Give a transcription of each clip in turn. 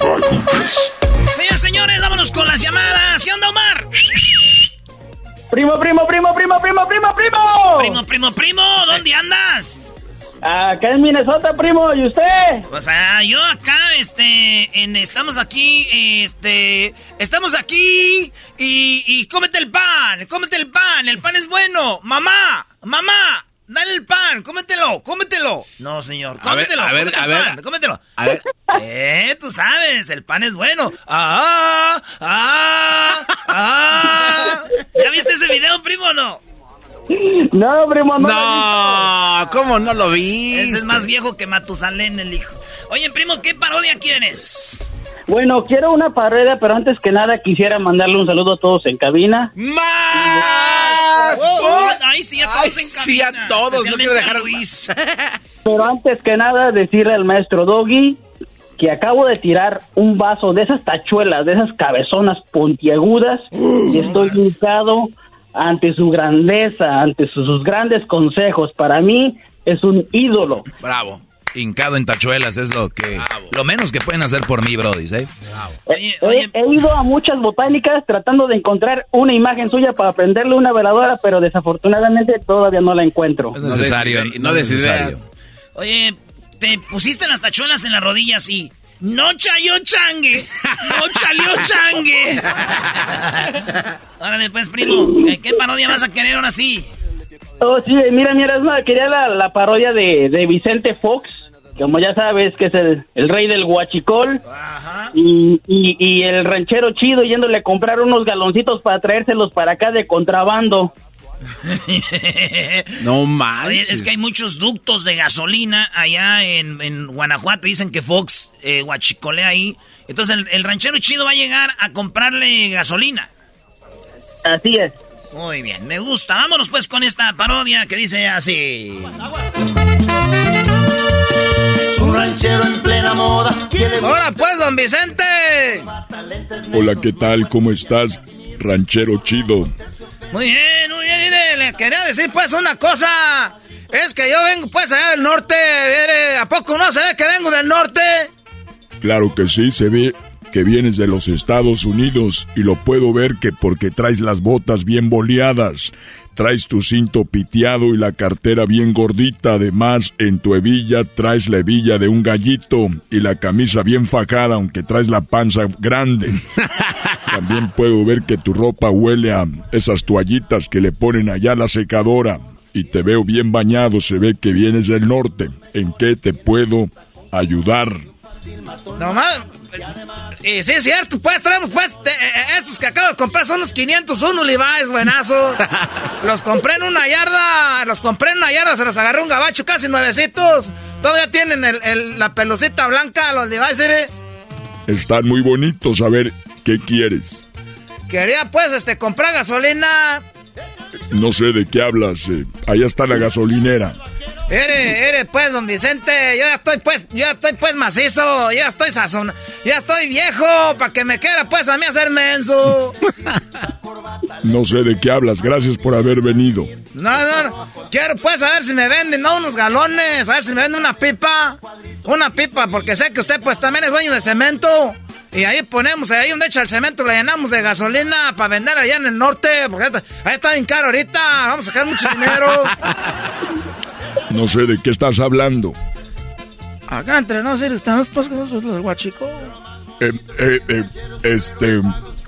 Señores, señores, vámonos con las llamadas. ¿Qué onda, Omar? Primo, primo, primo, primo, primo, primo, primo. Primo, primo, primo, ¿dónde andas? Acá en Minnesota, primo, ¿y usted? Pues ah, yo acá, este, en, estamos aquí, este, estamos aquí y, y cómete el pan, cómete el pan, el pan es bueno. Mamá, mamá, dale el pan, cómetelo, cómetelo. No, señor, A ver, cómetelo, a ver, cómete a ver. cómetelo. A ver. Eh, tú sabes, el pan es bueno. Ah, ah, ah. ¿Ya viste ese video, primo, o no? No, primo, no. No, ¿cómo no lo vi? Ese es más viejo que Matusalén, el hijo. Oye, primo, ¿qué parodia quieres? Bueno, quiero una parodia, pero antes que nada quisiera mandarle un saludo a todos en cabina. ¡Más! Oh, Ay, sí, a todos Ay, en sí, a cabina, todos, no quiero dejar- a Luis. Pero antes que nada decirle al maestro Doggy que acabo de tirar un vaso de esas tachuelas, de esas cabezonas puntiagudas y estoy hincado ante su grandeza, ante sus, sus grandes consejos. Para mí es un ídolo. Bravo. Hincado en tachuelas es lo que lo menos que pueden hacer por mí, Brody, ¿eh? Oye, He, oye, he ido a muchas botánicas tratando de encontrar una imagen suya para prenderle una veladora, pero desafortunadamente todavía no la encuentro. No es necesario, no, necesario. oye, te pusiste las tachuelas en las rodillas y... No chayó changue, no chalió changue. Órale, pues, primo, ¿qué, qué parodia vas a querer ahora sí? Oh, sí, mira, mira, es una- quería la, la parodia de, de Vicente Fox, como ya sabes, que es el, el rey del huachicol, Ajá. y, y, y el ranchero chido yéndole a comprar unos galoncitos para traérselos para acá de contrabando. No manches. es que hay muchos ductos de gasolina allá en, en Guanajuato. Dicen que Fox eh, guachicolea ahí. Entonces el, el ranchero chido va a llegar a comprarle gasolina. Así es. Muy bien, me gusta. Vámonos pues con esta parodia que dice así. Un ranchero en plena moda. Ahora pues, don Vicente. Hola, ¿qué tal? ¿Cómo estás? Ranchero chido. Muy bien, muy bien. mire, le quería decir pues una cosa. Es que yo vengo pues allá del norte. mire, ¿A poco no se ve que vengo del norte? Claro que sí, se ve que vienes de los Estados Unidos y lo puedo ver que porque traes las botas bien boleadas, traes tu cinto piteado y la cartera bien gordita, además en tu hebilla traes la hebilla de un gallito y la camisa bien fajada aunque traes la panza grande. También puedo ver que tu ropa huele a esas toallitas que le ponen allá a la secadora y te veo bien bañado, se ve que vienes del norte. ¿En qué te puedo ayudar? Nomás. Y sí, es cierto, pues traemos pues te- eh, esos que acabo de comprar son los 501 Levi's, buenazos. los compré en una yarda, los compré en una yarda, se los agarré un gabacho casi nuevecitos. Todavía tienen el- el- la pelucita blanca, los Levi's, ¿eh? Están muy bonitos, a ver, ¿qué quieres? Quería pues este comprar gasolina. No sé de qué hablas, eh, allá está la gasolinera. Eres, eres pues, don Vicente, yo ya estoy pues, yo ya estoy pues macizo, yo ya estoy sazón, ya estoy viejo, para que me quiera pues a mí hacer menso. No sé de qué hablas, gracias por haber venido. No, no, no, quiero pues a ver si me venden, no, unos galones, a ver si me venden una pipa, una pipa, porque sé que usted pues también es dueño de cemento. Y ahí ponemos, ahí donde echa el cemento, le llenamos de gasolina para vender allá en el norte, porque ahí está, está bien caro ahorita, vamos a sacar mucho dinero. No sé de qué estás hablando. Acá entre nosotros estamos pues los del guachico. Eh, eh, eh, este,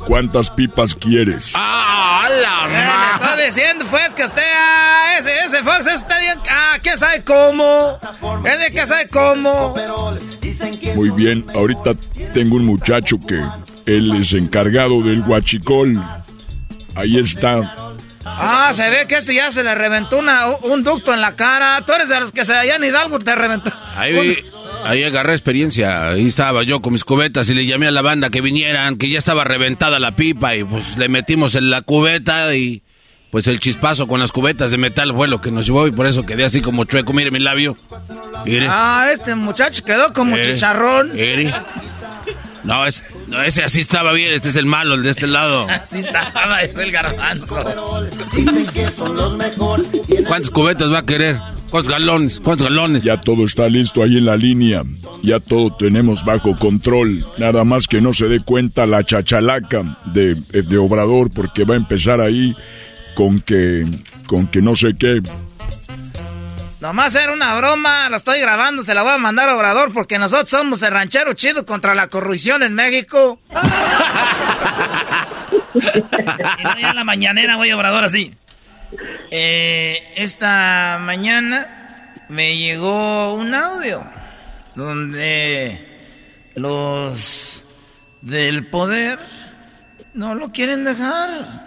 ¿cuántas pipas quieres? ¡Ah, la Eh, le ma- estoy diciendo pues que usted, ah, ese, ese Fox ese está bien, ah, ¿quién sabe cómo? Ese que sabe cómo. Muy bien, ahorita tengo un muchacho que él es encargado del huachicol. Ahí está. Ah, se ve que este ya se le reventó una, un ducto en la cara. Tú eres de los que se allá en Hidalgo te reventó. Ahí, vi- ahí agarré experiencia. Ahí estaba yo con mis cubetas y le llamé a la banda que vinieran, que ya estaba reventada la pipa y pues le metimos en la cubeta y pues el chispazo con las cubetas de metal fue lo que nos llevó y por eso quedé así como chueco. Mire mi labio. Mire. Ah, este muchacho quedó como chicharrón. Mire. No, es, no, ese así estaba bien. Este es el malo, el de este lado. Así estaba, es el garbanzo. ¿Cuántas cubetas va a querer? ¿Cuántos galones? ¿Cuántos galones? Ya todo está listo ahí en la línea. Ya todo tenemos bajo control. Nada más que no se dé cuenta la chachalaca de, de Obrador porque va a empezar ahí con que, con que no sé qué. Nomás era una broma, la estoy grabando, se la voy a mandar a Obrador porque nosotros somos el ranchero chido contra la corrupción en México. y no, ya en la mañanera voy a Obrador así. Eh, esta mañana me llegó un audio donde los del poder no lo quieren dejar.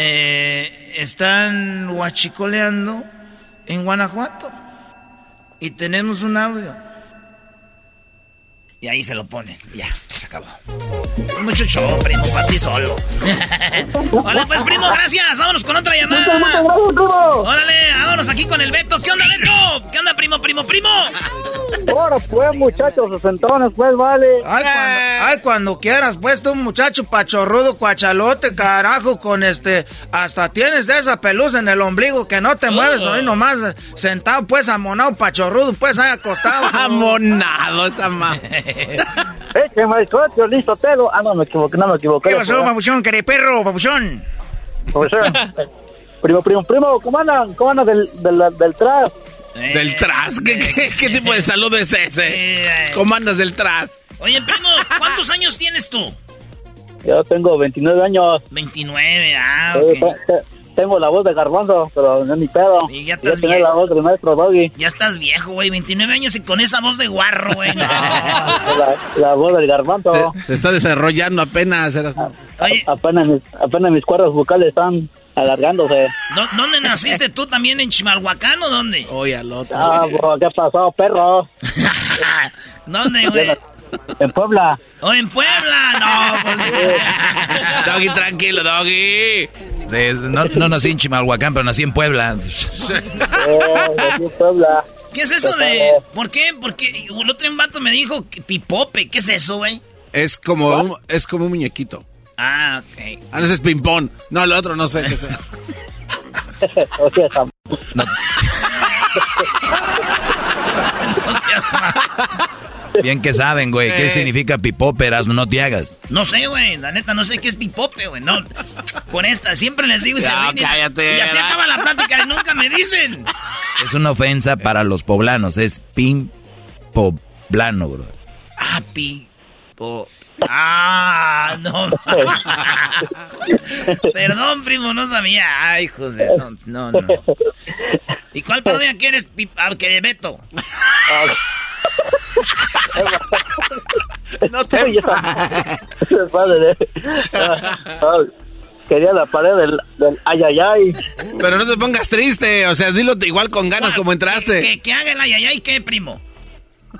Eh, están huachicoleando en Guanajuato. Y tenemos un audio. Y ahí se lo ponen. Ya, se acabó. Mucho show, primo, para ti solo. Hola, pues, primo, gracias. Vámonos con otra llamada. Órale, vámonos aquí con el Beto. ¿Qué onda, Beto? ¿Qué onda, primo, primo, primo? Ahora pues, muchachos, sesentones, pues, vale. Ay, cuando, ay, cuando quieras, pues, tú, muchacho pachorrudo, cuachalote, carajo, con este... Hasta tienes de esa pelusa en el ombligo que no te mueves, ahí nomás sentado, pues, amonado, pachorrudo, pues, ahí acostado. Amonado esta ma. Écheme listo, telo. Ah, no, me equivoqué, no me equivoqué. ¿Qué pasó, papuchón, perro, papuchón? Primo, primo, primo, ¿cómo andan? ¿Cómo andan del, del, del tras? Del tras. ¿Qué, qué, qué tipo de saludo es ese? ¿Cómo andas del tras? Oye, primo, ¿cuántos años tienes tú? Yo tengo 29 años. 29, ah, Eh, ok. Te- te- tengo la voz de garbanzo, pero no es mi pedo. Sí, ya Yo estás bien. la voz del maestro Doggy. Ya estás viejo, güey, 29 años y con esa voz de guarro, güey. no. La, la voz del garbanzo. Se, se está desarrollando apenas. eras- Apenas, mis, apenas mis cuerdas vocales están alargándose. ¿dó- ¿dónde naciste tú también? ¿En Chimalhuacán o dónde? Oye, al otro. Ah, bro, ¿qué pasó, perro? ¿Dónde, güey? En Puebla. ¿O en Puebla? No, pues... Doggy, tranquilo, Doggy. De- no, no nací en Chimalhuacán, pero nací en Puebla. Aquí en Puebla. ¿Qué es eso de...? ¿Por qué? Porque el otro vato me dijo que pipope. ¿Qué es eso, güey? Es como un, es como un muñequito. Ah, ok. Ah, no, ese es ping-pong. No, el otro no sé qué es. o sea, Sam- Bien que saben, güey. ¿Qué Eh. significa pipóperas? No te hagas. No sé, güey. La neta, no sé qué es pipope, güey. No. Por esta, siempre les digo y se No, ríen y- cállate, Y así acaba la plática y nunca me dicen. Es una ofensa para los poblanos. Es pin poblano, bro. Ah, pipo. Ah, no. Perdón, primo, no sabía. Ay, José. No, no, no. ¿Y cuál parodia quieres, ah, que Beto? No te Quería la pared del, del ay, ay, ay. Pero no te pongas triste. O sea, dilo igual con ganas como entraste. Que, que haga el ayayay, ¿qué, primo?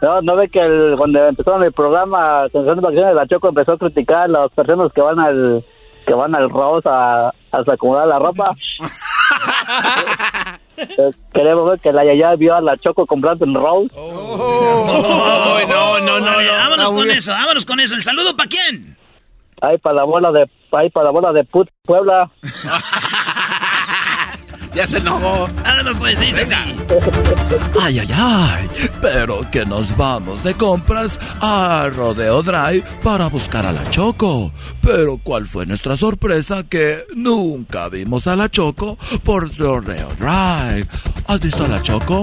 No, no ve que el, cuando empezaron el programa Atención de Vacaciones, la Choco empezó a criticar a las personas que van al que van al Rose a, a acomodar la ropa. Eh, Queremos ver que la Yaya vio a la Choco comprando en Rose. Oh, no, no, no, no. vámonos con eso, vámonos con eso. ¿El saludo para quién? Ahí para la bola de, ahí para la bola de put Puebla. Ya se enojó. Vámonos pues, dice así. Ay, ay, ay, pero que nos vamos de compras a Rodeo Drive para buscar a la Choco. Pero ¿cuál fue nuestra sorpresa? Que nunca vimos a la Choco por Rodeo Drive. ¿Has visto a la Choco?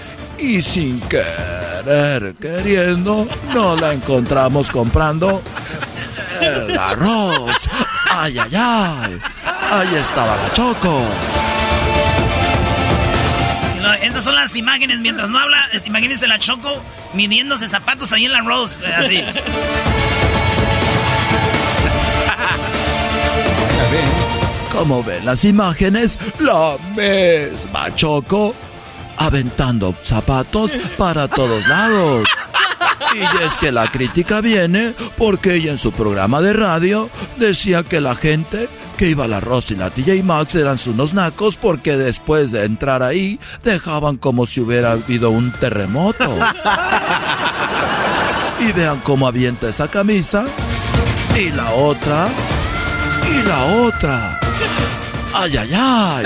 Y sin querer, queriendo, no la encontramos comprando el arroz. Ay, ay, ay. Ahí estaba la Choco. Estas son las imágenes. Mientras no habla, es- imagínense la Choco midiéndose zapatos ahí en la Rose. eh, Así. Como ven las imágenes, la misma Choco aventando zapatos para todos lados. Y es que la crítica viene porque ella en su programa de radio decía que la gente que iba a la Ross y la TJ Maxx eran unos nacos porque después de entrar ahí dejaban como si hubiera habido un terremoto. Y vean cómo avienta esa camisa. Y la otra. Y la otra. Ay, ay, ay.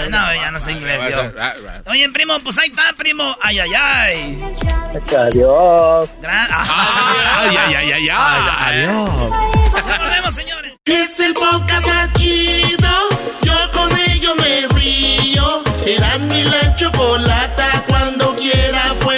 ¿Verdad que- No, no, ya no sé inglés yo. Oye, primo, pues ahí está, primo. Ay, ay, ay. Adiós. Gran- Ay, ay, ay, ay, ay. Adiós. Volvemos, señores. Es el podcast más chido. Yo con ello me río. Eras mi la chocolata. Cuando quiera puedo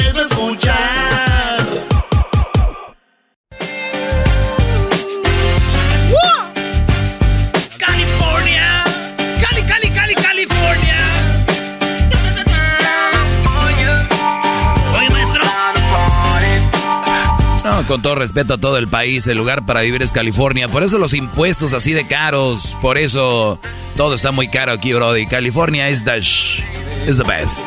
Con todo respeto a todo el país, el lugar para vivir es California. Por eso los impuestos así de caros. Por eso todo está muy caro aquí, Brody. California es the, is the best.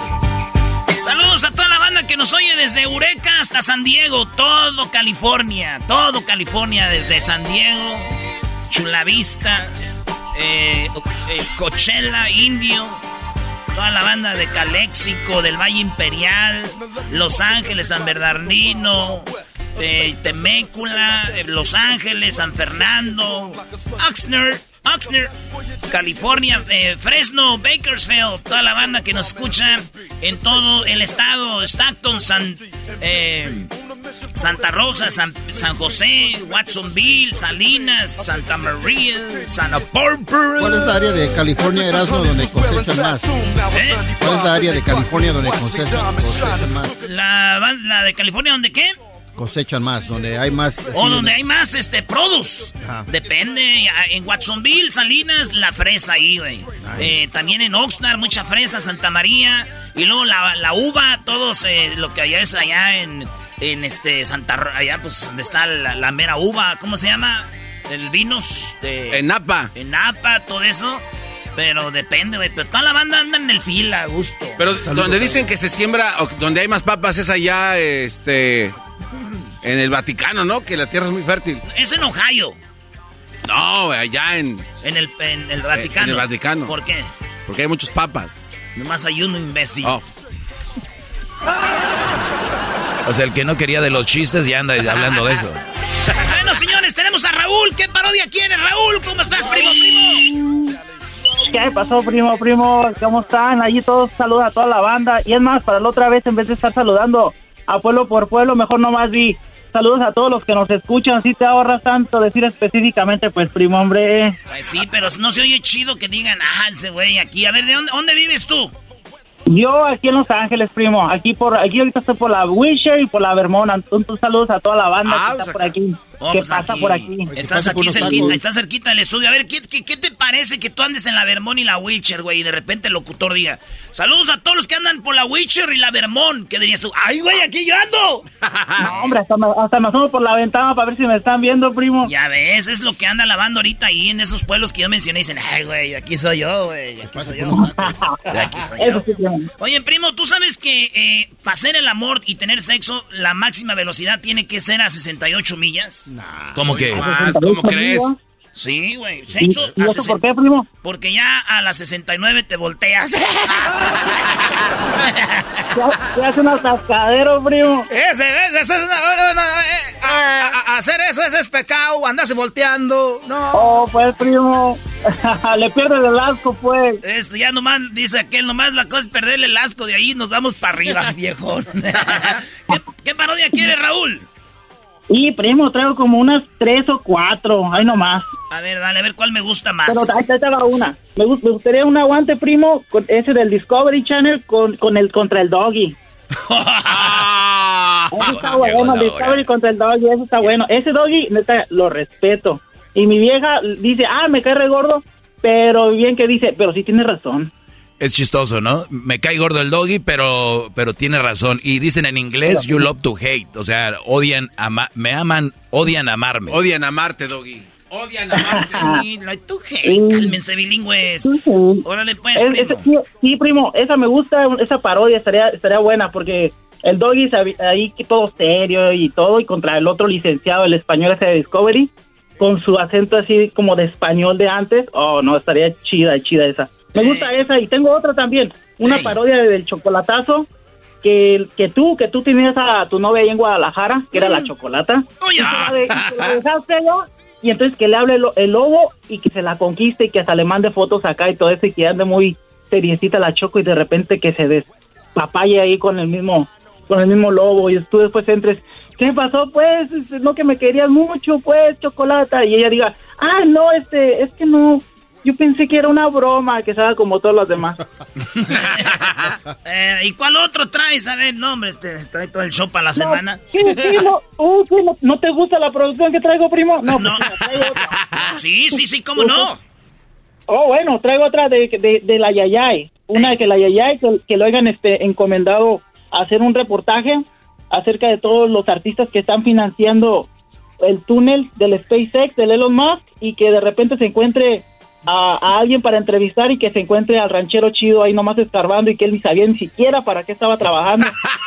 Saludos a toda la banda que nos oye desde Eureka hasta San Diego, todo California, todo California, desde San Diego, Chula Vista, eh, eh, Coachella, Indio, toda la banda de Calexico, del Valle Imperial, Los Ángeles, San Bernardino, eh, Temécula, eh, Los Ángeles, San Fernando, Oxnard, Oxnard, California, eh, Fresno, Bakersfield, toda la banda que nos escucha en todo el estado, Stockton, San, eh, Santa Rosa, San, San José, Watsonville, Salinas, Santa María, Santa Barbara. ¿Cuál es la área de California, Erasmo, donde cosechan más? ¿Eh? ¿Cuál es la área de California donde cosechan, cosechan más? La, la de California, ¿dónde qué? Cosechan más, donde hay más... O donde hay más este produce. Ajá. Depende. En Watsonville, Salinas, la fresa ahí, güey. Eh, también en Oxnard, mucha fresa, Santa María. Y luego la, la uva, todos eh, lo que allá es allá en, en este Santa allá pues donde está la, la mera uva, ¿cómo se llama? El vinos de En Napa. en Napa, todo eso. Pero depende, güey. Pero toda la banda anda en el fila, a gusto. Pero donde dicen que se siembra, o donde hay más papas es allá, este, en el Vaticano, ¿no? Que la tierra es muy fértil. Es en Ohio, No, allá en, en el, en el Vaticano. en el Vaticano. ¿Por qué? porque hay muchos papas. Nomás hay uno imbécil. Oh. O sea, el que no quería de los chistes ya anda hablando de eso. Bueno, señores, tenemos a Raúl. ¿Qué parodia quiere, Raúl? ¿Cómo estás, primo, primo? ¿Qué pasó, primo, primo? ¿Cómo están? Allí todos saludan a toda la banda. Y es más, para la otra vez, en vez de estar saludando a pueblo por pueblo, mejor nomás vi saludos a todos los que nos escuchan. Si te ahorras tanto decir específicamente, pues, primo, hombre. Pues sí, pero no se oye chido que digan, ah, ese güey aquí. A ver, ¿de dónde, dónde vives tú? Yo aquí en Los Ángeles, primo. Aquí por aquí ahorita estoy por la Wisher y por la Vermont. Entonces, saludos a toda la banda Ah, que pues está por aquí. Oh, ¿Qué pues pasa aquí. por aquí? Estás aquí cerquita, estás cerquita del estudio. A ver, ¿qué, qué, qué te parece que tú andes en la Vermont y la Witcher, güey? Y de repente el locutor diga, saludos a todos los que andan por la Witcher y la Vermont. ¿Qué dirías tú? ¡Ay, güey, aquí yo ando! No, hombre, hasta me, hasta me asomo por la ventana para ver si me están viendo, primo. Ya ves, es lo que anda lavando ahorita ahí en esos pueblos que yo mencioné. Dicen, ay, güey, aquí soy yo, güey, aquí soy yo. Aquí soy yo. Oye, primo, ¿tú sabes que eh, para hacer el amor y tener sexo, la máxima velocidad tiene que ser a 68 millas? ¿Cómo que? ¿Cómo crees? Sí, güey. ¿Y, Sexo y eso 60 por qué, primo? Porque ya a las 69 te volteas. ¿Qué hace un atascadero, primo? Ese, ese, ese es una- no, no, eh, a- a- hacer eso, ese es pecado, andarse volteando. No. Oh, pues, primo. Le pierdes el asco, pues. Esto ya nomás, dice aquel, nomás la cosa es perderle el asco, de ahí nos vamos para arriba, viejo. ¿Qué, qué parodia quiere Raúl? Y, primo, traigo como unas tres o cuatro. Ahí nomás. A ver, dale, a ver cuál me gusta más. Pero ahí va una. Me, me gustaría un aguante, primo, con ese del Discovery Channel con, con el contra el Doggy. Eso está bueno, el Discovery contra el Doggy, eso está bueno. Ese Doggy, neta, lo respeto. Y mi vieja dice, ah, me cae re gordo, pero bien que dice, pero sí tiene razón. Es chistoso, ¿no? Me cae gordo el doggy, pero, pero tiene razón. Y dicen en inglés, you love to hate. O sea, odian, ama- me aman, odian amarme. Odian amarte, Doggy. Odian amarte. Sí, like to hate. Cálmense bilingües. Órale, pues, Es- primo. ese- sí, sí, primo, esa me gusta, esa parodia estaría, estaría buena porque el Doggy ahí todo serio y todo y contra el otro licenciado, el español ese de Discovery, con su acento así como de español de antes. Oh, no, estaría chida, chida esa. Me gusta esa y tengo otra también, una parodia del chocolatazo que, que tú, que tú tenías a tu novia ahí en Guadalajara, que era la chocolata. Y, se la de- y se la dejaste allá, y entonces que le hable el, el lobo y que se la conquiste y que hasta le mande fotos acá y todo eso y que ande muy seriecita la choco y de repente que se despapalle ahí con el mismo con el mismo lobo y tú después entres ¿qué pasó pues? no que me querías mucho pues chocolata y ella diga ah no este es que no yo pensé que era una broma que haga como todos los demás Eh, ¿Y cuál otro traes? A ver, no, hombre, este, trae todo el show para la semana. ¿Qué, qué, no, uh, ¿qué, no, ¿no te gusta la producción que traigo primo? no, pues, mira, traigo otra. Sí, sí, sí, cómo no. Oh, bueno, traigo otra de, de, de la Yayay. Una de que la Yayay, que, que lo hayan este, encomendado a hacer un reportaje acerca de todos los artistas que están financiando el túnel del SpaceX, del Elon Musk, y que de repente se encuentre a, a alguien para entrevistar y que se encuentre al ranchero chido ahí nomás escarbando y que él ni sabía ni siquiera para qué estaba trabajando.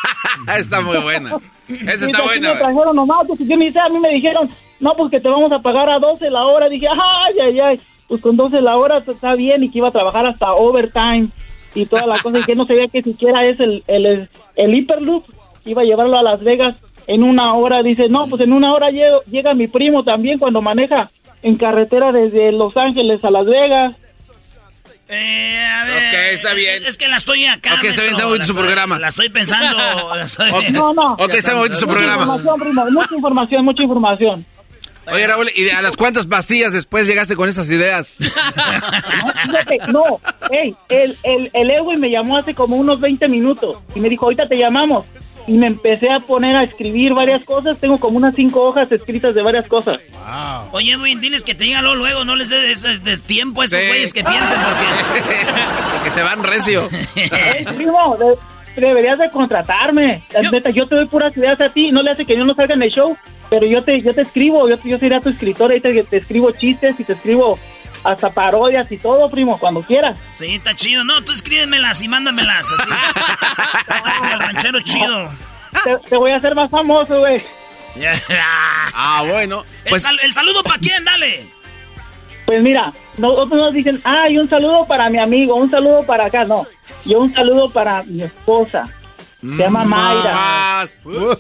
está muy buena. Esa está buena. Me trajeron nomás, pues, yo ni sé, a mí me dijeron, no, pues que te vamos a pagar a 12 la hora. Dije, ay, ay, ay, pues con 12 la hora está bien y que iba a trabajar hasta overtime y toda la cosa. Y que no sabía que siquiera es el, el, el Hyperloop, que iba a llevarlo a Las Vegas en una hora. Dice, no, pues en una hora llego- llega mi primo también cuando maneja en carretera desde Los Ángeles a Las Vegas. Eh, a ver, Ok, está bien. Es que la estoy acá. Ok, está bien, está bonito su programa. La estoy pensando. la estoy-. No, no. Ok, está bonito su Mucha programa. información, primo, mucha información, mucha información. Oye, Raúl, ¿y de a las cuántas pastillas después llegaste con esas ideas? Fíjate, no, hey, el, el, el Edwin me llamó hace como unos 20 minutos y me dijo, ahorita te llamamos. Y me empecé a poner a escribir varias cosas. Tengo como unas cinco hojas escritas de varias cosas. Oye, Edwin, diles que te digan luego, no les des des- des tiempo a estos Sí. güeyes que piensen porque... que se van recio. Ey, primo, de- deberías de contratarme. La neta, yo te doy puras ideas a ti. No le hace que yo no salga en el show, pero yo te, yo te escribo. Yo, yo sería tu escritor. Ahí te, te escribo chistes y te escribo hasta parodias y todo, primo, cuando quieras. Sí, está chido. No, tú escríbemelas y mándamelas. Así. El ranchero chido. Te, te voy a hacer más famoso, güey. Ah, bueno. El, Pues sal- el saludo para quién, dale. Pues mira, nosotros nos dicen, ay, un saludo para mi amigo, un saludo para acá, no. Yo un saludo para mi esposa, Se llama Mayra. Más, pues.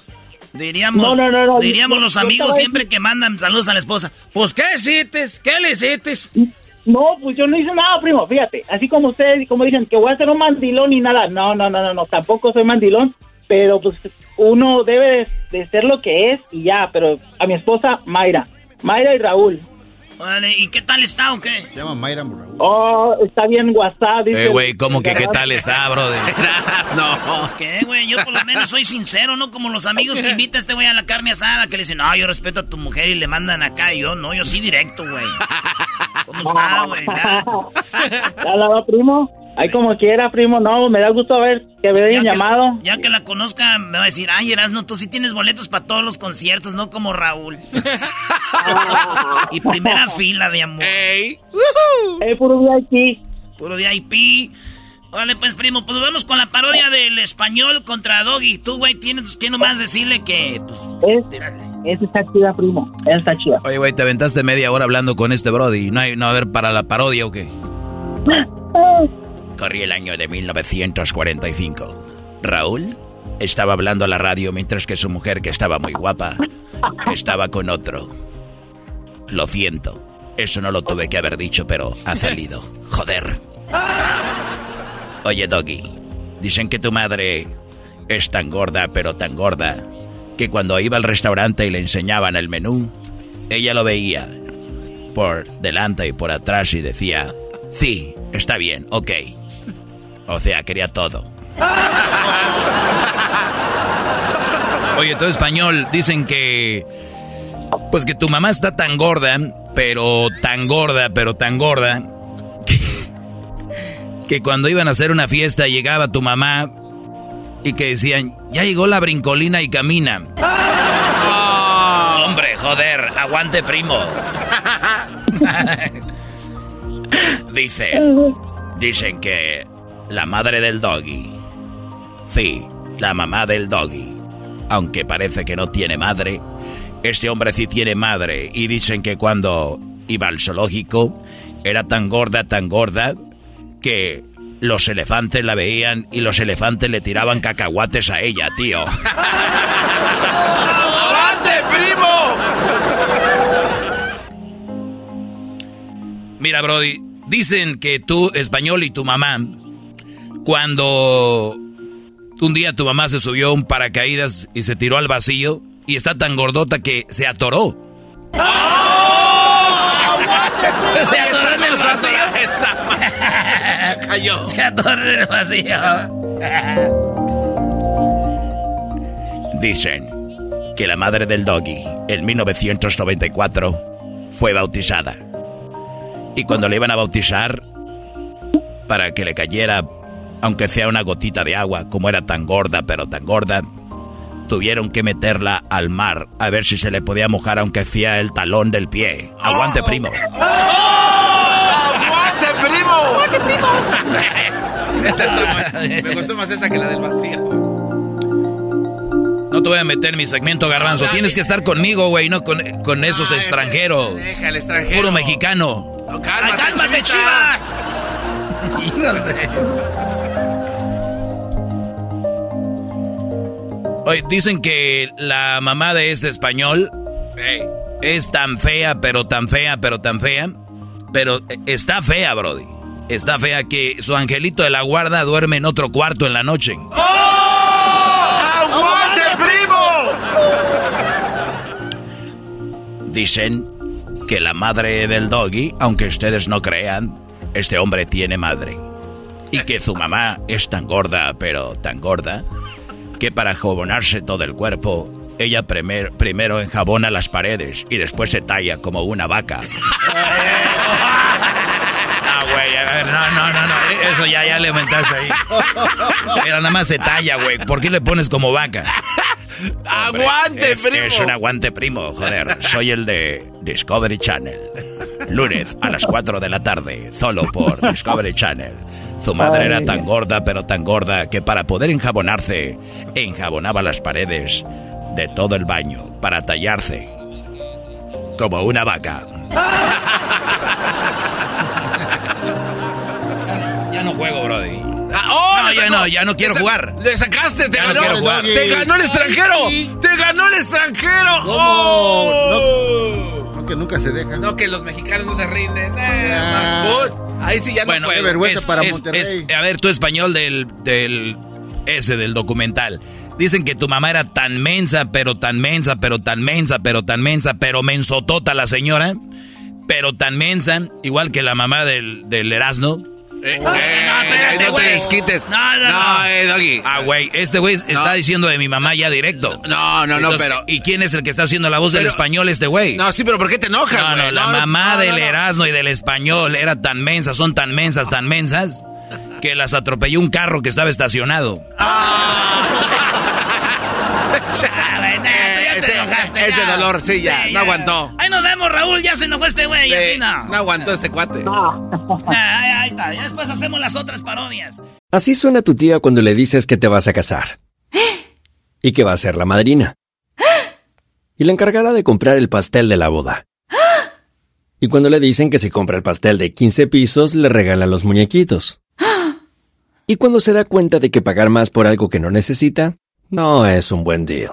Diríamos, No, no, no, no, diríamos los amigos siempre que mandan saludos a la esposa. Pues, ¿qué hiciste? ¿Qué le hiciste? No, pues yo no hice nada, primo, fíjate. Así como ustedes, como dicen, que voy a ser un mandilón y nada. No, no, no, no, no, tampoco soy mandilón. Pero pues uno debe de, de ser lo que es y ya. Pero a mi esposa, Mayra. Mayra y Raúl. Vale, ¿y qué tal está o qué? Se llama Mayra Raúl. Oh, está bien WhatsApp. dice Eh, güey, ¿cómo que qué tal está, brother? no. Pues qué, güey, yo por lo menos soy sincero, no como los amigos que invita a este güey a la carne asada, que le dicen, no, yo respeto a tu mujer y le mandan acá, y yo no, yo sí directo, güey. ¿Cómo está, güey? Ya. Ya la va, primo. Ahí como quiera, primo. No, me da gusto ver que me hayan llamado. Ya que la conozca, me va a decir, ay, Erasno, tú sí tienes boletos para todos los conciertos, no como Raúl. y primera fila, mi amor. Ey. Eh, puro VIP. Puro VIP. Vale, pues, primo, pues vamos con la parodia del español contra Doggy. Tú, güey, tienes que nomás decirle que, pues, Es, esa está chida, primo. Esa está chida. Oye, güey, te aventaste media hora hablando con este brody. ¿No hay, no va a haber para la parodia o qué? Corría el año de 1945. Raúl estaba hablando a la radio mientras que su mujer, que estaba muy guapa, estaba con otro. Lo siento. Eso no lo tuve que haber dicho, pero ha salido. Joder. Oye, Doggy, dicen que tu madre es tan gorda, pero tan gorda, que cuando iba al restaurante y le enseñaban el menú, ella lo veía por delante y por atrás y decía, sí, está bien, ok. O sea, quería todo. Oye, todo español, dicen que... Pues que tu mamá está tan gorda, pero tan gorda, pero tan gorda, que, que cuando iban a hacer una fiesta llegaba tu mamá y que decían, ya llegó la brincolina y camina. Hombre, joder, aguante primo. Dicen, dicen que la madre del doggy, sí, la mamá del doggy, aunque parece que no tiene madre, este hombre sí tiene madre y dicen que cuando iba al zoológico era tan gorda, tan gorda, que los elefantes la veían y los elefantes le tiraban cacahuates a ella, tío. ¡Avante, primo! Mira, Brody, dicen que tú, español, y tu mamá, cuando un día tu mamá se subió a un paracaídas y se tiró al vacío y está tan gordota que se atoró. Se atoró en el vacío. Cayó. Se atoró en el vacío. Dicen que la madre del doggy, en 1994, fue bautizada. Y cuando le iban a bautizar, para que le cayera, aunque sea una gotita de agua, como era tan gorda, pero tan gorda, tuvieron que meterla al mar a ver si se le podía mojar, aunque sea el talón del pie. Aguante, primo. ¡Aguante, primo! ¡Aguante, primo! esa está buena. Me gustó más esa que la del vacío. No te voy a meter en mi segmento, garbanzo. Tienes que estar conmigo, güey, no con, con esos extranjeros. Deja el extranjero. Puro mexicano. No, cálmate, Ay, cálmate, chivista. Oye, dicen que la mamá de este español es tan fea, pero tan fea, pero tan fea. Pero eh, está fea, Brody. Está fea que su angelito de la guarda duerme en otro cuarto en la noche. ¡Aguante, primo! Dicen que la madre del doggy, aunque ustedes no crean, este hombre tiene madre. Y que su mamá es tan gorda, pero tan gorda, que para jabonarse todo el cuerpo, ella primer- primero enjabona las paredes y después se talla como una vaca. Ah, güey, a ver, no, no, no, no, eso ya, ya le aumentaste ahí. Pero nada más se talla, güey. ¿Por qué le pones como vaca? ¡Aguante, es, primo! Es un aguante primo, joder. Soy el de Discovery Channel. Lunes a las 4 de la tarde, solo por Discovery Channel. Su madre era tan gorda, pero tan gorda, que para poder enjabonarse, enjabonaba las paredes de todo el baño para tallarse. Como una vaca. Ya no juego, Brody. Ah, ¡Oh, No, ya no, ya no quiero jugar. Le sacaste, te Ya no ganó. quiero jugar. Te ganó el extranjero. Te ganó el extranjero. ¿Cómo? Oh. No, que nunca se dejan. No, que los mexicanos no se rinden. Eh, Ah. más good. Ahí sí ya Bueno, no puedo. vergüenza es- para es- Monterrey. es- a ver, tu español del, del ese del documental. Dicen que tu mamá era tan mensa, pero tan mensa, pero tan mensa, pero tan mensa, pero mensotota la señora, pero tan mensa, igual que la mamá del, del Erasmo. Eh, eh, no, espérate, no te desquites. No, no, no. eh, Doggy. Ah, güey, este güey está diciendo de mi mamá ya directo. No, no, no, Entonces, pero. ¿Y quién es el que está haciendo la voz del español este güey? No, sí, pero ¿por qué te enojas, No, no, la mamá del. Erasmo y del español era tan mensa, son tan mensas, tan mensas, que las atropelló un carro que estaba estacionado. Ya ese ya. dolor, sí, ya, no aguantó. Ahí nos vemos, Raúl, ya se enojó este güey, Sí, así no. no aguantó este cuate. Ah, ahí, ahí está, ya después hacemos las otras parodias. Así suena tu tía cuando le dices que te vas a casar. Y que va a ser la madrina. Y la encargada de comprar el pastel de la boda. Y cuando le dicen que si compra el pastel de 15 pisos, le regalan los muñequitos. Y cuando se da cuenta de que pagar más por algo que no necesita, no es un buen deal.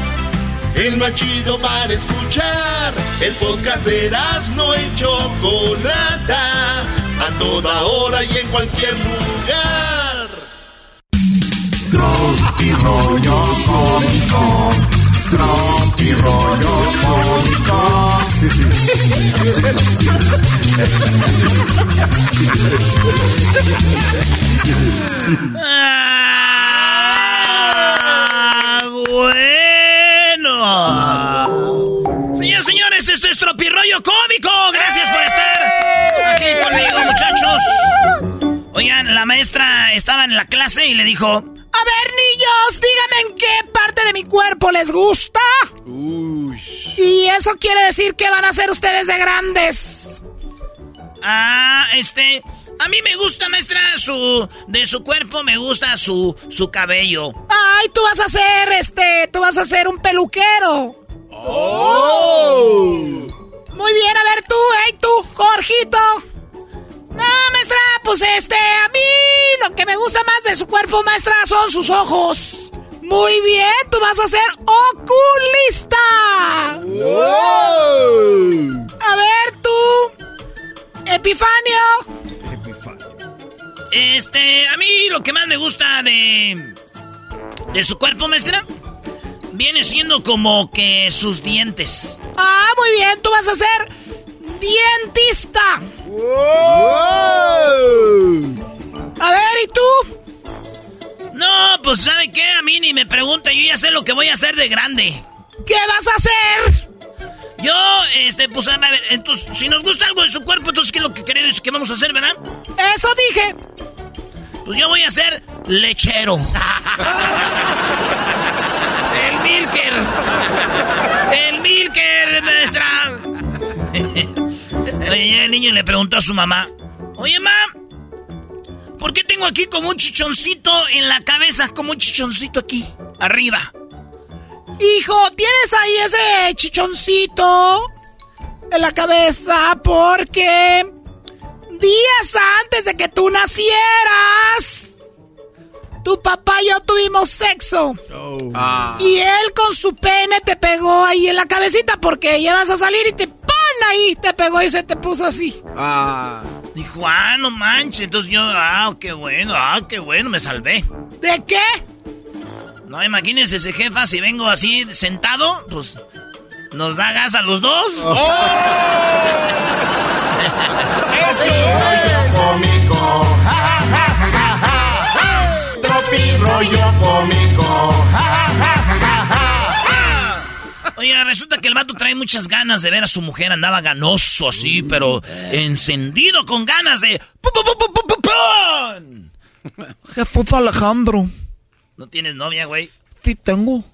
El más chido para escuchar. El podcast de no y Chocolata. A toda hora y en cualquier lugar. Tropi rollo cómico. Tropi rollo cómico. Señores, señores, esto es Tropirroyo Cómico. Gracias por estar aquí conmigo, muchachos. Oigan, la maestra estaba en la clase y le dijo: A ver, niños, díganme en qué parte de mi cuerpo les gusta. Y eso quiere decir que van a ser ustedes de grandes. Ah, este. A mí me gusta, maestra, su. De su cuerpo me gusta su. su cabello. Ay, tú vas a ser, este. Tú vas a ser un peluquero. Oh. Muy bien, a ver tú, hey tú, Jorgito. No, maestra, pues este, a mí lo que me gusta más de su cuerpo, maestra, son sus ojos. Muy bien, tú vas a ser oculista. A ver tú, Epifanio. Este, a mí lo que más me gusta de. de su cuerpo, maestra, viene siendo como que sus dientes. Ah, muy bien, tú vas a ser dientista. A ver, ¿y tú? No, pues ¿sabe qué? A mí ni me pregunta, yo ya sé lo que voy a hacer de grande. ¿Qué vas a hacer? Yo, este, pues a ver, entonces, si nos gusta algo de su cuerpo, entonces, ¿qué es lo que queremos que vamos a hacer, verdad? Eso dije. Pues yo voy a ser lechero. El Milker. Milker. El Milker, maestra. Oye, el niño le preguntó a su mamá, oye, mamá, ¿por qué tengo aquí como un chichoncito en la cabeza? Como un chichoncito aquí, arriba. Hijo, tienes ahí ese chichoncito en la cabeza porque días antes de que tú nacieras, tu papá y yo tuvimos sexo. Ah. Y él con su pene te pegó ahí en la cabecita porque ya vas a salir y te pon ahí, te pegó y se te puso así. Ah. Dijo, ah, no manches. Entonces yo, ah, qué bueno, ah, qué bueno, me salvé. ¿De qué? No, imagínense ese jefa, si vengo así sentado, pues nos da gas a los dos. cómico. Ja, ja, ja, ja, ja, ja. Tropi rollo cómico. Ja, ja, ja, ja, ja, ja. Oye, resulta que el vato trae muchas ganas de ver a su mujer. Andaba ganoso así, pero encendido con ganas de... Jesús Alejandro. ¿No tienes novia, güey? Sí tengo.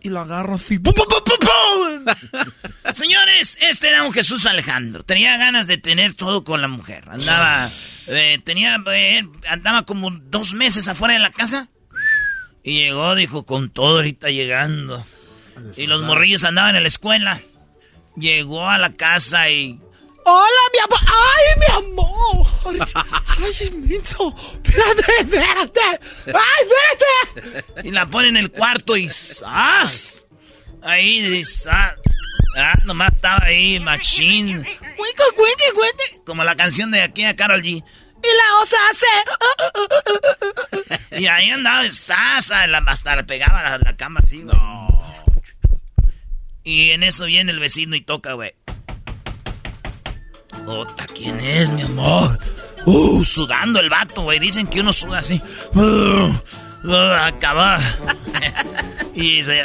Y la agarro así. ¡Pum, pum, pum, pum, pum! Señores, este era un Jesús Alejandro. Tenía ganas de tener todo con la mujer. Andaba, eh, tenía, eh, andaba como dos meses afuera de la casa. Y llegó, dijo, con todo ahorita llegando. Y los morrillos andaban en la escuela. Llegó a la casa y... Hola, mi amor. Ay, mi amor. Ay, menso. Espérate, espérate. Ay, espérate. Y la pone en el cuarto y ¡zas! Ahí, dice, ¡zas! Ah, nomás estaba ahí, machín. Cuico, cuique, cuique. Como la canción de aquí a Carol G. Y la osa hace. Y ahí andaba sasa, la, hasta le pegaba la, la cama así, güey. Y en eso viene el vecino y toca, güey. Ota, ¿quién es, mi amor? Uh, sudando el vato, güey. Dicen que uno suda así. Uh, uh, acaba. y se...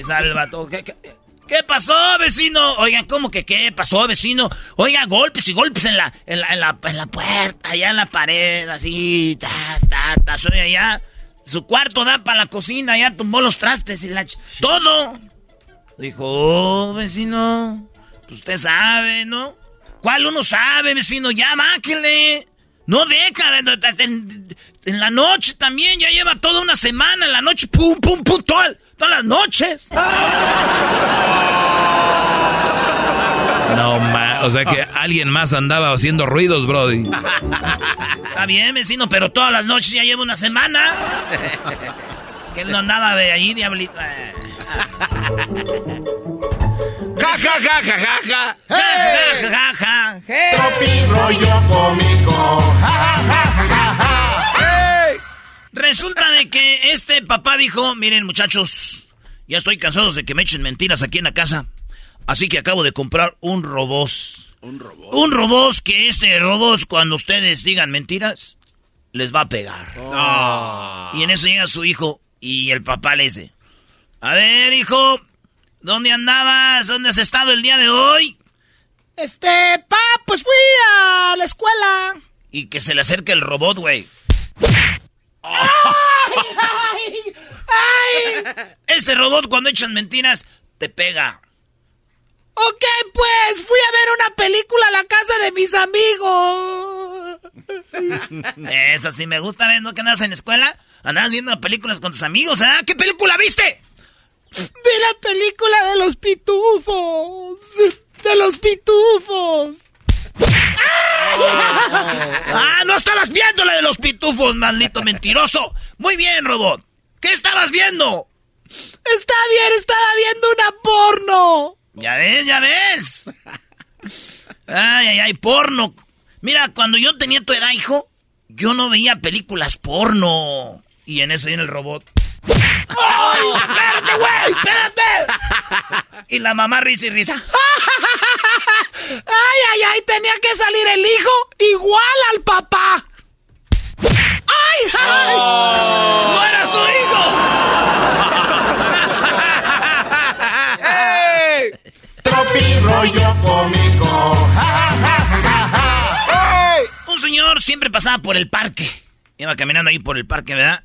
Y sale el vato. ¿Qué, qué, qué pasó, vecino? Oigan, ¿cómo que qué pasó, vecino? Oiga, golpes y golpes en la, en la, en la, en la puerta, allá en la pared, así, ta, ta, ta, soy allá. Su cuarto da para la cocina, ya tumbó los trastes y la... ¡Todo! Dijo, oh, vecino, pues usted sabe, ¿no? ¿Cuál uno sabe, vecino? Ya, máquele. No deja, en, en la noche también, ya lleva toda una semana, en la noche, pum, pum, pum, toda- todas las noches. No, ma, o sea que alguien más andaba haciendo ruidos, Brody. Está bien, vecino, pero todas las noches ya lleva una semana. que él no andaba de ahí, diablito. Ja, ja, ja, ja, ja, ja. Ja, ja, ja, ja. Tropi rollo cómico. Ja, ja, ja, ja, ja, ja. Resulta de que este papá dijo, miren muchachos, ya estoy cansado de que me echen mentiras aquí en la casa. Así que acabo de comprar un robot. Un robot. Un robot que este robot cuando ustedes digan mentiras, les va a pegar. Ah. Y en eso llega su hijo y el papá le dice, a ver hijo, ¿dónde andabas? ¿Dónde has estado el día de hoy? Este, pa, pues fui a la escuela. Y que se le acerque el robot, güey. ¡Ay, ay, ay! Ese robot cuando echan mentiras, te pega. Ok, pues fui a ver una película a la casa de mis amigos. Eso sí me gusta, ¿ves? ¿No que andas en la escuela? Andabas viendo películas con tus amigos, ¿ah? ¿Qué película viste? Vi la película de los pitufos. De los pitufos. ¡Ah, no estabas viendo la de los pitufos, maldito mentiroso! Muy bien, robot. ¿Qué estabas viendo? Está bien, estaba viendo una porno. Ya ves, ya ves. Ay, ay, ay, porno. Mira, cuando yo tenía tu edad, hijo, yo no veía películas porno. Y en eso viene el robot. ¡Ay, espérate, güey! ¡Espérate! Y la mamá risa y risa. Ay, ay, ay, tenía que salir el hijo igual al papá. ¡Ay, ay! ¡No era su hijo! Tropi rollo cómico. Ja, ja, ja, ja, ja, ja. Un señor siempre pasaba por el parque. Iba caminando ahí por el parque, ¿verdad?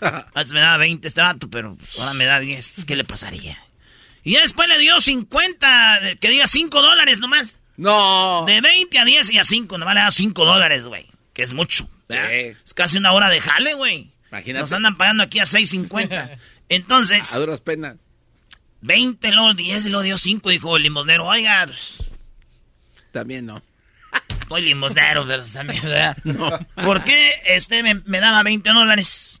Antes me daba 20 este vato, pero ahora me da 10. ¿Qué le pasaría? Y ya después le dio 50, que diga 5 dólares nomás. No. De 20 a 10 y a 5, nomás le da 5 dólares, güey. Que es mucho. ¿verdad? Es casi una hora de jale, güey. Imagínate. Nos andan pagando aquí a 6.50. Entonces, A duras penas. 20, luego 10 y luego dio 5, dijo el limosnero. Oiga, pues, También no. soy limosnero, pero también, ¿verdad? ¿Por qué este me, me daba 20 dólares?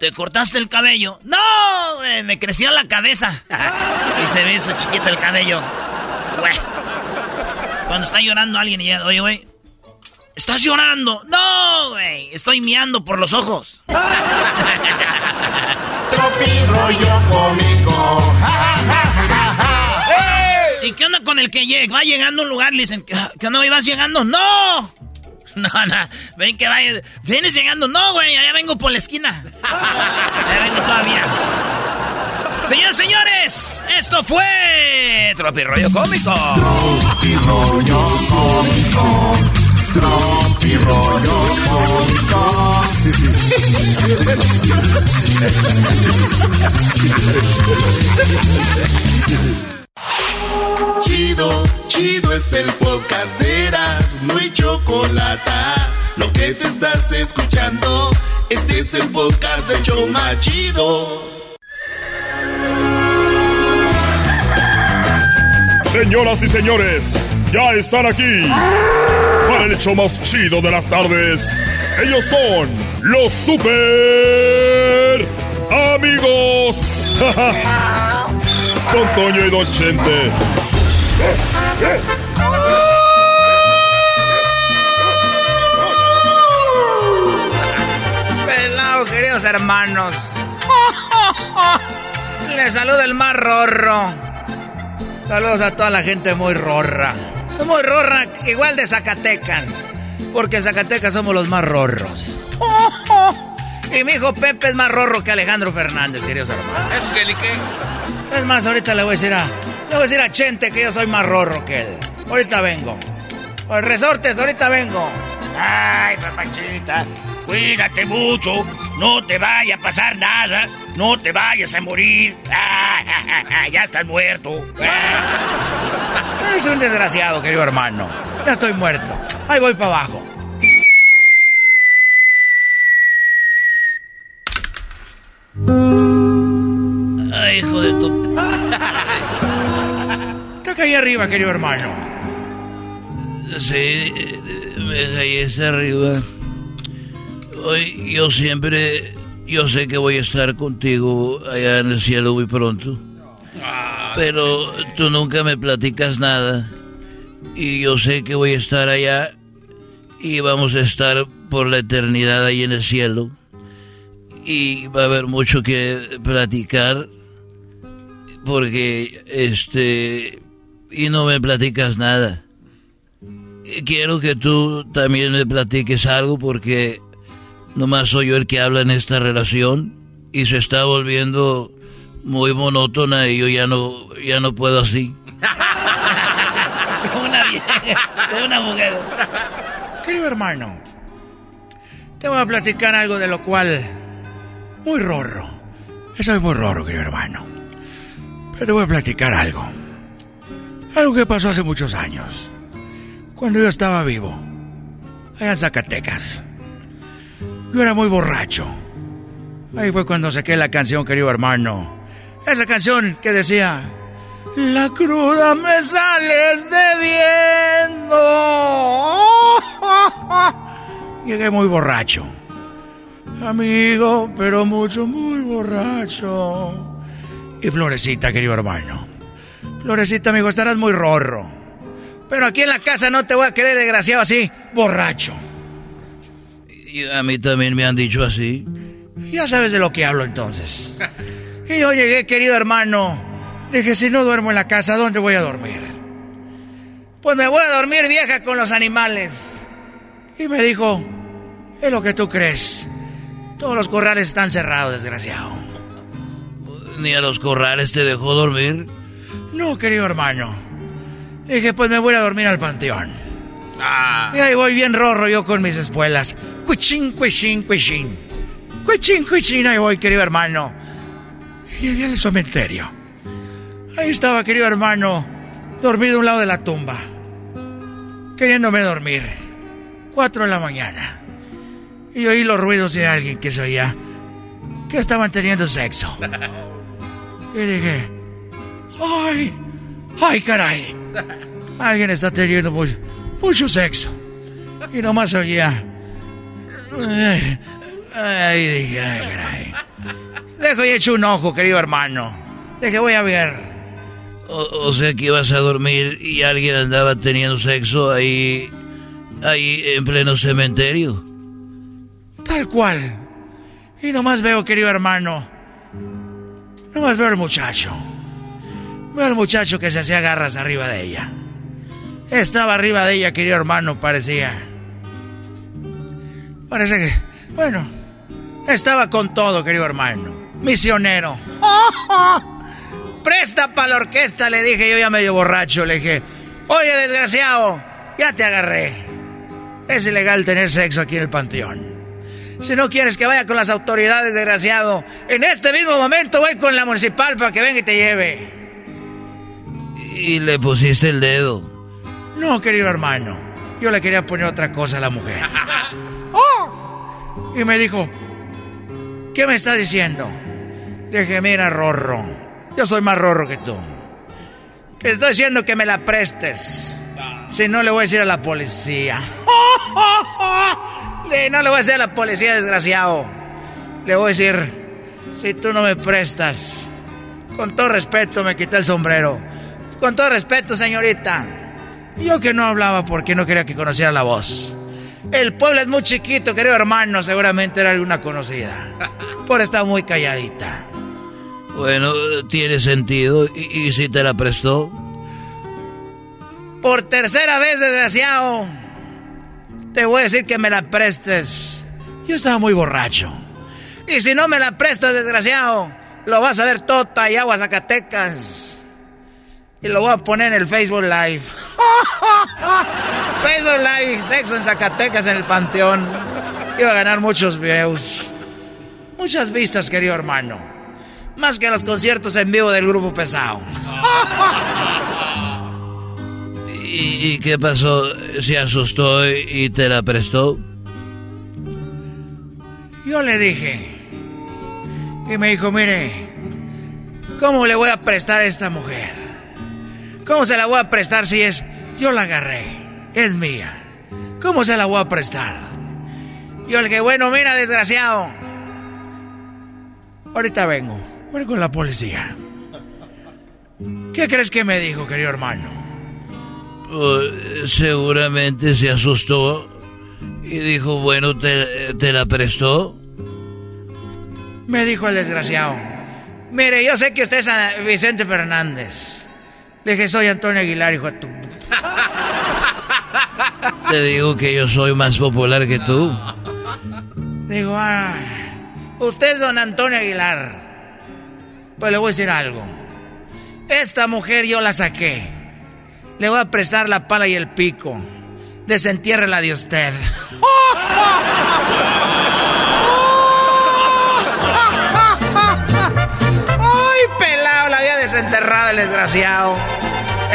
¿te cortaste el cabello? No, güey, me creció la cabeza. y se ve ese chiquito el cabello. Güey. Cuando está llorando alguien y ya, oye, güey, ¿estás llorando? No, güey, estoy miando por los ojos. rollo cómico. ¿Y qué onda con el que llega? Va llegando a un lugar le dicen, ¿qué onda? ¿Vas llegando? ¡No! No, no, ven que vaya. ¿Vienes llegando? No, güey, allá vengo por la esquina. Allá vengo todavía. Señores, señores, esto fue Tropi Rollo Cómico. Tropi rollo cómico. Tropi rollo cómico. Chido, chido es el podcast de Eras, no hay chocolate. Lo que te estás escuchando, este es el podcast de Choma Chido. Señoras y señores, ya están aquí para el hecho más chido de las tardes. Ellos son los super amigos. Don Toño y Don Chente. Pelado, queridos hermanos. Les saluda el más rorro. Saludos a toda la gente muy rorra. Muy rorra, igual de Zacatecas. Porque Zacatecas somos los más rorros. Y mi hijo Pepe es más rorro que Alejandro Fernández, queridos hermanos. ¿Es que? Es más, ahorita le voy a decir a. Le voy a decir a Chente que yo soy más rorro que él. Ahorita vengo. Por resortes, ahorita vengo. Ay, papachita, cuídate mucho. No te vaya a pasar nada. No te vayas a morir. ya estás muerto. Eres un desgraciado, querido hermano. Ya estoy muerto. Ahí voy para abajo. Ay, hijo de tu. Ahí arriba, querido hermano. Sí, me caí hacia arriba. Hoy yo siempre, yo sé que voy a estar contigo allá en el cielo muy pronto. Pero tú nunca me platicas nada. Y yo sé que voy a estar allá y vamos a estar por la eternidad ahí en el cielo. Y va a haber mucho que platicar porque este y no me platicas nada. Quiero que tú también me platiques algo porque nomás soy yo el que habla en esta relación y se está volviendo muy monótona y yo ya no ya no puedo así. Una de una mujer. Querido hermano, te voy a platicar algo de lo cual... Muy rorro. Soy muy rorro, querido hermano. Pero te voy a platicar algo. Algo que pasó hace muchos años. Cuando yo estaba vivo. Allá en Zacatecas. Yo era muy borracho. Ahí fue cuando saqué la canción, querido hermano. Esa canción que decía... La cruda me sales debiendo. Llegué muy borracho. Amigo, pero mucho, muy borracho. Y Florecita, querido hermano. Florecita, amigo, estarás muy rorro. Pero aquí en la casa no te voy a querer desgraciado así, borracho. Y a mí también me han dicho así. Ya sabes de lo que hablo entonces. Y yo llegué, querido hermano. Dije, si no duermo en la casa, ¿dónde voy a dormir? Pues me voy a dormir vieja con los animales. Y me dijo, es lo que tú crees. Todos los corrales están cerrados, desgraciado. ¿Ni a los corrales te dejó dormir? No, querido hermano. Dije, pues me voy a dormir al panteón. Y ahí voy bien rorro yo con mis espuelas. Cuichín, cuichín, cuichín. Cuichín, cuichín, ahí voy, querido hermano. Y llegué al cementerio. Ahí estaba, querido hermano, dormido a un lado de la tumba. Queriéndome dormir. Cuatro de la mañana. Y oí los ruidos de alguien que se oía. Que estaban teniendo sexo. Y dije, ¡ay! ¡ay, caray! Alguien está teniendo mucho, mucho sexo. Y nomás oía. Ay, dije, ay, caray. Dejo y echo un ojo, querido hermano. Dije, voy a ver. O, o, sea que ibas a dormir y alguien andaba teniendo sexo ahí. ahí en pleno cementerio. Tal cual. Y nomás veo, querido hermano. Nomás veo al muchacho. Veo al muchacho que se hacía garras arriba de ella. Estaba arriba de ella, querido hermano, parecía. Parece que. Bueno. Estaba con todo, querido hermano. Misionero. Presta para la orquesta, le dije yo ya medio borracho. Le dije, oye, desgraciado, ya te agarré. Es ilegal tener sexo aquí en el panteón. Si no quieres que vaya con las autoridades, desgraciado, en este mismo momento voy con la municipal para que venga y te lleve. Y le pusiste el dedo. No, querido hermano. Yo le quería poner otra cosa a la mujer. ¡Oh! Y me dijo, ¿qué me está diciendo? Le dije, mira, Rorro, yo soy más Rorro que tú. Te estoy diciendo que me la prestes. Si no, le voy a decir a la policía. No le voy a decir a la policía, desgraciado. Le voy a decir, si tú no me prestas, con todo respeto me quité el sombrero. Con todo respeto, señorita. Yo que no hablaba porque no quería que conociera la voz. El pueblo es muy chiquito, querido hermano, seguramente era alguna conocida. Por estar muy calladita. Bueno, tiene sentido. ¿Y, ¿Y, si te la prestó? Por tercera vez, desgraciado. Te voy a decir que me la prestes. Yo estaba muy borracho. Y si no me la prestas, desgraciado, lo vas a ver tota y agua Zacatecas. Y lo voy a poner en el Facebook Live. Facebook Live, sexo en Zacatecas en el Panteón. Iba a ganar muchos views. Muchas vistas, querido hermano. Más que los conciertos en vivo del grupo pesado. ¿Y, ¿Y, qué pasó? ¿Se asustó y te la prestó? Yo le dije. Y me dijo, mire, ¿cómo le voy a prestar a esta mujer? ¿Cómo se la voy a prestar si es... Yo la agarré, es mía. ¿Cómo se la voy a prestar? Yo le dije, bueno, mira, desgraciado. Ahorita vengo, voy con la policía. ¿Qué crees que me dijo, querido hermano? Uh, seguramente se asustó y dijo, bueno, ¿te, ¿te, la prestó? Me dijo el desgraciado. Mire, yo sé que usted es Vicente Fernández. Le dije, soy Antonio Aguilar, hijo de tu... Te digo que yo soy más popular que tú. Digo, ah, usted es don Antonio Aguilar. Pues le voy a decir algo. Esta mujer yo la saqué. Le voy a prestar la pala y el pico. Desentiérrela de usted. Desenterrado el desgraciado.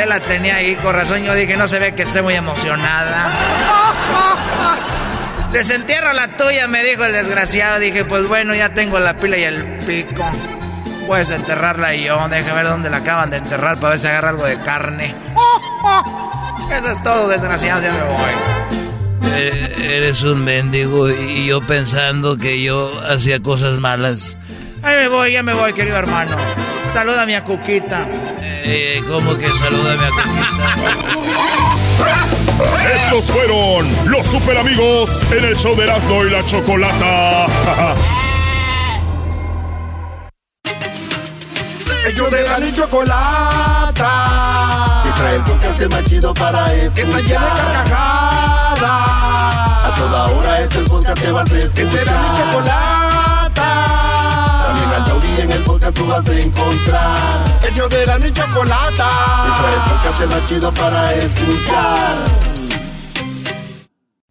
Él la tenía ahí, con razón yo dije, no se ve que esté muy emocionada. Desentierra la tuya, me dijo el desgraciado. Dije, pues bueno, ya tengo la pila y el pico. Puedes enterrarla y yo. Deja ver dónde la acaban de enterrar para ver si agarra algo de carne. Eso es todo, desgraciado, ya me voy. Eh, eres un mendigo y yo pensando que yo hacía cosas malas. Ahí me voy, ya me voy, querido hermano. Salúdame a Cuquita. Eh, ¿Cómo que salúdame a Cuquita? Estos fueron los super amigos en el show de Erasmo y la Chocolata. Ellos de la chocolata. Que trae el podcast más chido para escuchar. Que está llena de carcajadas. A toda hora es el podcast que vas a escuchar. Que será mi chocolata. En el podcast tú vas a encontrar. Ellos de la chocolata. Que trae el podcast más chido para escuchar.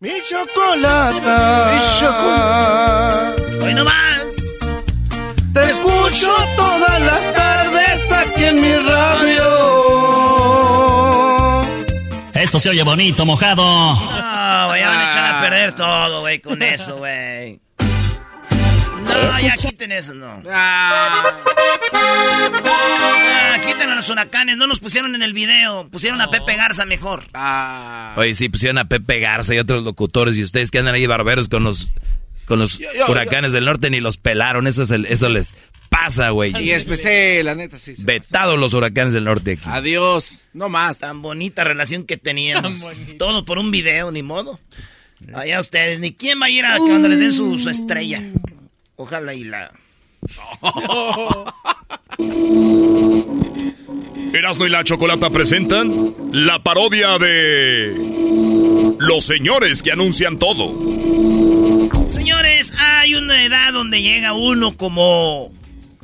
Mi chocolata. Mi chocolata. Hoy nomás. Te escucho todas las tardes aquí en mi radio. Esto se oye bonito, mojado. No, güey, ya van a echar a perder todo, güey, con eso, güey. No, ya quiten eso, no. Ah. Ah, quiten a los huracanes, no nos pusieron en el video, pusieron a Pepe Garza mejor. Ah. Oye, sí, pusieron a Pepe Garza y otros locutores y ustedes que andan ahí barberos con los con los huracanes del norte ni los pelaron, eso, es el, eso les pasa, güey. Y especial, la neta, sí. Vetados los huracanes del norte aquí. Adiós, no más. Tan bonita relación que teníamos. Todo por un video, ni modo. Allá ustedes, ni quién va a ir a cuando les den su, su estrella. Ojalá y la... Erasmo y la Chocolata presentan la parodia de Los señores que anuncian todo. Señores, hay una edad donde llega uno como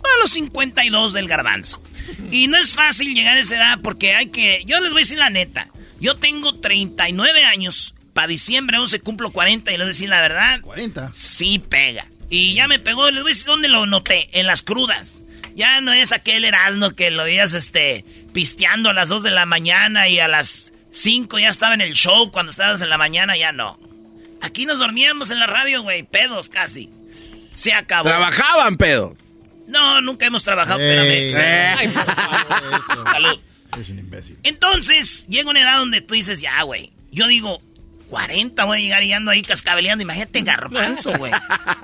a los 52 del garbanzo. Y no es fácil llegar a esa edad porque hay que... Yo les voy a decir la neta. Yo tengo 39 años. Para diciembre 11 cumplo 40 y les voy a decir la verdad. 40. Sí pega. Y ya me pegó, les voy a decir dónde lo noté. En las crudas. Ya no es aquel Erasmo que lo veías este, pisteando a las 2 de la mañana y a las 5 ya estaba en el show cuando estabas en la mañana, ya no. Aquí nos dormíamos en la radio, güey, pedos casi. Se acabó. ¿Trabajaban pedos? No, nunca hemos trabajado, espérame. Salud. Es un imbécil. Entonces, llega una edad donde tú dices, ya, güey. Yo digo, 40 voy a llegar y ando ahí cascabeleando. Imagínate garbanzo, güey.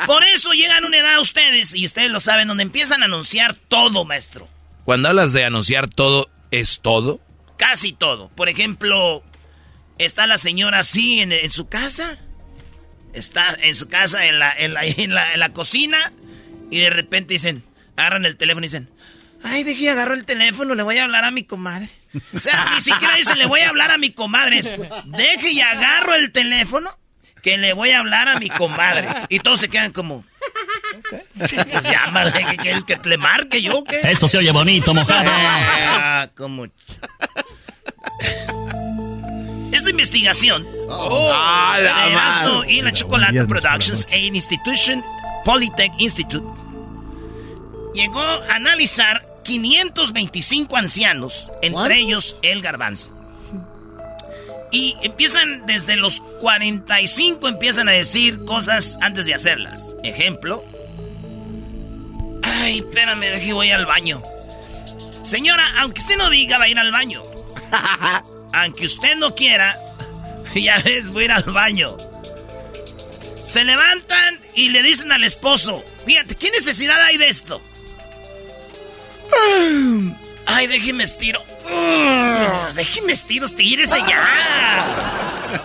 Por eso llegan a una edad ustedes, y ustedes lo saben, donde empiezan a anunciar todo, maestro. Cuando hablas de anunciar todo, ¿es todo? Casi todo. Por ejemplo, está la señora así en, en su casa. Está en su casa, en la, en la, en la, en la cocina. Y de repente dicen, agarran el teléfono y dicen, ay, dejé agarro el teléfono, le voy a hablar a mi comadre. O sea, ni siquiera dicen, le voy a hablar a mi comadre. Es, deje y agarro el teléfono que le voy a hablar a mi comadre. Y todos se quedan como... Pues llámale, ¿qué quieres que le marque yo qué? Esto se oye bonito, mojado. Ah, como... Esta investigación Oh, la Erasmo y la Chocolate Productions e Institution Polytech Institute llegó a analizar 525 ancianos, entre ellos el garbanzo. Y empiezan desde los 45, empiezan a decir cosas antes de hacerlas. Ejemplo. Ay, espérame, dejé, voy al baño. Señora, aunque usted no diga, va a ir al baño. aunque usted no quiera, ya ves, voy a ir al baño. Se levantan y le dicen al esposo, fíjate, ¿qué necesidad hay de esto? Ay, déjeme estiro. Mm, Déjeme estiro, estírese ya.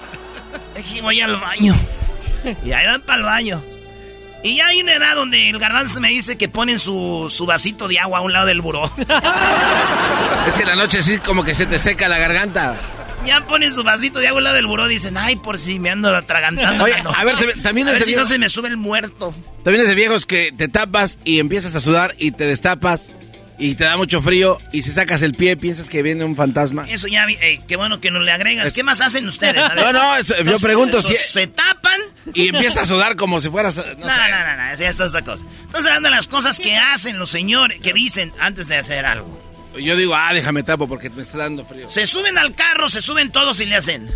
Déjeme voy al baño. Y ahí van para el baño. Y ya hay una edad donde el garbanzo me dice que ponen su, su vasito de agua a un lado del buró. Es que en la noche sí como que se te seca la garganta. Ya ponen su vasito de agua al lado del buró. Dicen, ay, por si me ando atragantando. Oye, la noche. a ver, tam- también a es ver si no se me sube el muerto. También es de viejos que te tapas y empiezas a sudar y te destapas y te da mucho frío y si sacas el pie piensas que viene un fantasma. Eso ya, vi- eh, qué bueno que nos le agregas. ¿Qué más hacen ustedes? A ver. No, no, yo Entonces, pregunto si- entonces, Se tapan. Y empieza a sudar como si fueras... No, No, no, no, no, eso ya es otra cosa. Estamos hablando de las cosas que hacen los señores, que dicen antes de hacer algo. Yo digo, ah, déjame tapo porque me está dando frío. Se suben al carro, se suben todos y le hacen.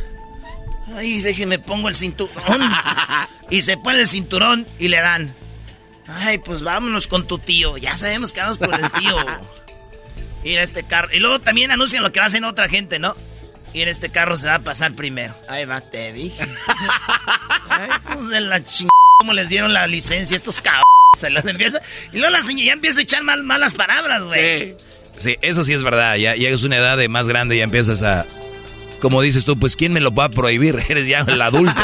Ay, déjeme pongo el cinturón. y se pone el cinturón y le dan. Ay, pues vámonos con tu tío. Ya sabemos que vamos con el tío. Ir a este carro. Y luego también anuncian lo que va a hacer otra gente, ¿no? Y en este carro se va a pasar primero. Ahí va, te dije. Ay, hijos de la ching... ¿Cómo les dieron la licencia estos cabrones? Se las empieza... Y luego la señora ya empieza a echar mal, malas palabras, güey. Sí, eso sí es verdad. Ya, ya es una edad de más grande y ya empiezas a. Como dices tú, pues ¿quién me lo va a prohibir? Eres ya el adulto.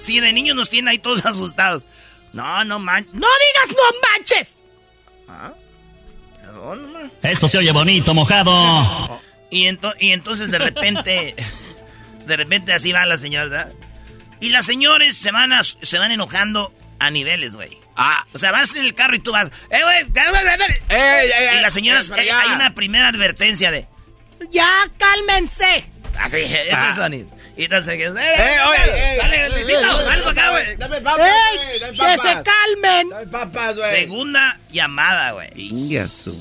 Sí, de niños nos tienen ahí todos asustados. No, no manches. ¡No digas no manches! Ah, perdón, ma. Esto se oye bonito, mojado. Y, ento- y entonces de repente, de repente así van las señoras, ¿verdad? Y las señores se van, a- se van enojando a niveles, güey. Ah. O sea, vas en el carro y tú vas, ¡eh, güey! y las señoras, eh, hay una primera advertencia de, ¡ya cálmense! Así, ese Ah. sonido. Y entonces, ¡eh, Eh, oye, eh, dale, eh, Luisito, eh, eh, dale para acá, güey! Dame papas, ¡Ey, güey, dame que se calmen! Dame papas, güey. Segunda llamada, güey. Ingasu.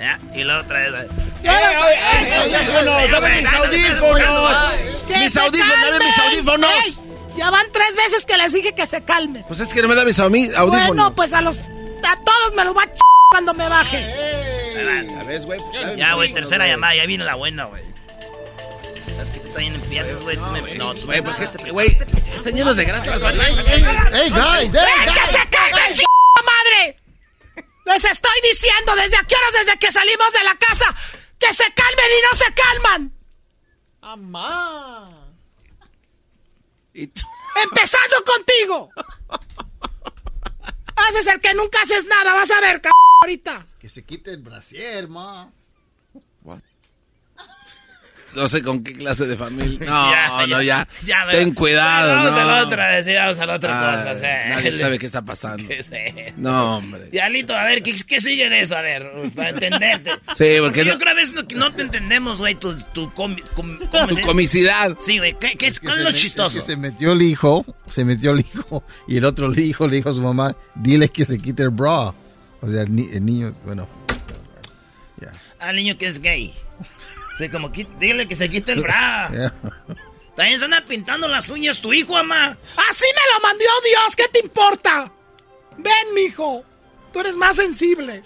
¿Ya? Y la otra vez. ¡Eh, oye, eh! ¡Dame mis audífonos! ¡Que ¡Mis audífonos! ¡Dame mis audífonos! Ya van tres veces que les dije que se calmen. Pues es que no me da mis audífonos. Bueno, pues a los a todos me los va a ch cuando me baje. ¿Sabes, güey? Ya, güey, tercera llamada, ya viene la buena, güey. Es que tú también empiezas, güey. tú me- No, tú Güey, porque este, güey, están llenos de grasa. Hey, guys, hey, ¡Ey, que se calmen, ch madre! Les estoy diciendo desde a qué horas desde que salimos de la casa que se calmen y no se calman. Amá. Empezando contigo. Haces el que nunca haces nada, vas a ver, c ahorita. Que se quite el brasier, ma. No sé con qué clase de familia. No, Ya, no, ya. ya, Ten cuidado, Bueno, Vamos no. a la otra, sí, vamos a la otra cosa. Nadie sabe qué está pasando. ¿Qué es? No, hombre. Diablito, a ver, ¿qué, qué sigue de eso? A ver, para entenderte. Sí, porque yo no- creo que a veces no, no te entendemos, güey, tu, tu, comi- com- Tu ¿cómo se- comicidad. Sí, güey, ¿qué, qué, que ¿cuál es lo me- chistoso? es que se metió el hijo, se metió el hijo, y el otro hijo le dijo a su mamá, dile que se quite el bra. O sea, el, ni- el niño, bueno. Al niño que es gay. Sí, como, dile que se quite el bra. También se anda pintando las uñas tu hijo, mamá. Así me lo mandó Dios, ¿qué te importa? Ven, mijo, tú eres más sensible.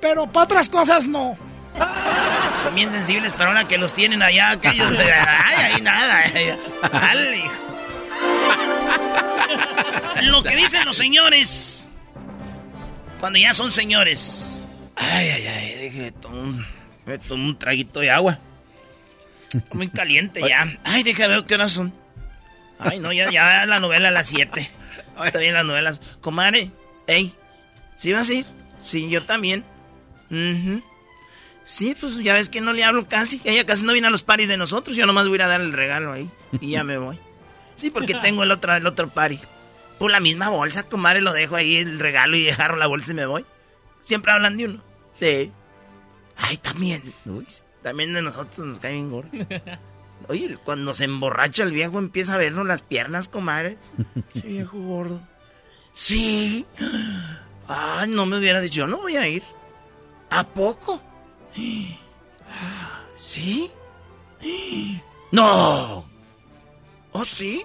Pero para otras cosas no. Son bien sensibles, pero ahora que los tienen allá, aquellos. Ay, ahí nada. Dale, hijo. Lo que dicen los señores. Cuando ya son señores. Ay, ay, ay, déjeme tomar un, déjeme tomar un traguito de agua. Está Muy caliente ya. Ay, déjame ver qué horas son. Ay, no, ya, ya la novela a las 7. Está bien las novelas. Comadre, ey, ¿sí vas a ir? Sí, yo también. Ujú. Sí, pues ya ves que no le hablo casi. Ella casi no viene a los paris de nosotros. Yo nomás voy a ir a dar el regalo ahí. Y ya me voy. Sí, porque tengo el otro, el otro party. Por la misma bolsa, comadre, lo dejo ahí el regalo y agarro la bolsa y me voy. Siempre hablan de uno. Sí. Ay, también. Uy, también de nosotros nos cae bien gordo. Oye, cuando se emborracha el viejo empieza a vernos las piernas, comadre. Ese viejo gordo. Sí. Ay, no me hubiera dicho, yo no voy a ir. ¿A poco? ¿Sí? No. ¿Oh, sí?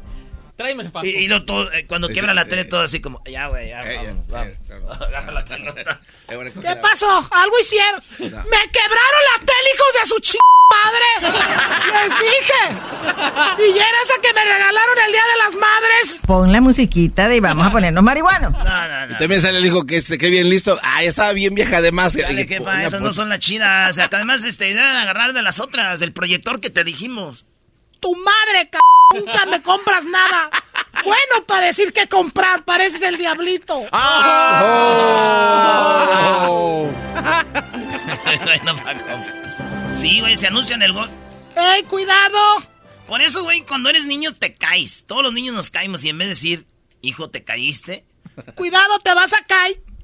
Tráeme el paso. Y, y lo todo, eh, cuando quiebra la tele, todo así como, ya, güey, ya, Eh, vamos, vamos. Agarra la pelota. ¿Qué pasó? Algo hicieron. Me quebraron la tele, hijos de su ch madre. Les dije. Y era esa que me regalaron el día de las madres. pues. Pon la musiquita de vamos a ponernos marihuanos. No, no, no. Y también sale el hijo que, que bien listo. Ah, estaba bien vieja además. Dale, jefa, esas no son las chidas. Además, este, deben agarrar de las otras, del proyector que te dijimos. Tu madre, c nunca me compras nada. Bueno, para decir que comprar, pareces el diablito. Oh. sí, güey, se anuncia en el gol. ¡Ey, cuidado! Por eso, güey, cuando eres niño te caes. Todos los niños nos caemos y en vez de decir, hijo, te caíste. Cuidado, te vas a caer.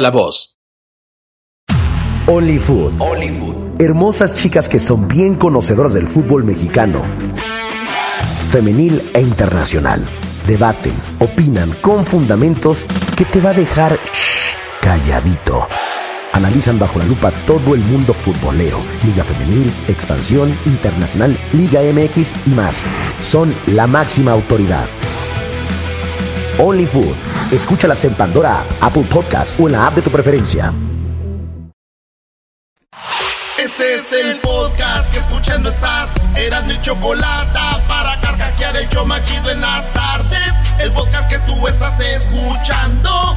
la voz. Only Food. Hermosas chicas que son bien conocedoras del fútbol mexicano, femenil e internacional. Debaten, opinan con fundamentos que te va a dejar calladito. Analizan bajo la lupa todo el mundo futbolero, Liga Femenil, Expansión, Internacional, Liga MX y más. Son la máxima autoridad. Only Food. Escúchalas en Pandora, Apple Podcast o en la app de tu preferencia. Este es el podcast que escuchando estás. Eran mi chocolate para carcajear el yo machido en las tardes. El podcast que tú estás escuchando.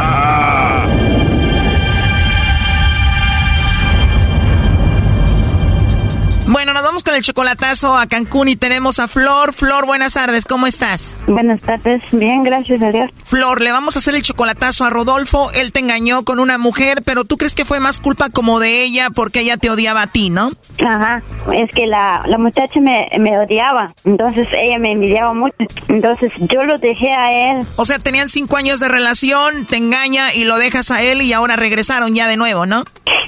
vamos con el chocolatazo a Cancún y tenemos a Flor. Flor, buenas tardes, ¿cómo estás? Buenas tardes, bien, gracias a Dios. Flor, le vamos a hacer el chocolatazo a Rodolfo. Él te engañó con una mujer, pero tú crees que fue más culpa como de ella porque ella te odiaba a ti, ¿no? Ajá, es que la, la muchacha me, me odiaba, entonces ella me envidiaba mucho, entonces yo lo dejé a él. O sea, tenían cinco años de relación, te engaña y lo dejas a él y ahora regresaron ya de nuevo, ¿no?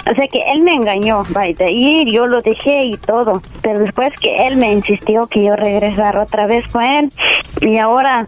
O sea que él me engañó, vaya, y yo lo dejé y todo. Pero después que él me insistió que yo regresara otra vez con él, y ahora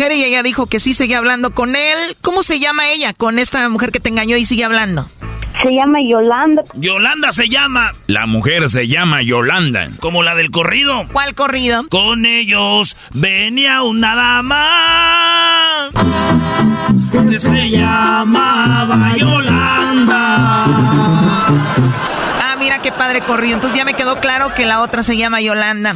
y ella dijo que sí seguía hablando con él. ¿Cómo se llama ella con esta mujer que te engañó y sigue hablando? Se llama Yolanda. Yolanda se llama. La mujer se llama Yolanda. Como la del corrido. ¿Cuál corrido? Con ellos venía una dama. Que se llamaba Yolanda. Ah, mira qué padre corrido. Entonces ya me quedó claro que la otra se llama Yolanda.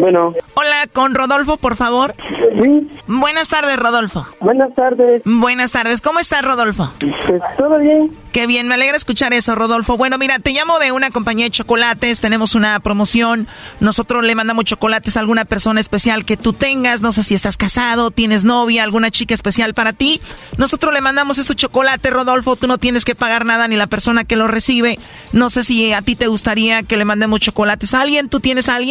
Bueno. Hola, con Rodolfo, por favor. Sí. Buenas tardes, Rodolfo. Buenas tardes. Buenas tardes. ¿Cómo estás, Rodolfo? Pues todo bien. Qué bien, me alegra escuchar eso, Rodolfo. Bueno, mira, te llamo de una compañía de chocolates, tenemos una promoción. Nosotros le mandamos chocolates a alguna persona especial que tú tengas, no sé si estás casado, tienes novia, alguna chica especial para ti. Nosotros le mandamos estos chocolates, Rodolfo, tú no tienes que pagar nada ni la persona que lo recibe. No sé si a ti te gustaría que le mandemos chocolates a alguien, ¿tú tienes a alguien?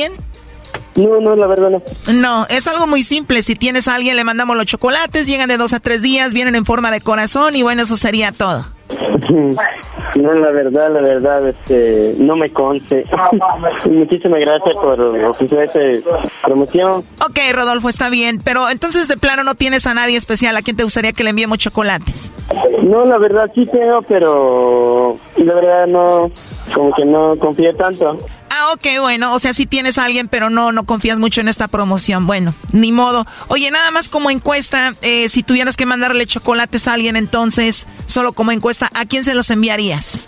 No, no, la verdad no. No, es algo muy simple. Si tienes a alguien, le mandamos los chocolates, llegan de dos a tres días, vienen en forma de corazón y bueno, eso sería todo. No, la verdad, la verdad, este, no me conste. Muchísimas gracias por ofrecer esta promoción. Ok, Rodolfo, está bien. Pero entonces, de plano, no tienes a nadie especial a quien te gustaría que le enviemos chocolates. No, la verdad sí tengo, pero la verdad no, como que no confío tanto. Ah, ok, bueno, o sea, sí tienes a alguien, pero no, no confías mucho en esta promoción. Bueno, ni modo. Oye, nada más como encuesta, eh, si tuvieras que mandarle chocolates a alguien, entonces, solo como encuesta, ¿a quién se los enviarías?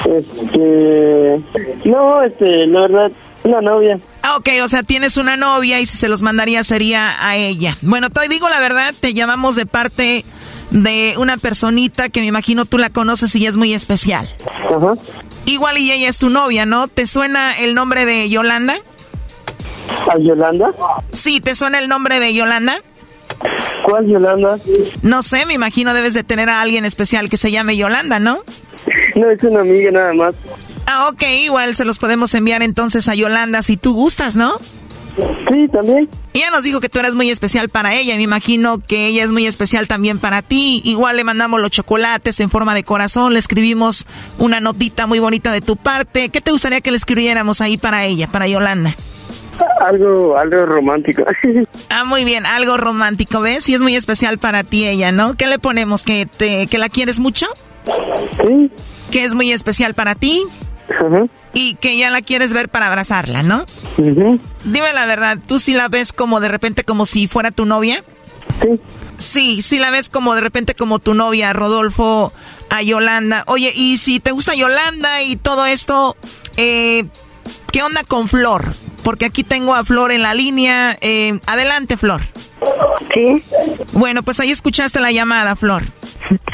Este, no, este, la verdad, una novia. Ah, ok, o sea, tienes una novia y si se los mandaría sería a ella. Bueno, te digo la verdad, te llamamos de parte de una personita que me imagino tú la conoces y es muy especial. Ajá. Igual y ella es tu novia, ¿no? ¿Te suena el nombre de Yolanda? ¿A Yolanda? Sí, ¿te suena el nombre de Yolanda? ¿Cuál Yolanda? No sé, me imagino debes de tener a alguien especial que se llame Yolanda, ¿no? No, es una amiga nada más. Ah, ok, igual se los podemos enviar entonces a Yolanda si tú gustas, ¿no? Sí, también. Ella nos dijo que tú eres muy especial para ella. Me imagino que ella es muy especial también para ti. Igual le mandamos los chocolates en forma de corazón. Le escribimos una notita muy bonita de tu parte. ¿Qué te gustaría que le escribiéramos ahí para ella, para Yolanda? Algo, algo romántico. ah, muy bien, algo romántico, ¿ves? Y es muy especial para ti ella, ¿no? ¿Qué le ponemos? ¿Que, te, que la quieres mucho? Sí. ¿Que es muy especial para ti? Ajá. Y que ya la quieres ver para abrazarla, ¿no? Dime la verdad, ¿tú sí la ves como de repente como si fuera tu novia? Sí. Sí, sí la ves como de repente como tu novia, Rodolfo, a Yolanda. Oye, y si te gusta Yolanda y todo esto, eh, ¿qué onda con Flor? Porque aquí tengo a Flor en la línea. Eh, adelante, Flor. Sí. Bueno, pues ahí escuchaste la llamada, Flor.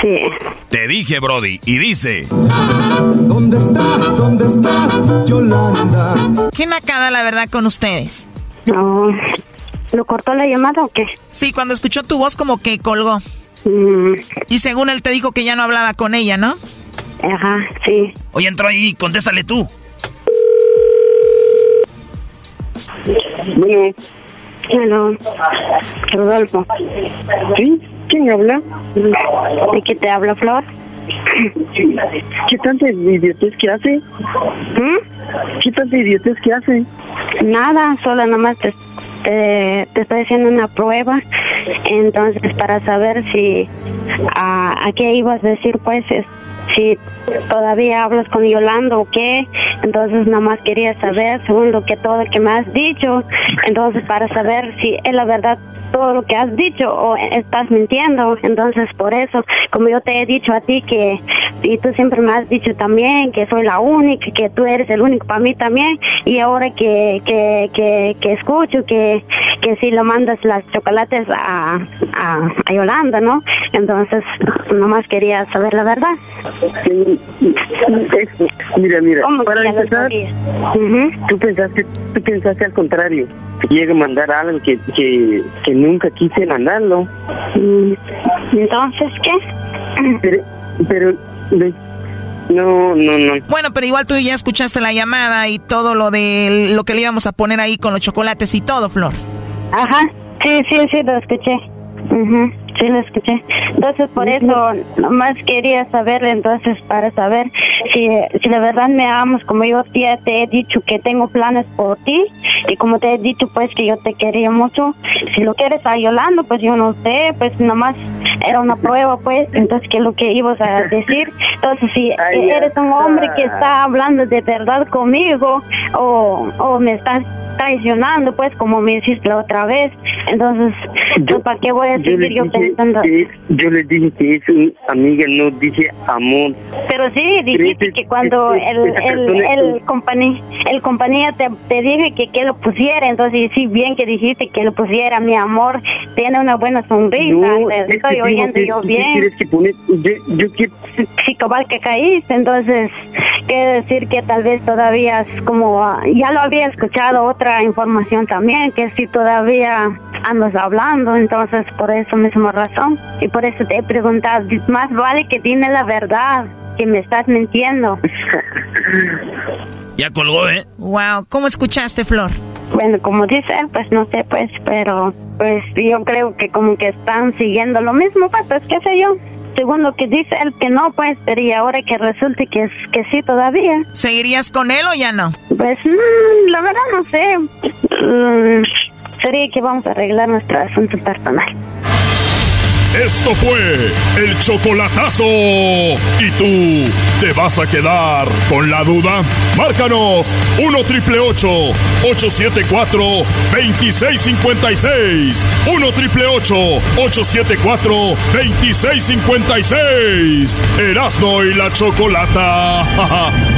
Sí. Te dije, Brody, y dice... ¿Dónde estás? ¿Dónde estás, Yolanda? Qué nacada, la verdad, con ustedes. No. ¿Lo cortó la llamada o qué? Sí, cuando escuchó tu voz como que colgó. Mm. Y según él te dijo que ya no hablaba con ella, ¿no? Ajá, sí. Oye, entró ahí, contéstale tú. Bueno. Hello. Rodolfo. ¿Sí? ¿Quién habla? ¿De qué te habla, Flor? ¿Qué tanta idiotez que hace? ¿Mm? ¿Qué tanta idiotez que hace? Nada, solo nomás te, te, te estoy haciendo una prueba. Entonces, para saber si... ¿A, a qué ibas a decir, pues? Es, si todavía hablas con Yolanda o qué. Entonces, nomás quería saber, según lo que todo lo que me has dicho. Entonces, para saber si es la verdad todo lo que has dicho o estás mintiendo. Entonces, por eso, como yo te he dicho a ti que, y tú siempre me has dicho también que soy la única, que tú eres el único para mí también, y ahora que, que, que, que escucho que, que si lo mandas las chocolates a, a, a Yolanda, ¿no? Entonces, nomás quería saber la verdad. Mira, mira, ¿Cómo para empezar, tú pensaste, tú pensaste al contrario, que llegue a mandar algo que, que, que nunca quise mandarlo. Entonces, ¿qué? Pero, pero, no, no, no. Bueno, pero igual tú ya escuchaste la llamada y todo lo de lo que le íbamos a poner ahí con los chocolates y todo, Flor. Ajá, sí, sí, sí, lo escuché. Ujú. Sí, lo escuché. Entonces, por eso, nomás quería saber, entonces, para saber si, si de verdad me amas, como yo te he dicho que tengo planes por ti, y como te he dicho, pues, que yo te quería mucho. Si lo quieres a Yolando, pues yo no sé, pues nomás era una prueba, pues, entonces, ¿qué es lo que ibas a decir? Entonces, si eres un hombre que está hablando de verdad conmigo, o, o me estás traicionando, pues, como me hiciste la otra vez, entonces, ¿para qué voy a seguir yo, yo le dije que es un amiga, no dije amor. Pero sí, dijiste que cuando el, el, el, compañía, el compañía te, te dije que, que lo pusiera, entonces sí, bien que dijiste que lo pusiera, mi amor, tiene una buena sonrisa, No, es estoy que oyendo que- yo ¿qué bien. que poner? Yo, yo que Sí, cabal que caíste, entonces quiere decir que tal vez todavía es como, ah, ya lo había escuchado otra información también, que si todavía andas hablando, entonces por eso misma razón, y por eso te he preguntado, más vale que dime la verdad, que me estás mintiendo. Ya colgó, ¿eh? Wow, ¿cómo escuchaste, Flor? Bueno, como dice él, pues no sé, pues, pero pues yo creo que como que están siguiendo lo mismo, pues, pues qué sé yo. Según lo que dice él que no, pues, pero y ahora que resulte que, es, que sí todavía. ¿Seguirías con él o ya no? Pues mm, la verdad no sé. Mm, sería que vamos a arreglar nuestro asunto personal. Esto fue el chocolatazo. ¿Y tú te vas a quedar con la duda? Márcanos 1 triple 874 2656. 1 triple 874 2656. Erasno y la chocolata.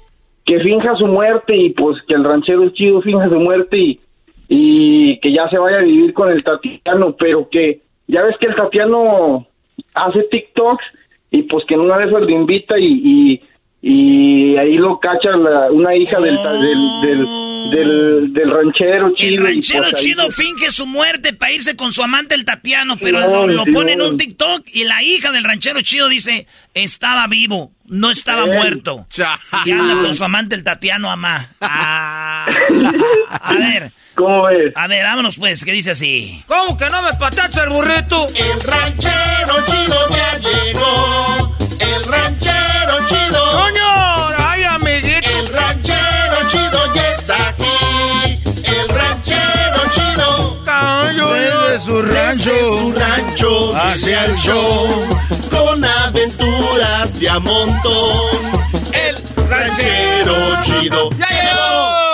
que finja su muerte y pues que el ranchero chido finja su muerte y, y que ya se vaya a vivir con el Tatiano, pero que ya ves que el Tatiano hace TikToks y pues que en una esas lo invita y, y ahí lo cacha la- una hija del, ta- del, del, del, del ranchero El chido. y, ranchero pues, ahí chido se- finge su muerte para irse con su amante el Tatiano, pero No, lo, lo sí, pone en un TikTok y la hija del ranchero chido dice, estaba vivo, no estaba muerto. Y anda con su amante el Tatiano amá. Ah. A ver. ¿Cómo ves? A ver, vámonos pues, que dice así. ¿Cómo que no me patacha el burrito? El ranchero chido ya llegó. El ranchero chido. ¡Coño! ¡Ay, amiguito! El ranchero chido ya está aquí. El ranchero chido. Desde su rancho. Desde su rancho hacia el show. Con aventuras de a montón. El ranchero chido ya llegó.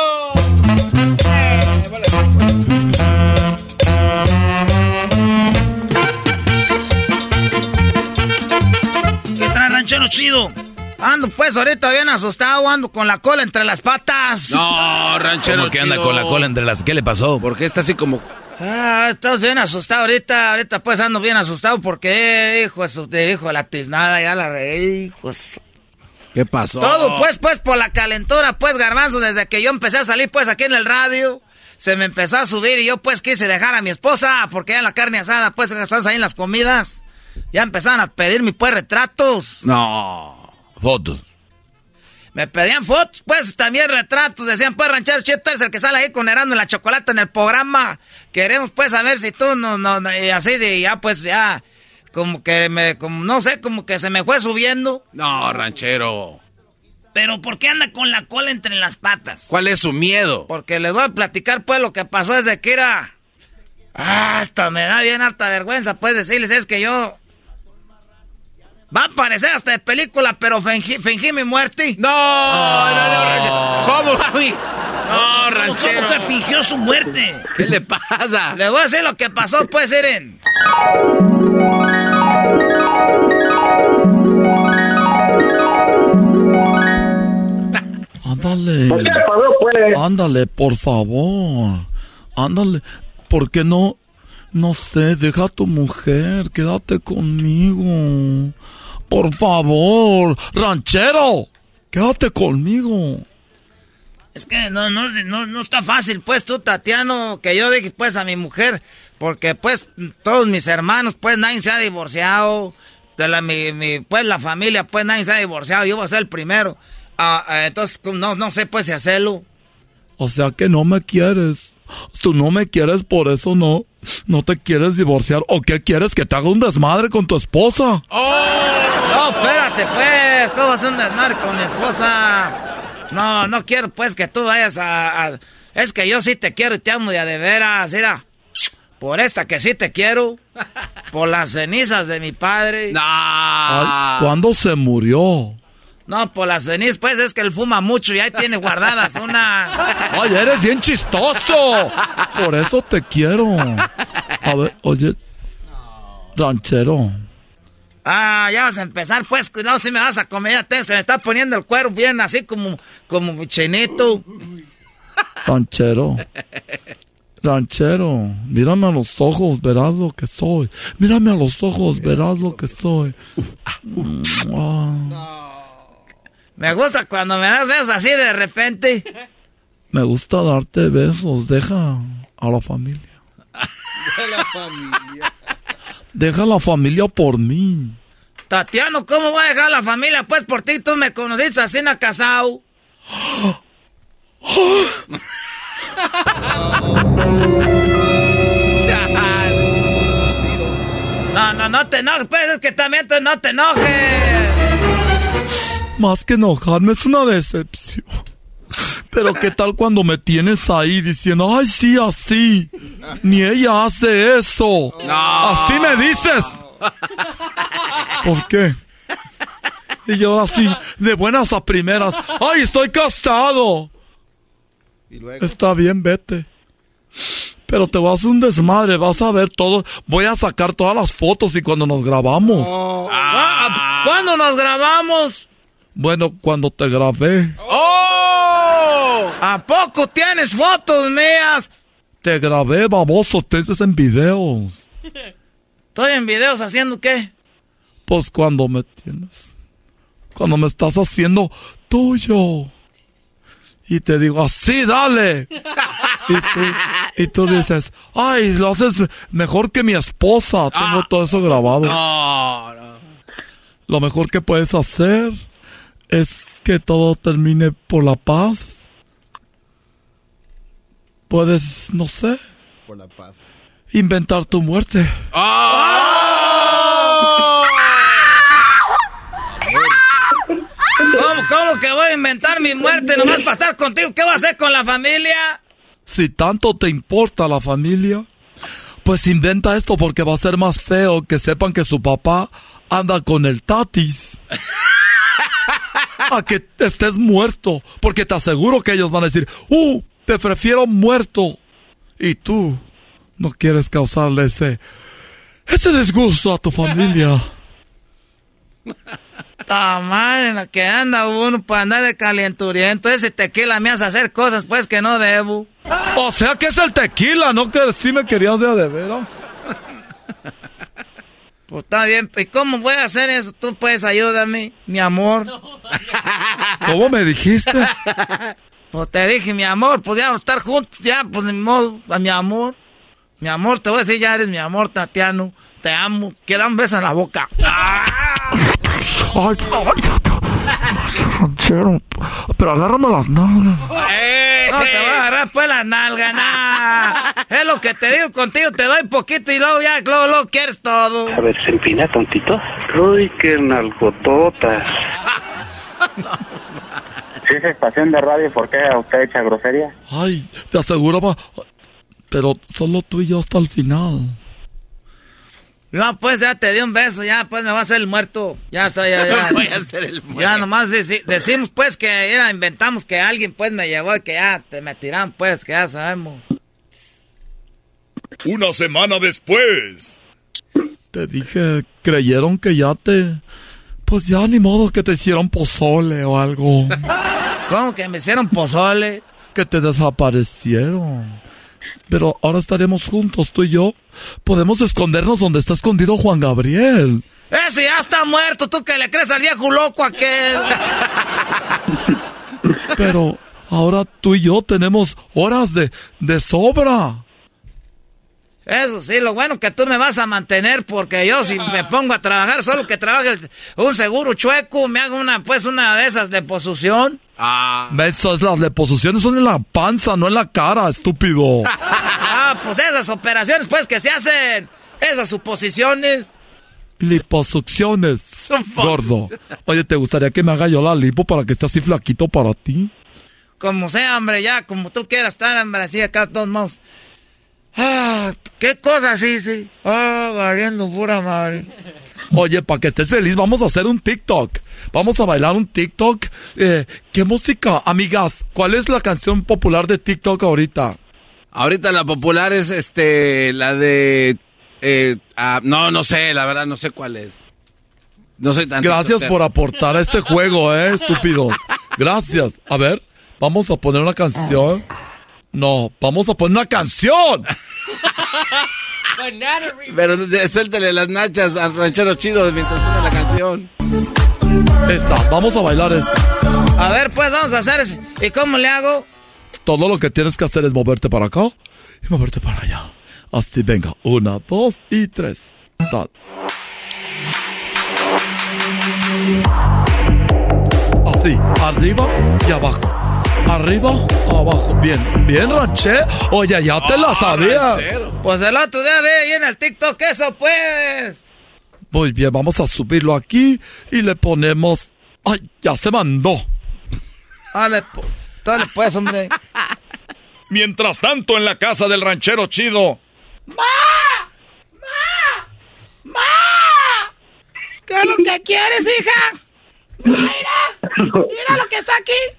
Chido? Ando pues ahorita bien asustado, ando con la cola entre las patas. No, ranchero ¿Cómo que anda con la cola entre las... ¿Qué le pasó? ¿Por qué está así como... Ah, estás bien asustado ahorita, ahorita pues ando bien asustado porque, hijo de hijo de la tiznada, ya la reí, hijos. ¿Qué pasó? Todo pues, pues por la calentura, pues garbanzo, desde que yo empecé a salir pues aquí en el radio, se me empezó a subir y yo pues quise dejar a mi esposa porque ya la carne asada, pues estás ahí en las comidas, ya empezaron a pedirme pues retratos. No. Fotos. Me pedían fotos, pues también retratos. Decían, pues, ranchero tú eres el que sale ahí con Herando en la chocolate en el programa. Queremos, pues, saber si tú no, no, no", y así, de ya, pues, ya, como que me, como, no sé, como que se me fue subiendo. No, ranchero. Pero, ¿por qué anda con la cola entre las patas? ¿Cuál es su miedo? Porque les voy a platicar, pues, lo que pasó desde que era. Ah, hasta me da bien harta vergüenza, pues, decirles, es que yo. Va a parecer hasta de película, pero fingí, mi muerte. No, no, no, ranchero. ¿Cómo, mí? No, ranchero. ¿Cómo que fingió su muerte? ¿Qué le pasa? Le voy a decir lo que pasó, pues, Eren. Ándale. ¿Qué pasó, pues? Ándale, por favor. Ándale. ¿Por qué no? No sé, deja a tu mujer, quédate conmigo. Por favor, ranchero, quédate conmigo. Es que no, no, no, no está fácil, pues tú, Tatiano, que yo dije pues a mi mujer, porque pues todos mis hermanos, pues nadie se ha divorciado, de la, mi, mi, pues la familia, pues nadie se ha divorciado, yo voy a ser el primero. Ah, ah, entonces no, no sé pues si hacerlo. O sea que no me quieres. Tú no me quieres, por eso no. No te quieres divorciar. ¿O qué quieres? ¿Que te haga un desmadre con tu esposa? ¡Oh! No, espérate, pues. ¿Cómo hacer un desmadre con mi esposa? No, no quiero, pues, que tú vayas a, Es que yo sí te quiero y te amo de a de veras. Mira, por esta que sí te quiero. Por las cenizas de mi padre. No. ¿Cuándo se murió? No, por las cenizas, pues es que él fuma mucho y ahí tiene guardadas una. Oye, eres bien chistoso. Por eso te quiero. A ver, oye, ranchero. Ah, ya vas a empezar, pues, no, si me vas a comer, se me está poniendo el cuero bien así como, como chinito. Ranchero. Ranchero, mírame a los ojos, verás lo que soy. Mírame a los ojos, verás lo que soy. Me gusta cuando me das besos así de repente. Me gusta darte besos. Deja a la familia. Deja la familia. Deja la familia por mí. Tatiano, ¿cómo voy a dejar la familia? Pues por ti tú me conociste así en casado. No, no, no te enojes, pues es que también tú no te enojes. Más que enojarme es una decepción. Pero qué tal cuando me tienes ahí diciendo, ay sí, así. Ni ella hace eso. Así me dices. ¿Por qué? Y ahora sí, de buenas a primeras, ay, estoy casado. Está bien, vete. Pero te vas a un desmadre, vas a ver todo. Voy a sacar todas las fotos y cuando nos grabamos. Ah, ¿Cuándo nos grabamos? Bueno, cuando te grabé. ¡Oh! ¿A poco tienes fotos mías? Te grabé, baboso, te en videos. ¿Estoy en videos haciendo qué? Pues cuando me tienes. Cuando me estás haciendo tuyo. Y te digo, así, dale. y, tú, y tú dices, ay, lo haces mejor que mi esposa. Tengo todo eso grabado. No, no. Lo mejor que puedes hacer es que todo termine por la paz. Puedes, no sé. Por la paz. Inventar tu muerte. ¿Cómo, ¿Cómo que voy a inventar mi muerte nomás para estar contigo? ¿Qué voy a hacer con la familia? Si tanto te importa la familia, pues inventa esto porque va a ser más feo que sepan que su papá anda con el tatis. a que estés muerto, porque te aseguro que ellos van a decir, ¡uh! Te prefiero muerto. Y tú no quieres causarle ese, ese disgusto a tu familia. mal en la que anda uno para andar de calenturiento. Ese tequila me hace hacer cosas pues que no debo. O sea que es el tequila, no que sí me querías de a de veras. Pues está bien, ¿y cómo voy a hacer eso? Tú puedes ayudarme, mi amor. ¿Cómo me dijiste? Pues te dije, mi amor, podíamos estar juntos, ya, pues ni modo, a mi amor. Mi amor, te voy a decir, ya eres mi amor, Tatiano. Te amo. Quiero un beso en la boca. Ay, pero agárrame las nalgas. Eh, no te voy a agarrar pues las nalgas, nah. Es lo que te digo contigo, te doy poquito y luego ya, luego, luego quieres todo. A ver, se empina tontito. Uy, qué nalgototas. Si es estación de radio, ¿por qué usted echa grosería? Ay, te aseguro, pa, pero solo tú y yo hasta el final. No, pues ya te di un beso, ya pues me va a hacer el muerto. Ya está, ya, ya. Voy a hacer el muerto. Ya nomás decimos pues que era, inventamos que alguien pues me llevó y que ya te me tiran pues, que ya sabemos. Una semana después. Te dije, creyeron que ya te... Pues ya ni modo que te hicieron pozole o algo. ¿Cómo que me hicieron pozole? Que te desaparecieron. Pero ahora estaremos juntos, tú y yo. Podemos escondernos donde está escondido Juan Gabriel. Ese ya está muerto, tú que le crees al viejo loco aquel. Pero ahora tú y yo tenemos horas de, de sobra. Eso sí, lo bueno que tú me vas a mantener porque yo si me pongo a trabajar, solo que trabaje un seguro chueco, me hago una, pues una de esas de posición. Ah. Eso las deposiciones son en la panza, no en la cara, estúpido. ah, pues esas operaciones, pues que se hacen, esas suposiciones. Liposucciones, gordo. Oye, ¿te gustaría que me haga yo la lipo para que esté así flaquito para ti? Como sea, hombre, ya, como tú quieras estar, hombre, así acá todos modos. Ah, qué cosa, sí, sí. Ah, valiendo pura madre. Oye, para que estés feliz, vamos a hacer un TikTok. Vamos a bailar un TikTok. Eh, ¿Qué música? Amigas, ¿cuál es la canción popular de TikTok ahorita? Ahorita la popular es este, la de... Eh, ah, no, no sé, la verdad, no sé cuál es. No soy tan... Gracias por aportar a este juego, eh, estúpido. Gracias. A ver, vamos a poner una canción. No, vamos a poner una canción. Pero suéltale las nachas al ranchero chido mientras pone la canción. Esta, vamos a bailar esta. A ver, pues vamos a hacer eso. ¿Y cómo le hago? Todo lo que tienes que hacer es moverte para acá y moverte para allá. Así, venga. Una, dos y tres. Así, arriba y abajo. Arriba, abajo. Bien, bien, ranché. Oye, ya te la sabía. Pues el otro día ve ahí en el TikTok eso, pues. Muy bien, vamos a subirlo aquí y le ponemos. ¡Ay, ya se mandó! Dale, dale pues, hombre. Mientras tanto, en la casa del ranchero chido. ¡Ma! ¡Ma! ¡Ma! ¿Qué es lo que quieres, hija? Mira, mira lo que está aquí.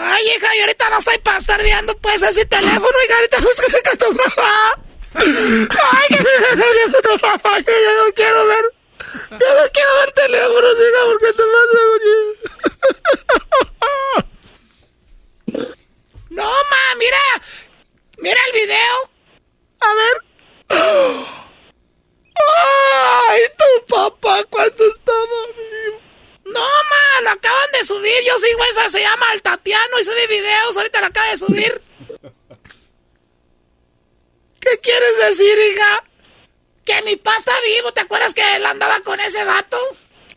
Ay, hija, y ahorita no estoy para estar viendo pues ese teléfono, hija, ahorita busca a tu mamá. Ay, que me tu mamá, que yo no quiero ver. Yo no quiero ver teléfonos, hija, porque te vas a morir. No, ma, mira. Mira el video. A ver. Ay, tu papá cuando estaba vivo. No, ma, lo acaban de subir. Yo sigo esa, se llama El Tatiano y sube videos. Ahorita lo acaba de subir. ¿Qué quieres decir, hija? Que mi pa está vivo. ¿Te acuerdas que él andaba con ese vato?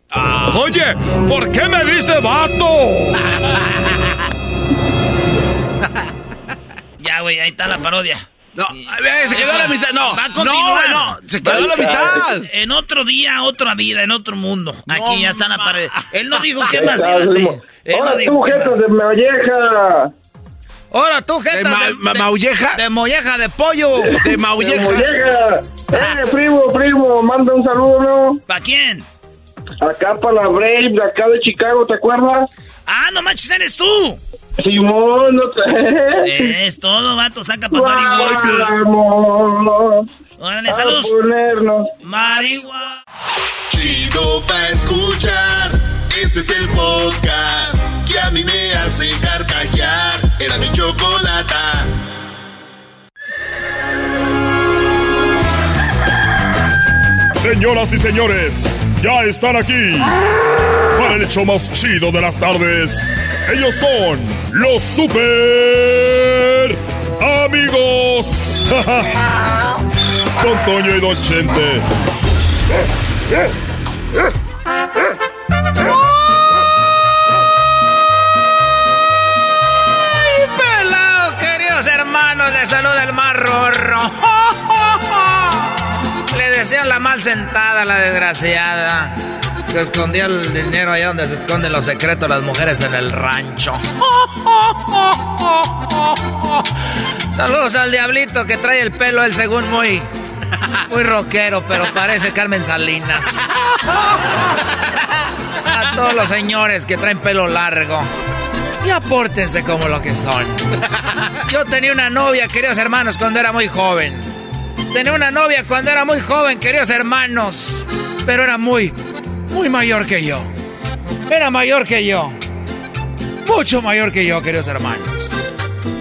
Ah. Oye, ¿por qué me dice vato? ya, güey, ahí está la parodia. No, se quedó a la mitad. No, va a continuar. no, no, se quedó a la mitad. En otro día, otra vida, en otro mundo. Aquí ya está la pared. Él no dijo qué más iba a hacer. Ahora tú, jetas de molleja. Ahora tú, jetas de, de, maulleja. De molleja de pollo. De maulleja. De molleja. Eh, primo, primo, manda un saludo, ¿no? ¿Para quién? Acá para la Brave, de acá de Chicago, ¿te acuerdas? Ah, no manches, eres tú. Simón, no te... Es todo, vato, saca para marihuana. Órale, saludos. ponernos. Marihuana. Chido pa' escuchar. Este es el podcast que a mí me hace carcajear. Era mi chocolata. Señoras y señores, ya están aquí para el hecho más chido de las tardes. Ellos son los super amigos. Don Toño y Don Chente. ¡Ay, pelado, queridos hermanos! Les saluda el marrorro. Le decían la mal sentada, la desgraciada. Se escondía el dinero allá donde se esconden los secretos las mujeres en el rancho. Saludos al diablito que trae el pelo, él según muy. Muy rockero, pero parece Carmen Salinas. A todos los señores que traen pelo largo. Y apórtense como lo que son. Yo tenía una novia, queridos hermanos, cuando era muy joven. Tenía una novia cuando era muy joven, queridos hermanos. Pero era muy, muy mayor que yo. Era mayor que yo. Mucho mayor que yo, queridos hermanos.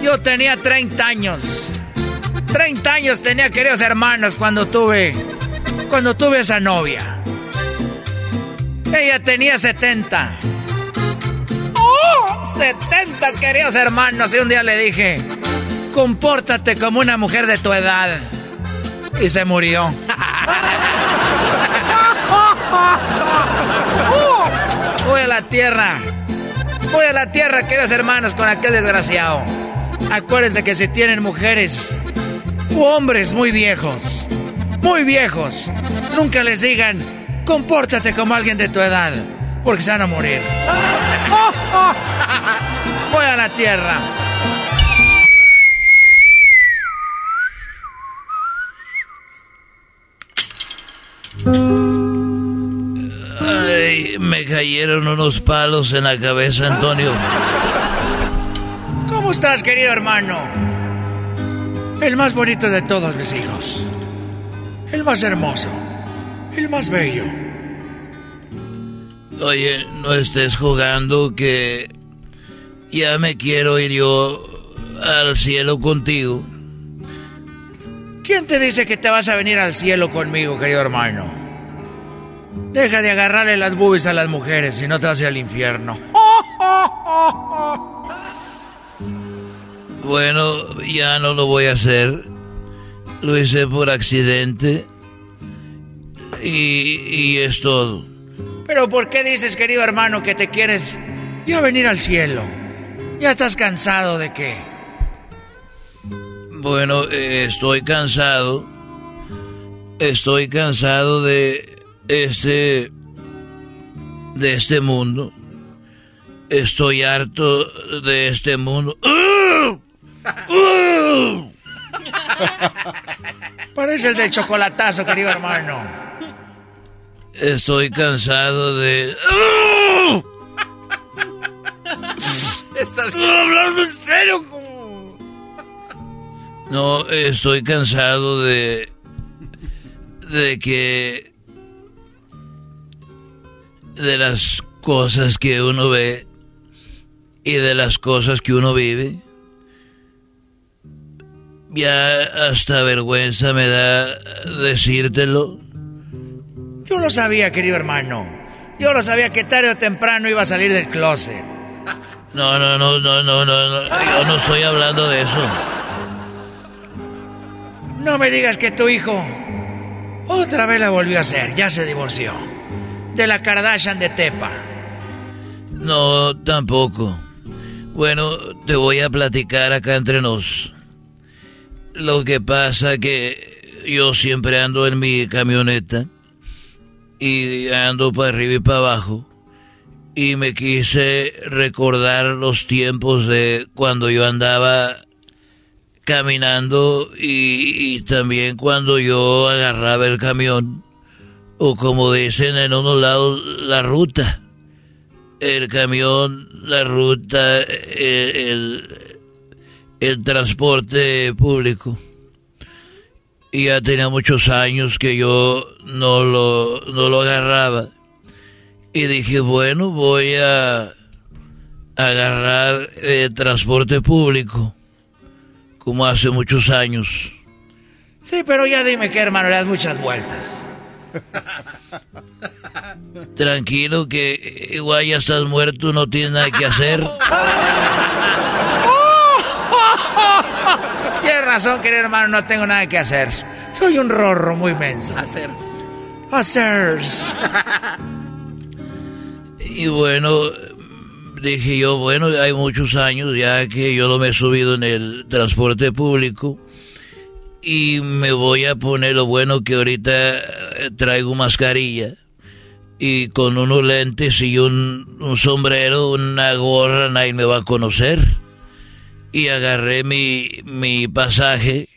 Yo tenía 30 años. 30 años tenía, queridos hermanos, cuando tuve. Cuando tuve esa novia. Ella tenía 70. ¡Oh! 70, queridos hermanos. Y un día le dije: Compórtate como una mujer de tu edad. Y se murió. Voy a la tierra. Voy a la tierra, queridos hermanos, con aquel desgraciado. Acuérdense que si tienen mujeres u hombres muy viejos, muy viejos, nunca les digan, compórtate como alguien de tu edad, porque se van a morir. Voy a la tierra. Me cayeron unos palos en la cabeza, Antonio. ¿Cómo estás, querido hermano? El más bonito de todos mis hijos. El más hermoso. El más bello. Oye, no estés jugando que ya me quiero ir yo al cielo contigo. ¿Quién te dice que te vas a venir al cielo conmigo, querido hermano? Deja de agarrarle las bubis a las mujeres, si no te ir al infierno. Bueno, ya no lo voy a hacer. Lo hice por accidente. Y, y es todo. Pero ¿por qué dices, querido hermano, que te quieres ya venir al cielo? ¿Ya estás cansado de qué? Bueno, eh, estoy cansado. Estoy cansado de este de este mundo. Estoy harto de este mundo. Parece el del chocolatazo, querido hermano. Estoy cansado de. ¿Estás hablando en serio? No, estoy cansado de. de que. De las cosas que uno ve y de las cosas que uno vive. Ya hasta vergüenza me da decírtelo. Yo lo sabía, querido hermano. Yo lo sabía que tarde o temprano iba a salir del closet. No, no, no, no, no, no, no. Yo no estoy hablando de eso. No me digas que tu hijo otra vez la volvió a hacer. Ya se divorció. De la Kardashian de Tepa. No, tampoco. Bueno, te voy a platicar acá entre nos. Lo que pasa que yo siempre ando en mi camioneta y ando para arriba y para abajo y me quise recordar los tiempos de cuando yo andaba caminando y, y, también cuando yo agarraba el camión o como dicen en unos lados la ruta el camión la ruta el, el, transporte público y ya tenía muchos años que yo no lo, no lo agarraba. Y dije, bueno, voy a agarrar el transporte público, como hace muchos años. Sí, pero ya dime que hermano, le das muchas vueltas. Tranquilo que igual ya estás muerto, no tienes nada que hacer. Tienes razón, querido hermano, no tengo nada que hacer. Soy un rorro muy menso. Hacer. Hacer. y bueno, dije yo, bueno, hay muchos años ya que yo no me he subido en el transporte público. Y me voy a poner lo bueno que ahorita traigo mascarilla. Y con unos lentes y un, sombrero, una gorra, nadie me va a conocer y agarré mi, mi pasaje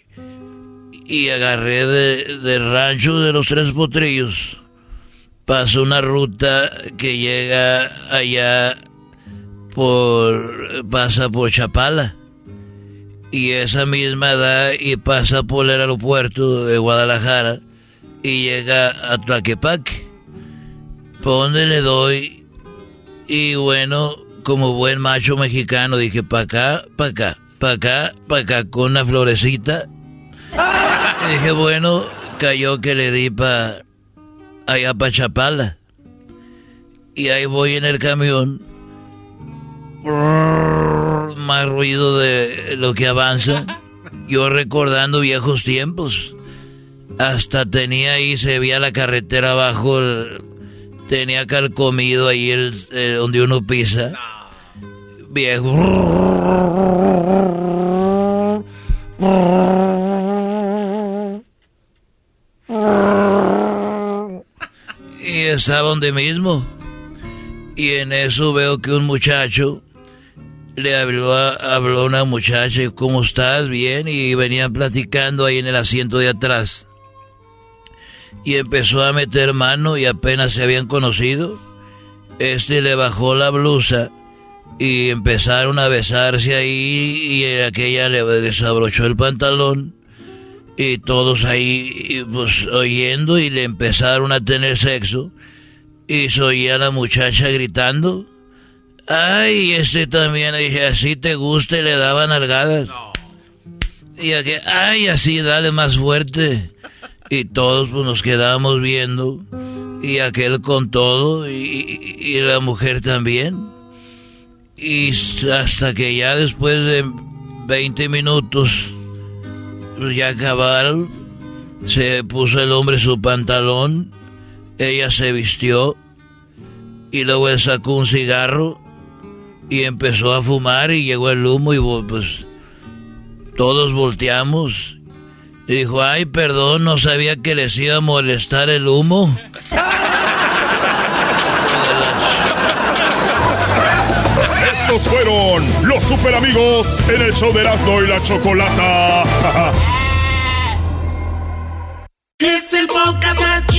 y agarré de, rancho de los tres potrillos. Paso una ruta que llega allá por. pasa por Chapala. Y esa misma da y pasa por el aeropuerto de Guadalajara y llega a Tlaquepaque. Por donde le doy. Y bueno, como buen macho mexicano, dije pa' acá, pa' acá, pa' acá, pa' acá, con una florecita. Y dije, bueno, cayó que le di pa' allá pa' Chapala. Y ahí voy en el camión. Más ruido de lo que avanza. Yo recordando viejos tiempos. Hasta tenía ahí, se veía la carretera abajo, tenía calcomido ahí el, donde uno pisa. Viejo. Y estaba donde mismo. Y en eso veo que un muchacho le habló habló una muchacha, ¿cómo estás? Bien, y venían platicando ahí en el asiento de atrás. Y empezó a meter mano y apenas se habían conocido. Este le bajó la blusa y empezaron a besarse ahí y aquella le desabrochó el pantalón y todos ahí pues oyendo y le empezaron a tener sexo y se oía la muchacha gritando ay este también dije así te gusta y le daban algadas y aquel ay así dale más fuerte. Y todos pues nos quedábamos viendo. Y aquel con todo y, y la mujer también. Y hasta que ya después de 20 minutos pues ya acabaron. Se puso el hombre su pantalón, ella se vistió y luego él sacó un cigarro y empezó a fumar y llegó el humo y pues todos volteamos. Y dijo, ay, perdón, no sabía que les iba a molestar el humo. Estos fueron los super amigos en el show de Erasmo y la Chocolata. Es el podcast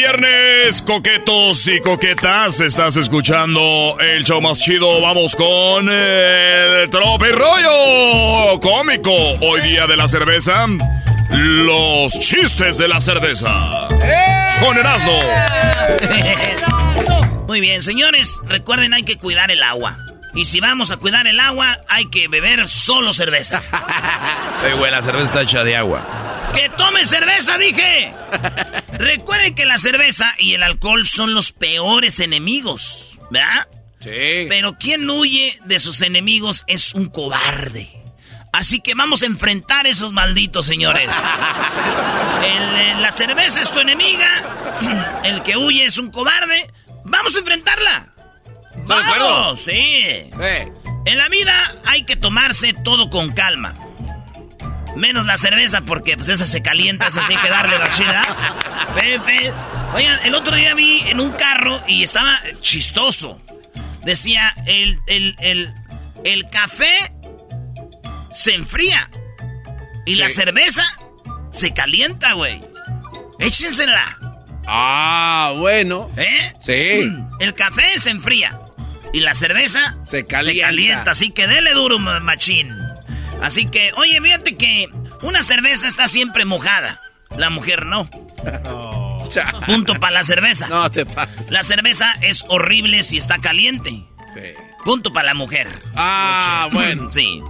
viernes, coquetos y coquetas! Estás escuchando el show más chido. Vamos con el trope rollo cómico. Hoy día de la cerveza, los chistes de la cerveza. Con Erasmo. Muy bien, señores, recuerden hay que cuidar el agua. Y si vamos a cuidar el agua, hay que beber solo cerveza. Muy buena, cerveza está hecha de agua. ¡Que tome cerveza, dije! Recuerden que la cerveza y el alcohol son los peores enemigos, ¿verdad? Sí. Pero quien huye de sus enemigos es un cobarde. Así que vamos a enfrentar esos malditos señores. El, la cerveza es tu enemiga. El que huye es un cobarde. Vamos a enfrentarla. ¡Vamos! Sí. En la vida hay que tomarse todo con calma. Menos la cerveza, porque pues esa se calienta, esa sí hay que darle la chida. Pepe. Oigan, el otro día vi en un carro y estaba chistoso. Decía, el, el, el, el café se enfría. Y la cerveza se calienta, güey. Échensela. Ah, bueno. ¿Eh? Sí. El café se enfría. Y la cerveza se calienta. Se calienta, así que dele duro, machín. Así que, oye, fíjate que una cerveza está siempre mojada. La mujer no. Punto para la cerveza. No te pases. La cerveza es horrible si está caliente. Sí. Punto para la mujer. Ah, bueno. Sí.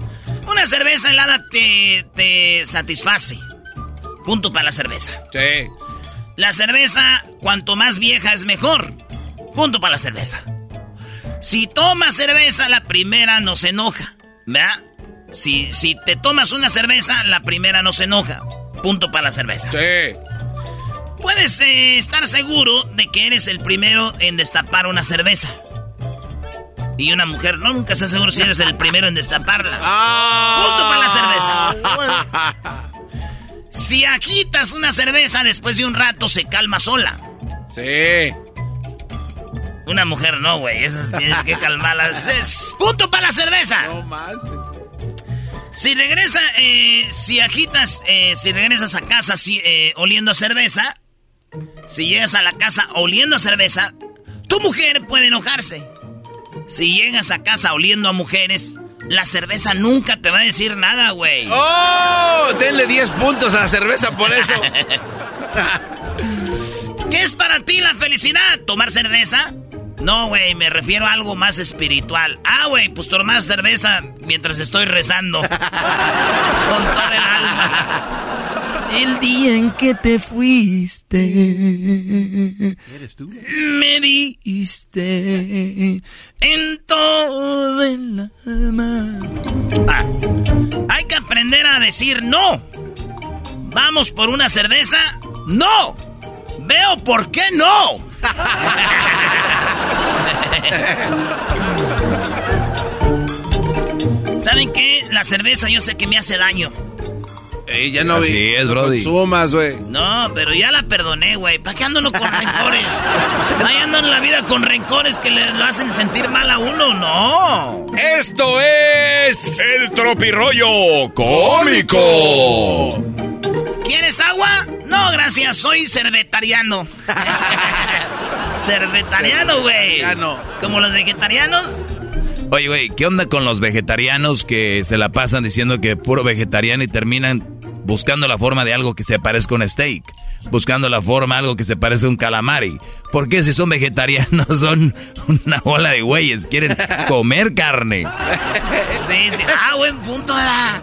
Una cerveza helada te, te satisface. Punto para la cerveza. Sí. La cerveza, cuanto más vieja es mejor. Punto para la cerveza. Si tomas cerveza, la primera no se enoja. ¿Verdad? Si, si te tomas una cerveza, la primera no se enoja. Punto para la cerveza. Sí. Puedes eh, estar seguro de que eres el primero en destapar una cerveza. Y una mujer no nunca está seguro si eres el primero en destaparla. Ah. Punto para la cerveza. Si agitas una cerveza después de un rato se calma sola. Sí. Una mujer no, güey. Eso tienes que calmarlas. Es punto para la cerveza. No manches. Si regresa, eh, si agitas, eh, si regresas a casa si, eh, oliendo a cerveza, si llegas a la casa oliendo a cerveza, tu mujer puede enojarse. Si llegas a casa oliendo a mujeres, la cerveza nunca te va a decir nada, güey. ¡Oh! Denle 10 puntos a la cerveza por eso. ¿Qué es para ti la felicidad? ¿Tomar cerveza? No, güey, me refiero a algo más espiritual. Ah, güey, pues tomar cerveza mientras estoy rezando. Con toda el alma. El día en que te fuiste. ¿Eres tú? Me diste en todo el alma. Ah, hay que aprender a decir no. ¿Vamos por una cerveza? ¡No! Veo por qué no. ¿Saben qué? La cerveza yo sé que me hace daño. Ey, ya no Así es, Brody. Consumas, güey. No, pero ya la perdoné, güey. ¿Para qué con rencores? Ahí ando en la vida con rencores que le lo hacen sentir mal a uno, no. Esto es el tropirollo cómico. ¿Quieres agua? No, gracias, soy cervetariano. cervetariano, güey. Como los vegetarianos. Oye, güey, ¿qué onda con los vegetarianos que se la pasan diciendo que puro vegetariano y terminan buscando la forma de algo que se parezca a un steak? Buscando la forma de algo que se parezca a un calamari. ¿Por qué si son vegetarianos son una bola de güeyes? Quieren comer carne. sí, sí. Ah, buen punto, ¿verdad?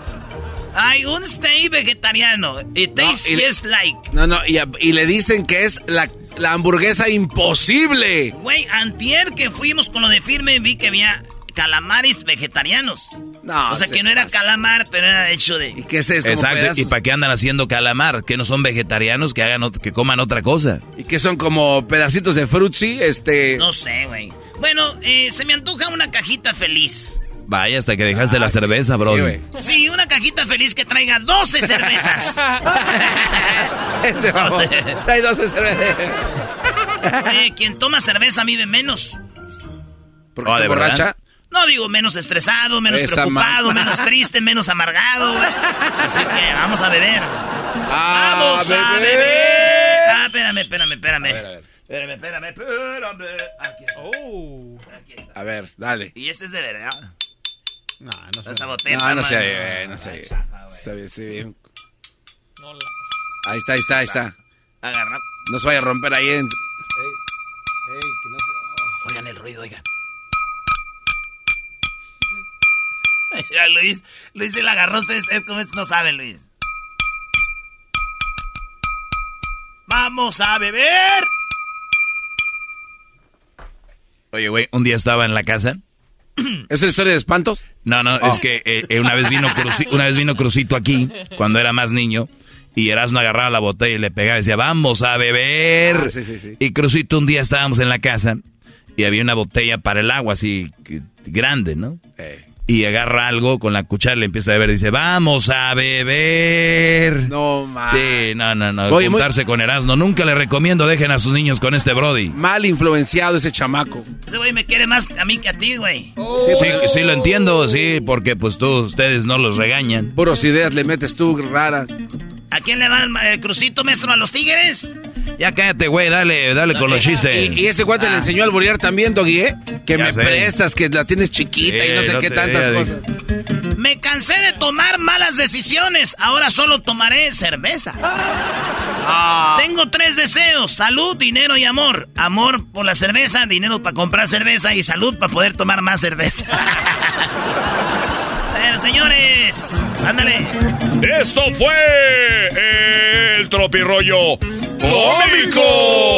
Hay un steak vegetariano. It tastes y le- just like. No, no, y, y le dicen que es la, la hamburguesa imposible. Güey, antier que fuimos con lo de firme vi que había calamares vegetarianos. No, o sea se que no era pasa. calamar, pero era hecho de... ¿Qué es eso? Exacto. ¿Y para qué andan haciendo calamar? ¿Que no son vegetarianos? Que hagan que coman otra cosa. ¿Y que son como pedacitos de frutzi? Este. No sé, güey. Bueno, eh, se me antoja una cajita feliz. Vaya, hasta que dejaste la cerveza, bro. Sí, una cajita feliz que traiga 12 cervezas. Ese vamos. Trae 12 cervezas. Oye, quien toma cerveza vive menos. ¿Porque Oh, se ¿de verdad? borracha? No digo menos estresado, menos Esa preocupado, menos triste, menos amargado. Así que vamos a beber. ¡Vamos a beber! beber! Ah, espérame, espérame, espérame. Espérame, espérame, espérame. Aquí está. Oh. Aquí está. A ver, dale. Y este es de verdad. No, no Esa botella. No, no sé, eh, no sé. Está bien, está bien. Ahí está, ahí está, ahí está. Agarra. No se vaya a romper ahí en. Oigan el ruido, oigan. Mira, Luis, Luis se la agarró. Ustedes, es como es, no saben, Luis. ¡Vamos a beber! Oye, güey, un día estaba en la casa. ¿Es una historia de espantos? No, no, Oh. es que eh, eh, una vez vino Cruci- una vez vino Crucito aquí, cuando era más niño, y Erasmo agarraba la botella y le pegaba y decía, vamos a beber. Ah, sí, sí, sí. Y Crucito un día estábamos en la casa y había una botella para el agua así grande, ¿no? Eh. Y agarra algo con la cuchara y le empieza a beber dice, vamos a beber. No, man. Sí, no, no, no. Oye, muy- juntarse con Erasmo. Nunca le recomiendo, dejen a sus niños con este Brody. Mal influenciado ese chamaco. Ese güey me quiere más a mí que a ti, güey. Sí, sí lo entiendo, sí, porque pues tú, ustedes no los regañan. Puros ideas le metes tú raras. ¿A quién le va el, el crucito, maestro? ¿A los tigres? Ya cállate, güey, dale, dale con los chistes. Y, y ese guante le enseñó al borear también, Doggy, ¿eh? Que Ya me sé. prestas, que la tienes chiquita y no sé no qué tantas diga, cosas. Me cansé de tomar malas decisiones. Ahora solo tomaré cerveza. Tengo tres deseos: salud, dinero y amor. Amor por la cerveza, dinero para comprar cerveza y salud para poder tomar más cerveza. Bueno, señores, ándale. Esto fue el tropirollo cómico.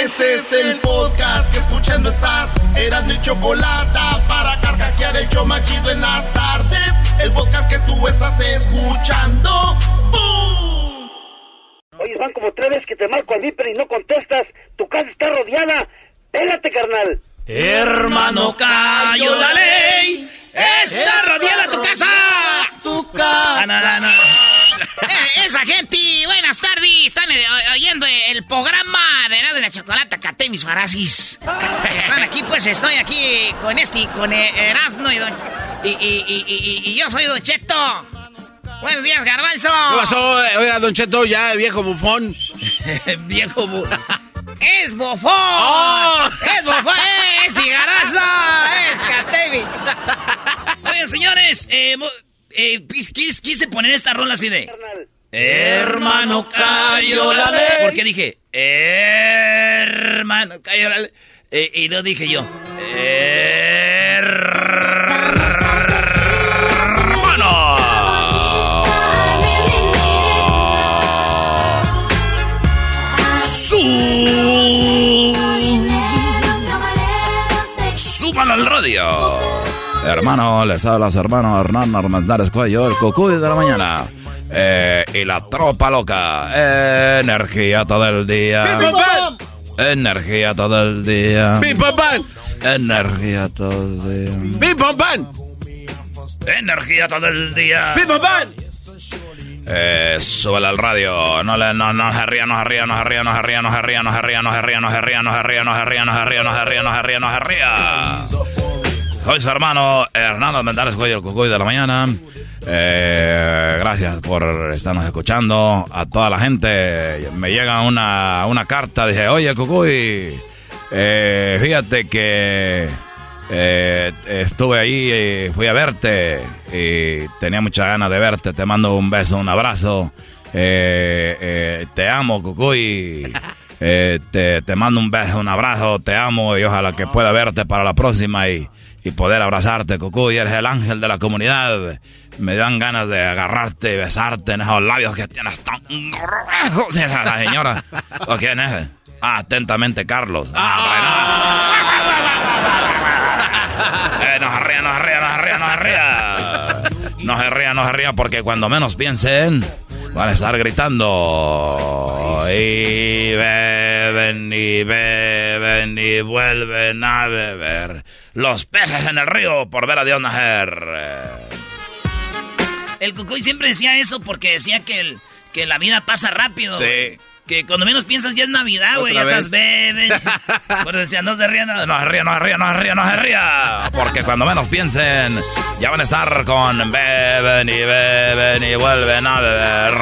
Este es el podcast que escuchando estás. Eran mi chocolate para carcajear el yo machido en las tardes. El podcast que tú estás escuchando. ¡Bum! Oye, van como tres veces que te marco al viper y no contestas. Tu casa está rodeada. Pélate, carnal. Hermano, cayó la ley. Está rodeada tu casa. Tu casa. Ah, eh, esa gente, buenas tardes. Están eh, oyendo el programa de la de la chocolata Caté mis farasis. Están aquí, pues estoy aquí con este, con eh, Erasmo y, don, y, y, y, y, yo soy Don Cheto. Buenos días, Garbanzo. ¿Qué pasó? Oiga, Don Cheto, ya, viejo bufón. viejo bufón. ¡Es bofón! Oh. ¡Es bofón! ¡Es cigarazo! ¡Es Catevi! Oigan, señores, eh, eh, quise, quise, poner esta rola así de... Hermano, cayó la ley. Porque dije, hermano, cayó la ley. Eh, y lo dije yo. Hermano. Su. Súbalo al radio. Hermano, les habla su hermano Hernán Armendáriz Cuello, el cucuy de la mañana. Eh, y la tropa loca. energía todo el día. Energía todo el día. Energía todo el día. Energía todo el día. Eh, súbele al radio. No le, no, no se ría, no se ría, no se ría, no se ría, no se ría, no se ría, no se ría, no se ría, no se ría, no se ría, no se ría, no se ría, no se ría, no se ría. Soy su hermano Hernando Mentales Cuello, el cucuy de la mañana. Eh, gracias por estarnos escuchando. A toda la gente me llega una, una carta. Dije, oye, Cucuy, eh, fíjate que eh, estuve ahí y fui a verte y tenía mucha ganas de verte. Te mando un beso, un abrazo. te amo, Cucuy. te, te mando un beso, un abrazo. Te amo y ojalá que pueda verte para la próxima y y poder abrazarte, Cucuy, eres el ángel de la comunidad. Me dan ganas de agarrarte y besarte en esos labios que tienes tan. La señora, ¿o quién es? Ah, atentamente, Carlos. Ah, eh, no se ría, no se ría, no se ría, no se ría. No se ría, no se ría, porque cuando menos piensen, van a estar gritando. Y beben, y beben, y vuelven a beber los peces en el río por ver a Dios nacer. El Cucuy siempre decía eso porque decía que, el, que la vida pasa rápido. Sí. Que cuando menos piensas ya es Navidad, güey. Ya estás beben. Pues decía, no se ría, no, no se ría, no se ría, no se ría, no se ría. Porque cuando menos piensen, ya van a estar con beben y beben y vuelven a beber.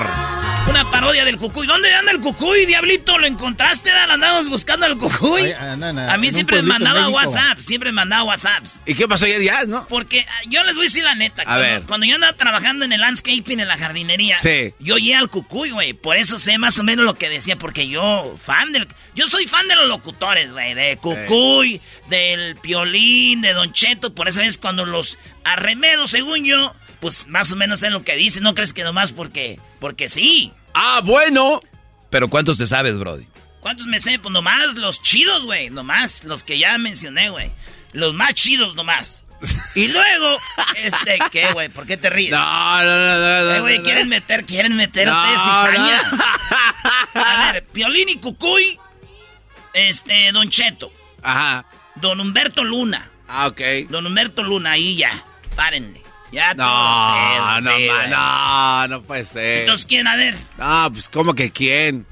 Una parodia del Cucuy. ¿Dónde anda el Cucuy, Diablito? ¿Lo encontraste? Andamos buscando al Cucuy. a mí siempre me mandaba WhatsApp, siempre me mandaba WhatsApps. ¿Y qué pasó ya, no? Porque ah, yo les voy a decir la neta. A cuando, ver. Cuando yo andaba trabajando en el landscaping, en la jardinería, sí. yo oía al Cucuy, güey. Por eso sé más o menos lo que decía, porque yo, fan del... Yo soy fan de los locutores, güey. De Cucuy, del Piolín, de Don Cheto. Por eso es cuando los arremedo, según yo, pues más o menos sé lo que dicen. No crees que nomás porque... Porque sí. Ah, bueno. Pero ¿cuántos te sabes, Brody? ¿Cuántos me sé? Pues nomás los chidos, güey. Nomás los que ya mencioné, güey. Los más chidos nomás. Y luego, este, ¿qué, güey? ¿Por qué te ríes? No, no, no, no. Eh, güey, quieren meter, quieren meter ustedes cizaña. A ver, Piolín y Cucuy, este, Don Cheto. Ajá. Don Humberto Luna. Ah, ok. Don Humberto Luna, ahí ya. Párenle. Ya no, no, sí, no, no puede ser. Entonces, ¿quién? A ver. Ah, pues, ¿cómo que quién?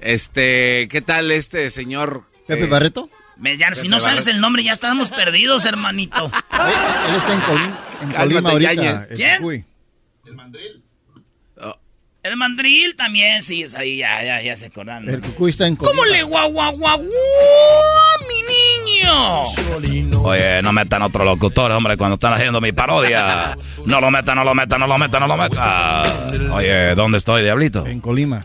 Este, ¿qué tal este señor? ¿Pepe eh, Barreto? Me, ya, si no sabes el nombre, ya estábamos perdidos, hermanito. Él está en, Colima, en Colima ahorita. ¿Quién? El mandril. El mandril también, sí, es ahí, ya, ya, ya se acordan. El cucuy está en Colima. ¿Cómo le guau, guau, guau, mi niño? Oye, no metan otro locutor, hombre, cuando están haciendo mi parodia. No lo metan, no lo metan, no lo metan, no lo metan. Oye, ¿dónde estoy, diablito? En Colima.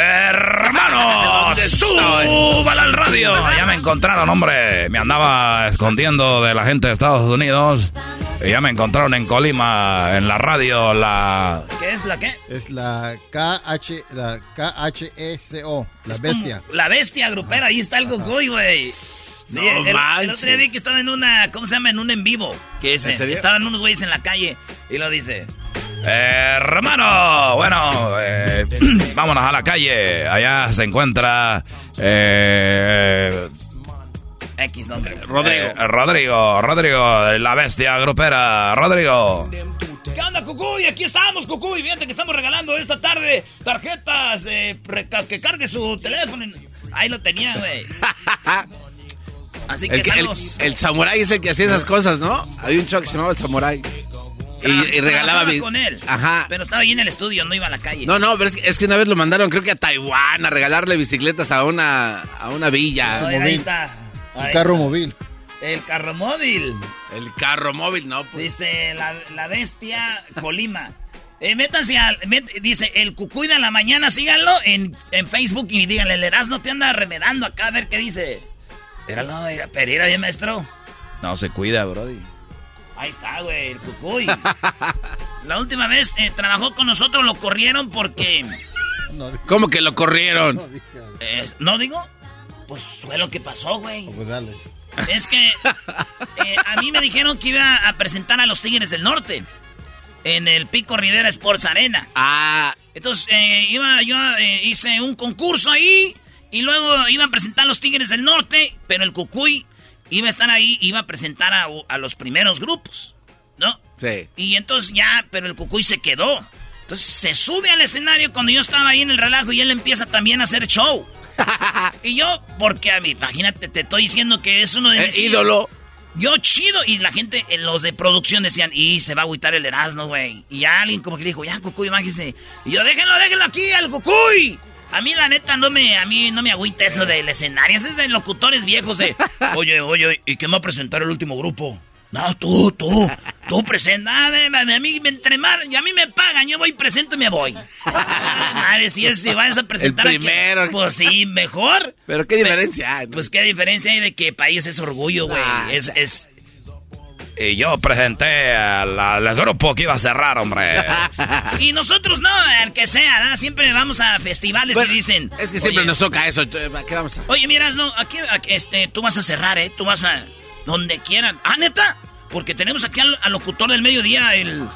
Hermano, súbala al radio. Ya me encontraron, hombre. Me andaba escondiendo de la gente de Estados Unidos. ya me encontraron en Colima, en la radio, la... ¿Qué es la qué? Es la KH, la KHSO, la bestia. La bestia grupera, ahí está el Gokuy, güey. Sí, el, el, otro día vi que estaba en una, ¿cómo se llama? En un en vivo. Que es, estaban unos güeyes en la calle y lo dice. Hermano, bueno, eh, vámonos a la calle. Allá se encuentra eh, X nombre. Rodrigo. Eh, Rodrigo, Rodrigo, la bestia grupera. Rodrigo. ¿Qué onda, Cucuy? Aquí estamos, Cucuy. Fíjate que estamos regalando esta tarde tarjetas de que cargue su teléfono. Ahí lo tenía, güey. Así que el, el, el, samurái es el que hacía esas cosas, ¿no? Había un show que se llamaba el samurái. Y, regalaba con él. Ajá. Pero estaba ahí en el estudio, no iba a la calle. No, no, pero es que, una vez lo mandaron, creo que a Taiwán, a regalarle bicicletas a una, a una villa. ahí está. El carro móvil. El carro móvil. El carro móvil, no. Pues. Dice la, bestia Colima. Eh, métanse al. dice el cucuy de la mañana, síganlo en, en Facebook y díganle, el Erasmo te anda remedando acá a ver qué dice. Era no, era Pereira bien maestro. No se cuida, Brody. Ahí está, güey, el cucuy. la última vez eh, trabajó con nosotros, lo corrieron porque. ¿Cómo que lo corrieron? Eh, ¿No digo? Pues fue lo que pasó, güey. Pues dale. Es que eh, a mí me dijeron que iba a presentar a los Tigres del Norte en el Pico Rivera Sports Arena. Ah. Entonces, iba, yo hice un concurso ahí y luego iban a presentar a los Tigres del Norte, pero el Cucuy iba a estar ahí, iba a presentar a, los primeros grupos, ¿no? Sí. Y entonces ya, pero el Cucuy se quedó. Entonces se sube al escenario cuando yo estaba ahí en el relajo y él empieza también a hacer show. y yo, porque a mí, imagínate, te estoy diciendo que es uno de mis... ídolo. Yo chido. Y la gente, los de producción decían, y se va a agüitar el Erasmo, güey. Y alguien como que le dijo, ya, Cucuy, imagínese. Y yo, déjenlo, déjenlo aquí, al Cucuy. A mí la neta no me, a mí no me agüita eso del escenario, es de locutores viejos de, oye, oye, ¿y quién va a presentar el último grupo? No, tú, tú, tú presenta, a, mí me entremar, y a mí me pagan, yo voy presento y me voy. Madre, si, es, si vas a presentar el primero. pues sí, mejor. Pero qué diferencia hay. Pues qué diferencia hay de que para ellos es orgullo, güey. es, es, y yo presenté al, grupo que iba a cerrar, hombre. y nosotros no, el que sea, ¿no? siempre vamos a festivales y dicen. Es que siempre nos toca eso. ¿Qué vamos a... Oye, miras, no, aquí, este, tú vas a cerrar, ¿eh? Tú vas a. Donde quieran. Ah, neta. Porque tenemos aquí al, locutor del mediodía, el.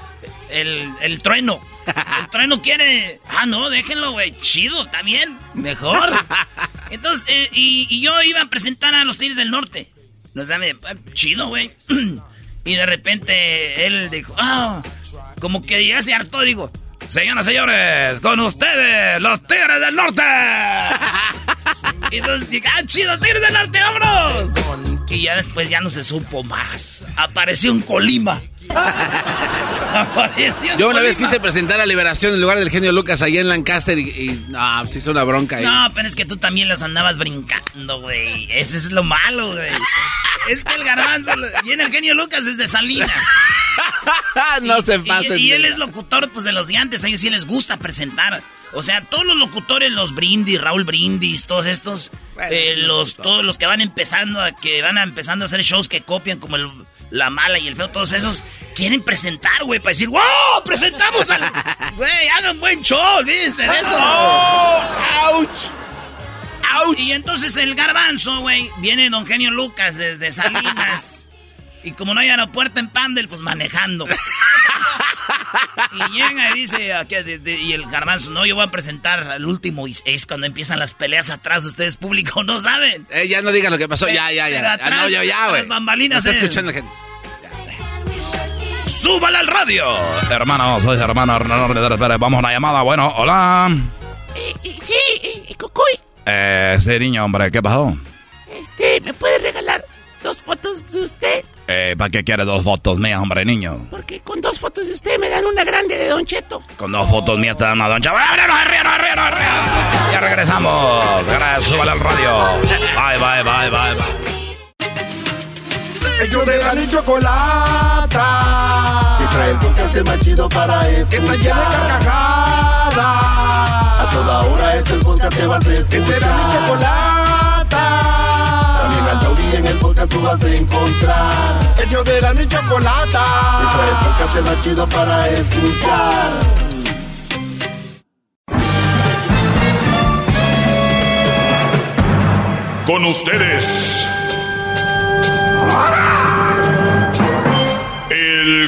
El, el trueno. El trueno quiere. Ah, no, déjenlo, güey. Chido, está bien. Mejor. Entonces, eh, y, y, yo iba a presentar a los Tigres del Norte. No sabe, chido, güey. Y de repente él dijo, ah, como que ya se hartó, digo, señoras y señores, con ustedes, los Tigres del Norte. y entonces dije, ah, chido, Tigres del Norte, vámonos. Y ya después ya no se supo más. Apareció un Colima. Yo una vez quise presentar a Liberación en lugar del genio Lucas allá en Lancaster y, no, se hizo una bronca ahí. No, pero es que tú también los andabas brincando, güey. Eso es lo malo, güey. es que el garbanzo viene el genio Lucas desde Salinas. no se pasen. Y, él es locutor pues de los de antes, a ellos sí les gusta presentar. O sea, todos los locutores, los Brindis, Raúl Brindis, todos estos, eh, los, todos los que van empezando a que van empezando a hacer shows que copian como el la mala y el feo, todos esos quieren presentar, güey, para decir, ¡wow! ¡Presentamos al. Güey, hagan buen show, dicen eso. ¡Oh! ¡Auch! ¡Auch! Y entonces el garbanzo, güey, viene don Genio Lucas desde Salinas. y como no hay aeropuerto en Pandel, pues manejando. y llega y dice, y el garbanzo, no, yo voy a presentar al último. Y es cuando empiezan las peleas atrás, ustedes público no saben. Eh, ya no digan lo que pasó, ya, ya, ya. Ah, no, ya, ya, güey. Las bambalinas. Está escuchando gente. ¡Súbale al radio! Hermano, soy hermano Vamos a una llamada. Bueno, hola. Eh, eh, sí, Cucuy. Eh, sí, niño, hombre, ¿qué pasó? Este, ¿me puede regalar dos fotos de usted? Eh, ¿para qué quiere dos fotos mías, hombre, niño? Porque con dos fotos de usted me dan una grande de Don Cheto. Con dos fotos mías te dan una Don Cheto. Ya regresamos. Gracias, súbale al radio. Bye, bye, bye, bye, bye. Ellos de la chocolata. Que trae el podcast más chido para escuchar. Que está llena de carcajadas. A toda hora es el podcast que vas a escuchar. Que será mi chocolata. También al Doggy, en el podcast tú vas a encontrar. El show de la y chocolata. Y trae el podcast más chido para escuchar. Con ustedes.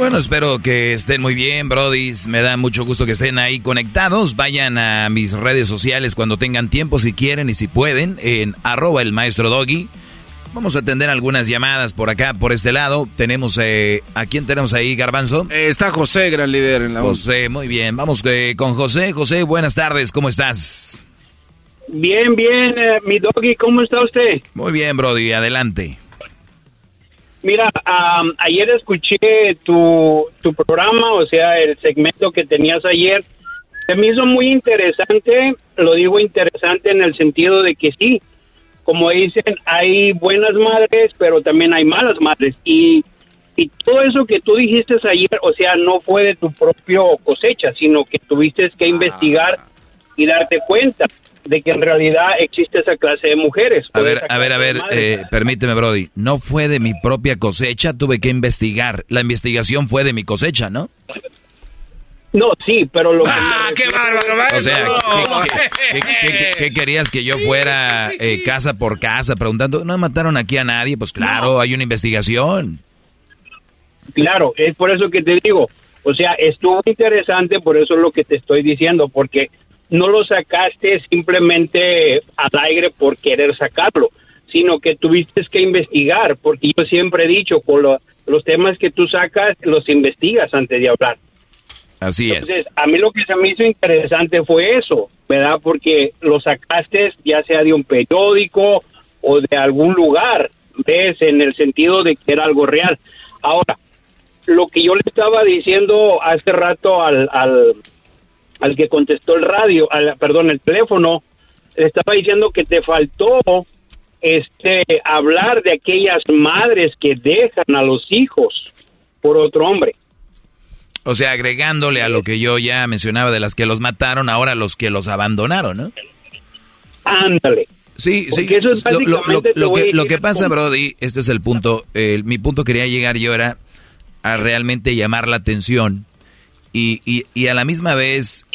Bueno, espero que estén muy bien, brodis. Me da mucho gusto que estén ahí conectados. Vayan a mis redes sociales cuando tengan tiempo, si quieren y si pueden, en arroba el maestro doggy. Vamos a atender algunas llamadas por acá, por este lado. Tenemos, eh, ¿a quién tenemos ahí, Garbanzo? Eh, está José, gran líder en la José, muy bien. Vamos eh, con José. José, buenas tardes, ¿cómo estás? Bien, bien, mi doggy, ¿cómo está usted? Muy bien, Brody, adelante. Mira, ayer escuché tu, tu programa, o sea, el segmento que tenías ayer. Se me hizo muy interesante, lo digo interesante en el sentido de que sí, como dicen, hay buenas madres, pero también hay malas madres. Y, y todo eso que tú dijiste ayer, o sea, no fue de tu propio cosecha, sino que tuviste que investigar y darte cuenta de que en realidad existe esa clase de mujeres. A ver, a ver, a ver, eh, permíteme, Brody. No fue de mi propia cosecha, tuve que investigar. La investigación fue de mi cosecha, ¿no? No, sí, pero lo ¡Ah, qué bárbaro! O sea, ¿qué, querías que yo fuera eh, casa por casa preguntando? ¿No mataron aquí a nadie? Pues claro, hay una investigación. Claro, es por eso que te digo. O sea, estuvo interesante, por eso es lo que te estoy diciendo, porque no lo sacaste simplemente al aire por querer sacarlo, sino que tuviste que investigar, porque yo siempre he dicho, con los temas que tú sacas, los investigas antes de hablar. Así Entonces, a mí lo que se me hizo interesante fue eso, ¿verdad? Porque lo sacaste ya sea de un periódico o de algún lugar, ¿ves? En el sentido de que era algo real. Ahora, lo que yo le estaba diciendo hace rato al, al, al que contestó el radio, al, perdón, el teléfono, estaba diciendo que te faltó este hablar de aquellas madres que dejan a los hijos por otro hombre. O sea, agregándole a lo que yo ya mencionaba de las que los mataron, ahora los que los abandonaron, ¿no? Ándale. Sí, sí. Eso es lo, lo, que, lo que pasa, Brody, este es el punto. mi punto quería llegar yo era a realmente llamar la atención y, y, y a la misma vez,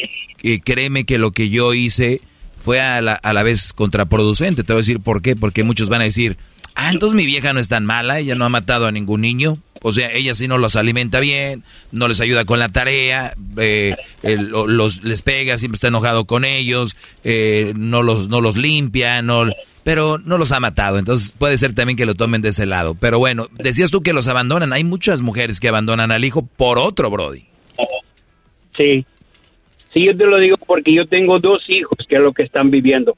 eh, créeme que lo que yo hice fue a la, a la vez contraproducente. Te voy a decir por qué. Porque muchos van a decir, ah, entonces mi vieja no es tan mala, ella no ha matado a ningún niño. O sea, ella sí no los alimenta bien, no les ayuda con la tarea, eh, los, les pega, siempre está enojado con ellos, eh, no, los, no los limpia, no, pero no los ha matado. Entonces puede ser también que lo tomen de ese lado. Pero bueno, decías tú que los abandonan. Hay muchas mujeres que abandonan al hijo por otro, Brody. Sí. Sí, yo te lo digo porque yo tengo dos hijos que es lo que están viviendo.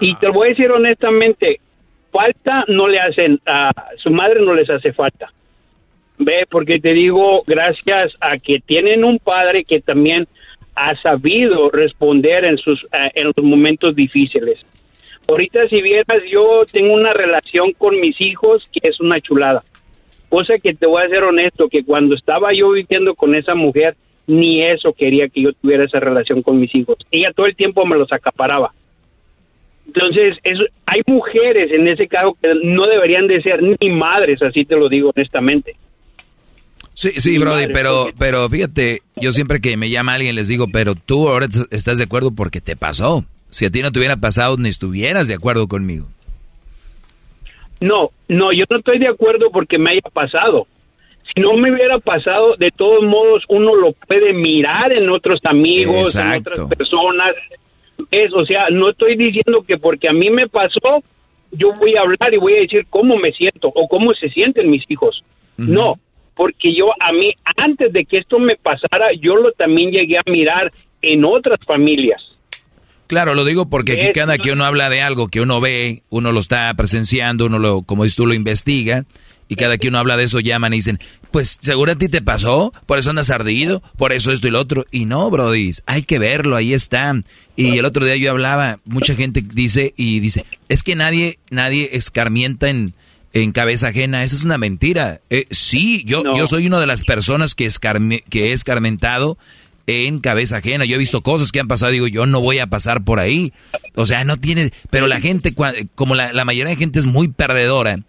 Y te lo voy a decir honestamente, falta no le hacen, a su madre no les hace falta. Ve, porque te digo, gracias a que tienen un padre que también ha sabido responder en sus eh, en los momentos difíciles. Ahorita si vieras, yo tengo una relación con mis hijos que es una chulada. Cosa que te voy a ser honesto, que cuando estaba yo viviendo con esa mujer, ni eso quería que yo tuviera esa relación con mis hijos. Ella todo el tiempo me los acaparaba. Entonces, hay mujeres en ese caso que no deberían de ser ni madres, así te lo digo honestamente. Sí, sí, Brody, pero, pero fíjate, yo siempre que me llama alguien les digo, pero tú ahora estás de acuerdo porque te pasó. Si a ti no te hubiera pasado, ni estuvieras de acuerdo conmigo. No, no, yo no estoy de acuerdo porque me haya pasado si no me hubiera pasado, de todos modos uno lo puede mirar en otros amigos, en otras personas. Es, o sea, no estoy diciendo que porque a mí me pasó, yo voy a hablar y voy a decir cómo me siento o cómo se sienten mis hijos. No, porque yo a mí, antes de que esto me pasara, yo lo también llegué a mirar en otras familias. Claro, lo digo porque aquí cada que uno habla de algo que uno ve, uno lo está presenciando, uno lo, como dices tú, lo investiga y cada que uno habla de eso llaman y dicen, pues seguro a ti te pasó, por eso andas ardido, por eso esto y lo otro. Y no, Brody, hay que verlo, ahí está. Y el otro día yo hablaba, mucha gente dice y dice, es que nadie, nadie escarmienta en, en cabeza ajena, eso es una mentira. Eh, sí, yo, yo soy una de las personas que, que he escarmentado en cabeza ajena. Yo he visto cosas que han pasado, digo, yo no voy a pasar por ahí. O sea, no tiene, pero la gente, como la, la mayoría de gente es muy perdedora,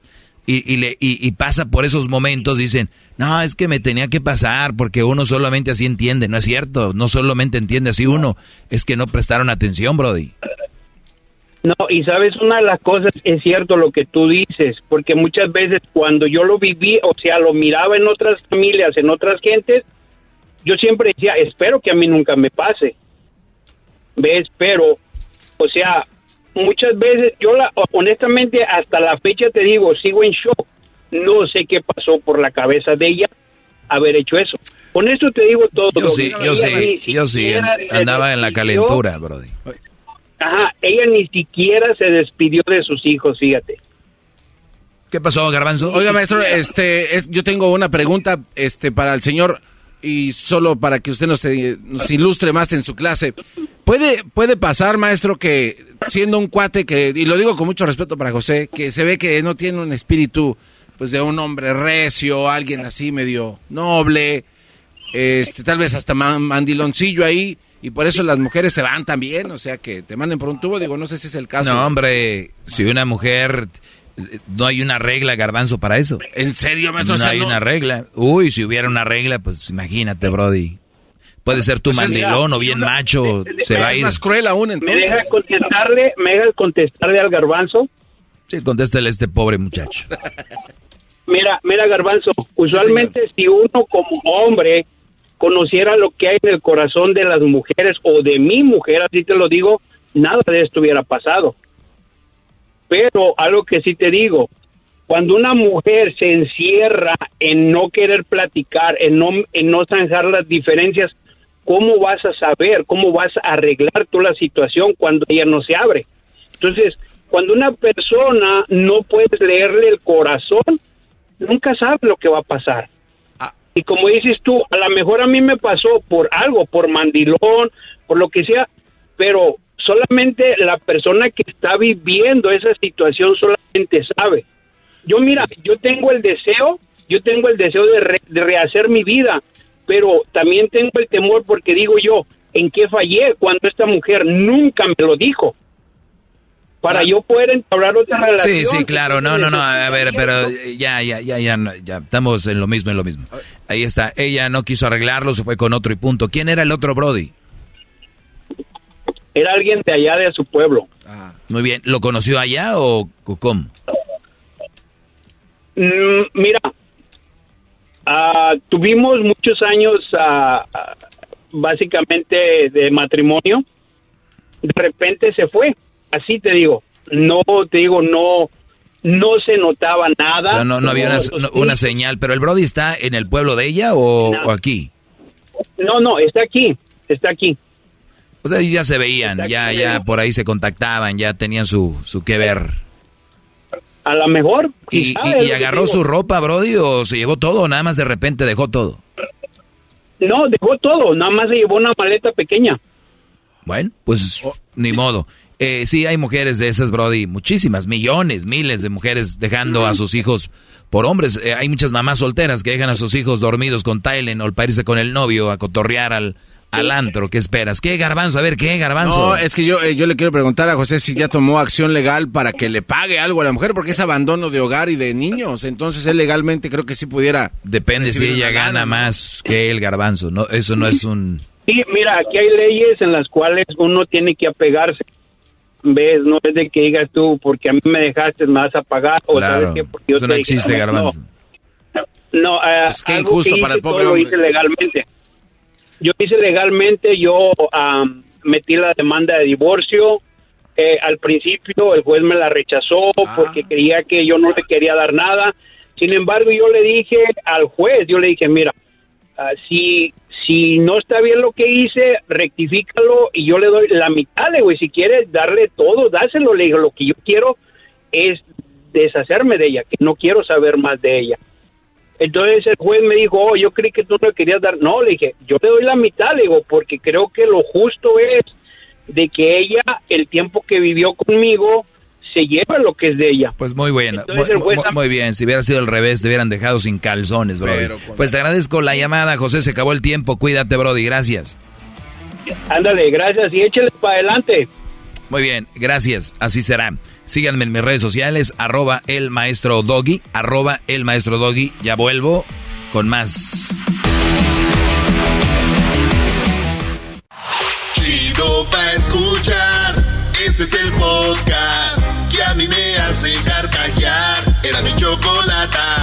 y, y, le, y, pasa por esos momentos, dicen, no, es que me tenía que pasar porque uno solamente así entiende. No es cierto, no solamente entiende así uno, es que no prestaron atención, Brody. No, y sabes, una de las cosas es cierto lo que tú dices, porque muchas veces cuando yo lo viví, o sea, lo miraba en otras familias, en otras gentes, yo siempre decía, espero que a mí nunca me pase. ¿Ves? Pero, o sea, muchas veces, yo la, honestamente hasta la fecha te digo, sigo en shock. No sé qué pasó por la cabeza de ella haber hecho eso. Con eso te digo todo. Yo sí, yo sí, yo sí, andaba en la calentura, Brody. Ajá, ella ni siquiera se despidió de sus hijos, fíjate. ¿Qué pasó, Garbanzo? Oiga, maestro, este, yo tengo una pregunta, este, para el señor y solo para que usted nos, nos ilustre más en su clase. ¿Puede, puede pasar, maestro, que siendo un cuate que, y lo digo con mucho respeto para José, que se ve que no tiene un espíritu pues de un hombre recio, alguien así medio noble, este, tal vez hasta mandiloncillo ahí, y por eso las mujeres se van también, o sea que te manden por un tubo, digo, no sé si es el caso. No, hombre, si una mujer no hay una regla, garbanzo, para eso. ¿En serio, maestro? No hay una regla. Uy, si hubiera una regla, pues imagínate, Brody. Puede ser tu pues mandilón o bien macho, se va a ir. más cruel aún, entonces. ¿Me deja contestarle, me deja contestarle al garbanzo? Sí, contéstale a este pobre muchacho. mira, mira, garbanzo, usualmente si uno como hombre conociera lo que hay en el corazón de las mujeres o de mi mujer, así te lo digo, nada de esto hubiera pasado. Pero algo que sí te digo, cuando una mujer se encierra en no querer platicar, en no, en no zanjar las diferencias, ¿cómo vas a saber, cómo vas a arreglar toda la situación cuando ella no se abre? Entonces, cuando una persona no puedes leerle el corazón, nunca sabe lo que va a pasar. Ah. Y como dices tú, a lo mejor a mí me pasó por algo, por mandilón, por lo que sea, pero solamente la persona que está viviendo esa situación solamente sabe. Yo mira, yo tengo el deseo, yo tengo el deseo de, rehacer mi vida, pero también tengo el temor porque digo yo, ¿en qué fallé cuando esta mujer nunca me lo dijo? Para yo poder entablar otra relación. Sí, sí, claro, no, no, no, a ver, pero ya, ya, ya, ya, ya, estamos en lo mismo, en lo mismo. Ahí está, ella no quiso arreglarlo, se fue con otro y punto. ¿Quién era el otro Brody? Era alguien de allá de su pueblo. Ah. Muy bien. ¿Lo conoció allá o cómo? Mm, mira, ah, tuvimos muchos años ah, básicamente de matrimonio. De repente se fue. Así te digo. No, te digo, no no se notaba nada. no, no había una, señal, pero el Brody está en el pueblo de ella o, o, aquí. No, no, está aquí, está aquí. O sea, ya se veían, ya, ya por ahí se contactaban, ya tenían su, su que ver. A lo mejor. ¿Y, y, agarró su ropa, Brody, o se llevó todo o nada más de repente dejó todo? No, dejó todo, nada más se llevó una maleta pequeña. Bueno, pues ni modo. Eh, sí, hay mujeres de esas, Brody, muchísimas, millones, miles de mujeres dejando a sus hijos por hombres. Eh, hay muchas mamás solteras que dejan a sus hijos dormidos con Tylen o para irse con el novio a cotorrear al, al antro. ¿Qué esperas? ¿Qué garbanzo? A ver, ¿qué garbanzo? No, es que yo, eh, yo le quiero preguntar a José si ya tomó acción legal para que le pague algo a la mujer, porque es abandono de hogar y de niños. Entonces él legalmente creo que sí pudiera. Depende si ella gana más que el garbanzo. No, eso no es un. Sí, mira, aquí hay leyes en las cuales uno tiene que apegarse. ¿Ves? No es de que digas tú, porque a mí me dejaste, me vas a pagar. O claro, eso no existe, garbanzo. No, eh, es que injusto para el pobre hombre. Lo hice legalmente yo hice legalmente, yo metí la demanda de divorcio. Eh, al principio el juez me la rechazó ah. porque creía que yo no le quería dar nada. Sin embargo, yo le dije al juez, yo le dije, mira, ah, si, si no está bien lo que hice, rectifícalo y yo le doy la mitad, güey, si quieres darle todo, dáselo, le digo, lo que yo quiero es deshacerme de ella, que no quiero saber más de ella. Entonces el juez me dijo, oh, yo creí que tú no le querías dar. No, le dije, yo le doy la mitad, le digo, porque creo que lo justo es de que ella, el tiempo que vivió conmigo, se lleva lo que es de ella. Pues muy bueno, muy, bien. Si hubiera sido al revés, te hubieran dejado sin calzones, bro. Pues te agradezco la llamada, José. Se acabó el tiempo. Cuídate, Brody. Gracias. Ándale, gracias. Y échale para adelante. Muy bien, gracias. Así será. Síganme en mis redes sociales, arroba el maestro Doggy, arroba el maestro Doggy. Ya vuelvo con más. Chido pa' escuchar. Este es el podcast que a mí me hace carcajear. Era mi chocolata.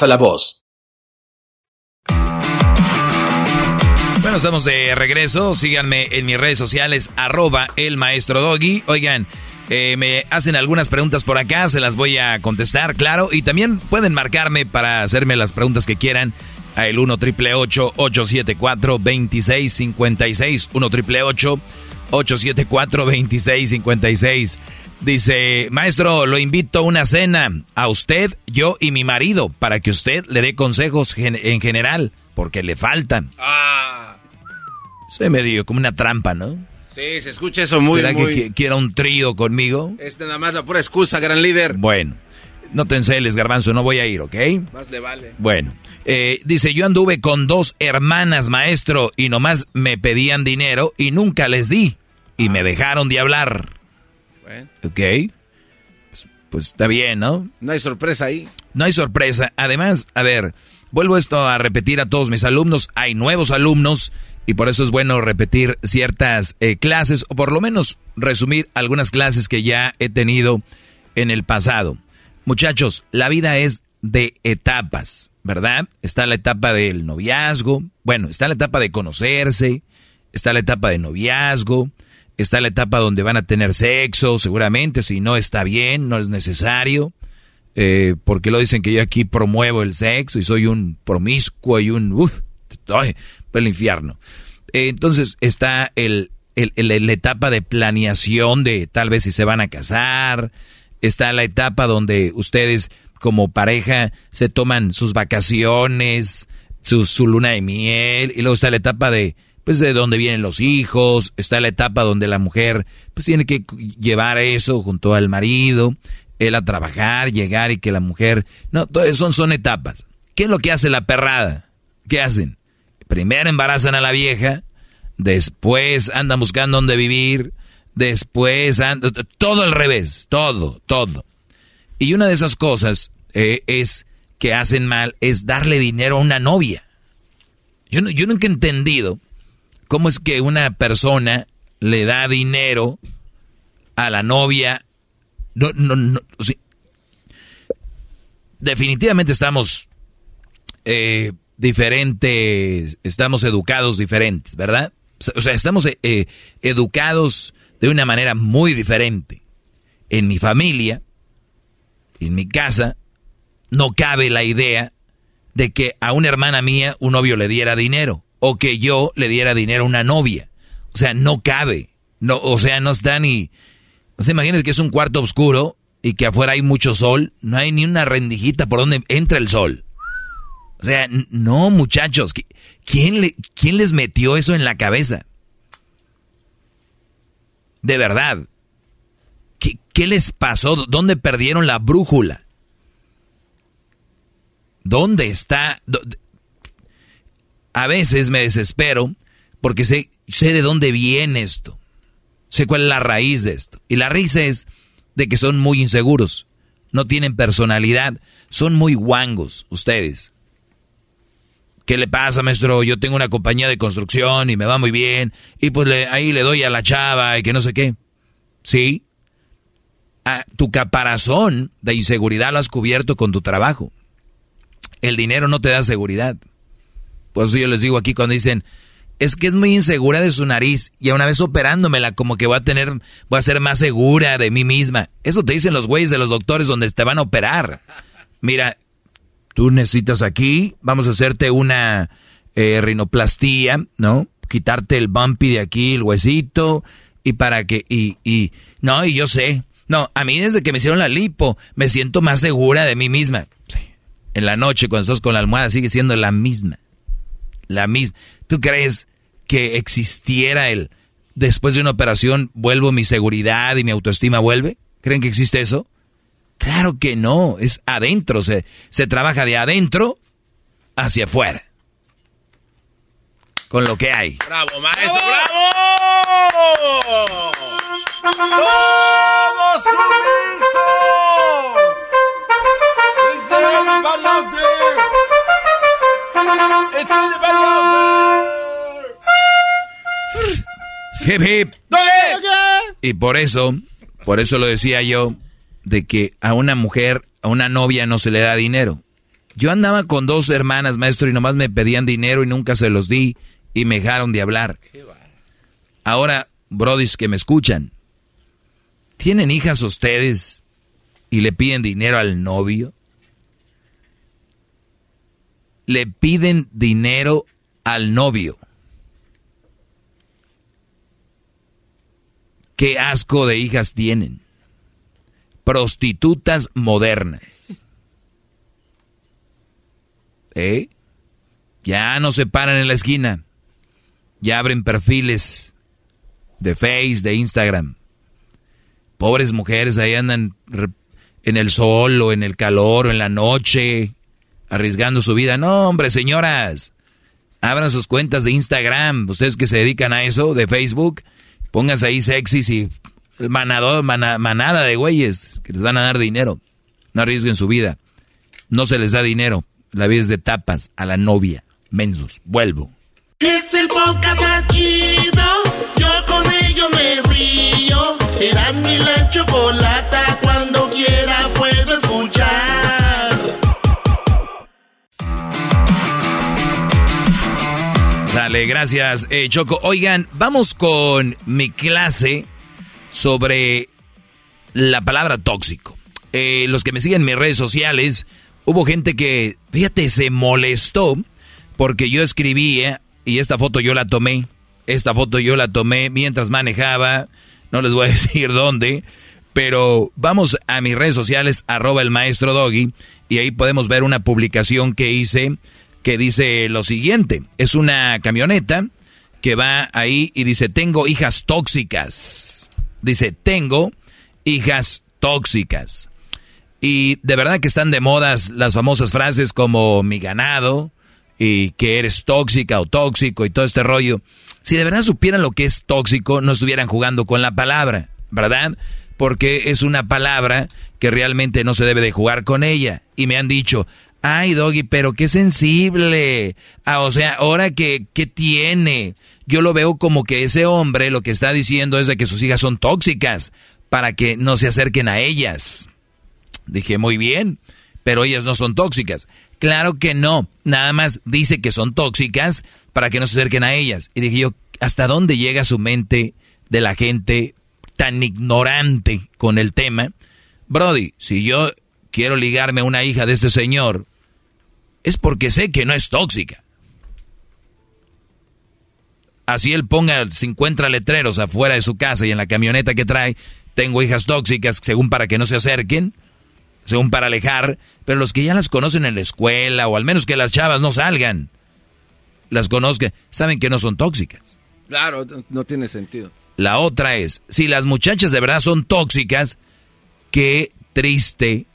la voz. Bueno, estamos de regreso. Síganme en mis redes sociales, arroba el maestro Doggy. Oigan, eh, me hacen algunas preguntas por acá, se las voy a contestar, claro. Y también pueden marcarme para hacerme las preguntas que quieran a el 1 triple 874 2656 1 triple 874 2656 Dice, maestro, lo invito a una cena, a usted, yo y mi marido, para que usted le dé consejos en general, porque le faltan. Ah. Soy medio como una trampa, ¿no? Sí, se escucha eso muy, ¿Será que quiera un trío conmigo? Es nada más la pura excusa, gran líder. Bueno, no te enceles, garbanzo, no voy a ir, ¿ok? Más le vale. Bueno, eh, dice, yo anduve con dos hermanas, maestro, y nomás me pedían dinero y nunca les di, y me dejaron de hablar. Ok. Pues, pues, está bien, ¿no? No hay sorpresa ahí. No hay sorpresa. Además, a ver, vuelvo esto a repetir a todos mis alumnos. Hay nuevos alumnos y por eso es bueno repetir ciertas eh, clases o por lo menos resumir algunas clases que ya he tenido en el pasado. Muchachos, la vida es de etapas, ¿verdad? Está la etapa del noviazgo, bueno, está la etapa de conocerse, está la etapa de noviazgo, Está la etapa donde van a tener sexo, seguramente, si no está bien, no es necesario. Eh, porque lo dicen que yo aquí promuevo el sexo y soy un promiscuo y un... Uf, el infierno. Eh, entonces está el, el, la etapa de planeación de tal vez si se van a casar. Está la etapa donde ustedes como pareja se toman sus vacaciones, su, su luna de miel. Y luego está la etapa de pues de dónde vienen los hijos, está la etapa donde la mujer pues tiene que llevar eso junto al marido, él a trabajar, llegar y que la mujer, no, son, son etapas. ¿Qué es lo que hace la perrada? ¿Qué hacen? Primero embarazan a la vieja, después andan buscando dónde vivir, después andan, todo al revés, todo, todo. Y una de esas cosas eh, es que hacen mal es darle dinero a una novia. Yo, yo nunca he entendido ¿Cómo es que una persona le da dinero a la novia? No, no, no. Definitivamente estamos eh, diferentes, estamos educados diferentes, ¿verdad? O sea, estamos eh, educados de una manera muy diferente. En mi familia, en mi casa, no cabe la idea de que a una hermana mía un novio le diera dinero o que yo le diera dinero a una novia. O sea, no cabe. No, o sea, no está ni... No se imagínense que es un cuarto oscuro y que afuera hay mucho sol. No hay ni una rendijita por donde entra el sol. O sea, no, muchachos. ¿Quién, le, ¿Quién les metió eso en la cabeza? De verdad. ¿Qué, qué les pasó? ¿Dónde perdieron la brújula? ¿Dónde está? A veces me desespero porque sé, sé de dónde viene esto. Sé cuál es la raíz de esto. Y la raíz es de que son muy inseguros. No tienen personalidad. Son muy guangos ustedes. ¿Qué le pasa, maestro? Yo tengo una compañía de construcción y me va muy bien. Y pues ahí le doy a la chava y que no sé qué. ¿Sí? Ah, tu caparazón de inseguridad lo has cubierto con tu trabajo. El dinero no te da seguridad. Por eso yo les digo aquí cuando dicen, es que es muy insegura de su nariz y a una vez operándomela como que voy a tener, voy a ser más segura de mí misma. Eso te dicen los güeyes de los doctores donde te van a operar. Mira, tú necesitas aquí, vamos a hacerte una eh, rinoplastía, ¿no? Quitarte el bumpy de aquí, el huesito, y para que, y, y, no, y yo sé. No, a mí desde que me hicieron la lipo, me siento más segura de mí misma. En la noche, cuando estás con la almohada, sigue siendo la misma la misma. ¿Tú crees que existiera el después de una operación vuelvo mi seguridad y mi autoestima vuelve? ¿Creen que existe eso? Claro que no, es adentro, se, se trabaja de adentro hacia afuera. Con lo que hay. ¡Bravo, maestro! ¡Bravo! ¡Todos Y por eso, por eso lo decía yo, de que a una mujer, a una novia no se le da dinero. Yo andaba con dos hermanas, maestro, y nomás me pedían dinero y nunca se los di y me dejaron de hablar. Ahora, brodis que me escuchan, ¿tienen hijas ustedes y le piden dinero al novio? Le piden dinero al novio. Qué asco de hijas tienen. Prostitutas modernas. ¿Eh? Ya no se paran en la esquina. Ya abren perfiles de Face, de Instagram. Pobres mujeres ahí andan en el sol o en el calor o en la noche arriesgando su vida. No, hombre, señoras, abran sus cuentas de Instagram, ustedes que se dedican a eso, de Facebook, pónganse ahí sexys y manada de güeyes que les van a dar dinero. No arriesguen su vida. No se les da dinero. La vida es de tapas a la novia. Mensos. Vuelvo. Es el podcast chido. Yo con ello me río. Mi la chocolata. Cuando quiera puedo Sale, gracias, eh, Choco. Oigan, vamos con mi clase sobre la palabra tóxico. Eh, los que me siguen en mis redes sociales, hubo gente que, fíjate, se molestó porque yo escribía y esta foto yo la tomé. Esta foto yo la tomé mientras manejaba. No les voy a decir dónde. Pero vamos a mis redes sociales, arroba el maestro Doggy, y ahí podemos ver una publicación que hice que dice lo siguiente. Es una camioneta que va ahí y dice, tengo hijas tóxicas. Dice, tengo hijas tóxicas. Y de verdad que están de modas las famosas frases como mi ganado y que eres tóxica o tóxico y todo este rollo. Si de verdad supieran lo que es tóxico, no estuvieran jugando con la palabra, ¿verdad? Porque es una palabra que realmente no se debe de jugar con ella. Y me han dicho, Ay, Doggy, pero qué sensible. Ah, o sea, ahora que, ¿qué tiene? Yo lo veo como que ese hombre lo que está diciendo es de que sus hijas son tóxicas para que no se acerquen a ellas. Dije, muy bien, pero ellas no son tóxicas. Claro que no, nada más dice que son tóxicas para que no se acerquen a ellas. Y dije yo, ¿hasta dónde llega su mente de la gente tan ignorante con el tema? Brody, si yo quiero ligarme a una hija de este señor, es porque sé que no es tóxica. Así él ponga 50 letreros afuera de su casa y en la camioneta que trae, tengo hijas tóxicas, según para que no se acerquen, según para alejar, pero los que ya las conocen en la escuela, o al menos que las chavas no salgan, las conozcan, saben que no son tóxicas. Claro, no tiene sentido. La otra es, si las muchachas de verdad son tóxicas, qué triste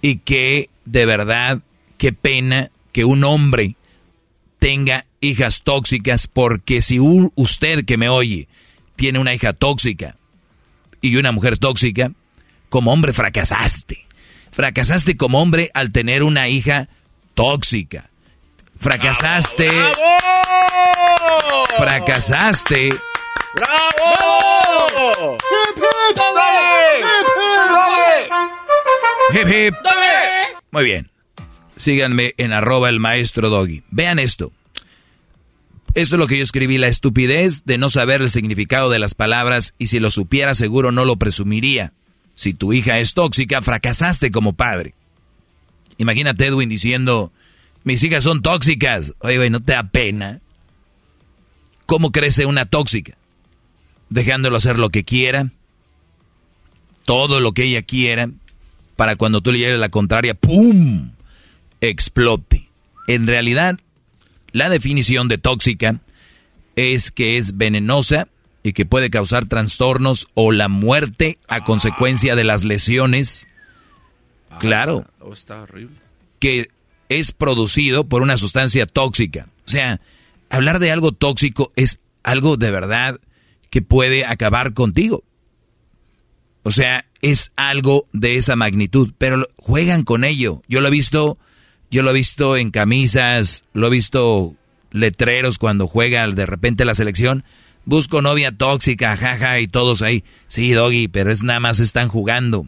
y qué de verdad, qué pena que un hombre tenga hijas tóxicas, porque si usted que me oye tiene una hija tóxica y una mujer tóxica, como hombre fracasaste. Fracasaste como hombre al tener una hija tóxica. Fracasaste. Fracasaste. ¡Bravo! Hip, hip. Muy bien. Síganme en arroba el maestro Doggy. Vean esto. Esto es lo que yo escribí, la estupidez de no saber el significado de las palabras y si lo supiera seguro no lo presumiría. Si tu hija es tóxica, fracasaste como padre. Imagínate Edwin diciendo, mis hijas son tóxicas. Oye, güey, ¿no te da pena? ¿Cómo crece una tóxica? Dejándolo hacer lo que quiera, todo lo que ella quiera, para cuando tú le llegues la contraria, ¡pum! Explote. En realidad, la definición de tóxica es que es venenosa y que puede causar trastornos o la muerte a consecuencia de las lesiones. claro. Ah, oh, está horrible. Que es producido por una sustancia tóxica. O sea, hablar de algo tóxico es algo de verdad que puede acabar contigo. O sea, es algo de esa magnitud, pero juegan con ello. Yo lo he visto, yo lo he visto en camisas, lo he visto letreros cuando juega de repente la selección. Busco novia tóxica, jaja, y todos ahí. Sí, doggy, pero es nada más están jugando.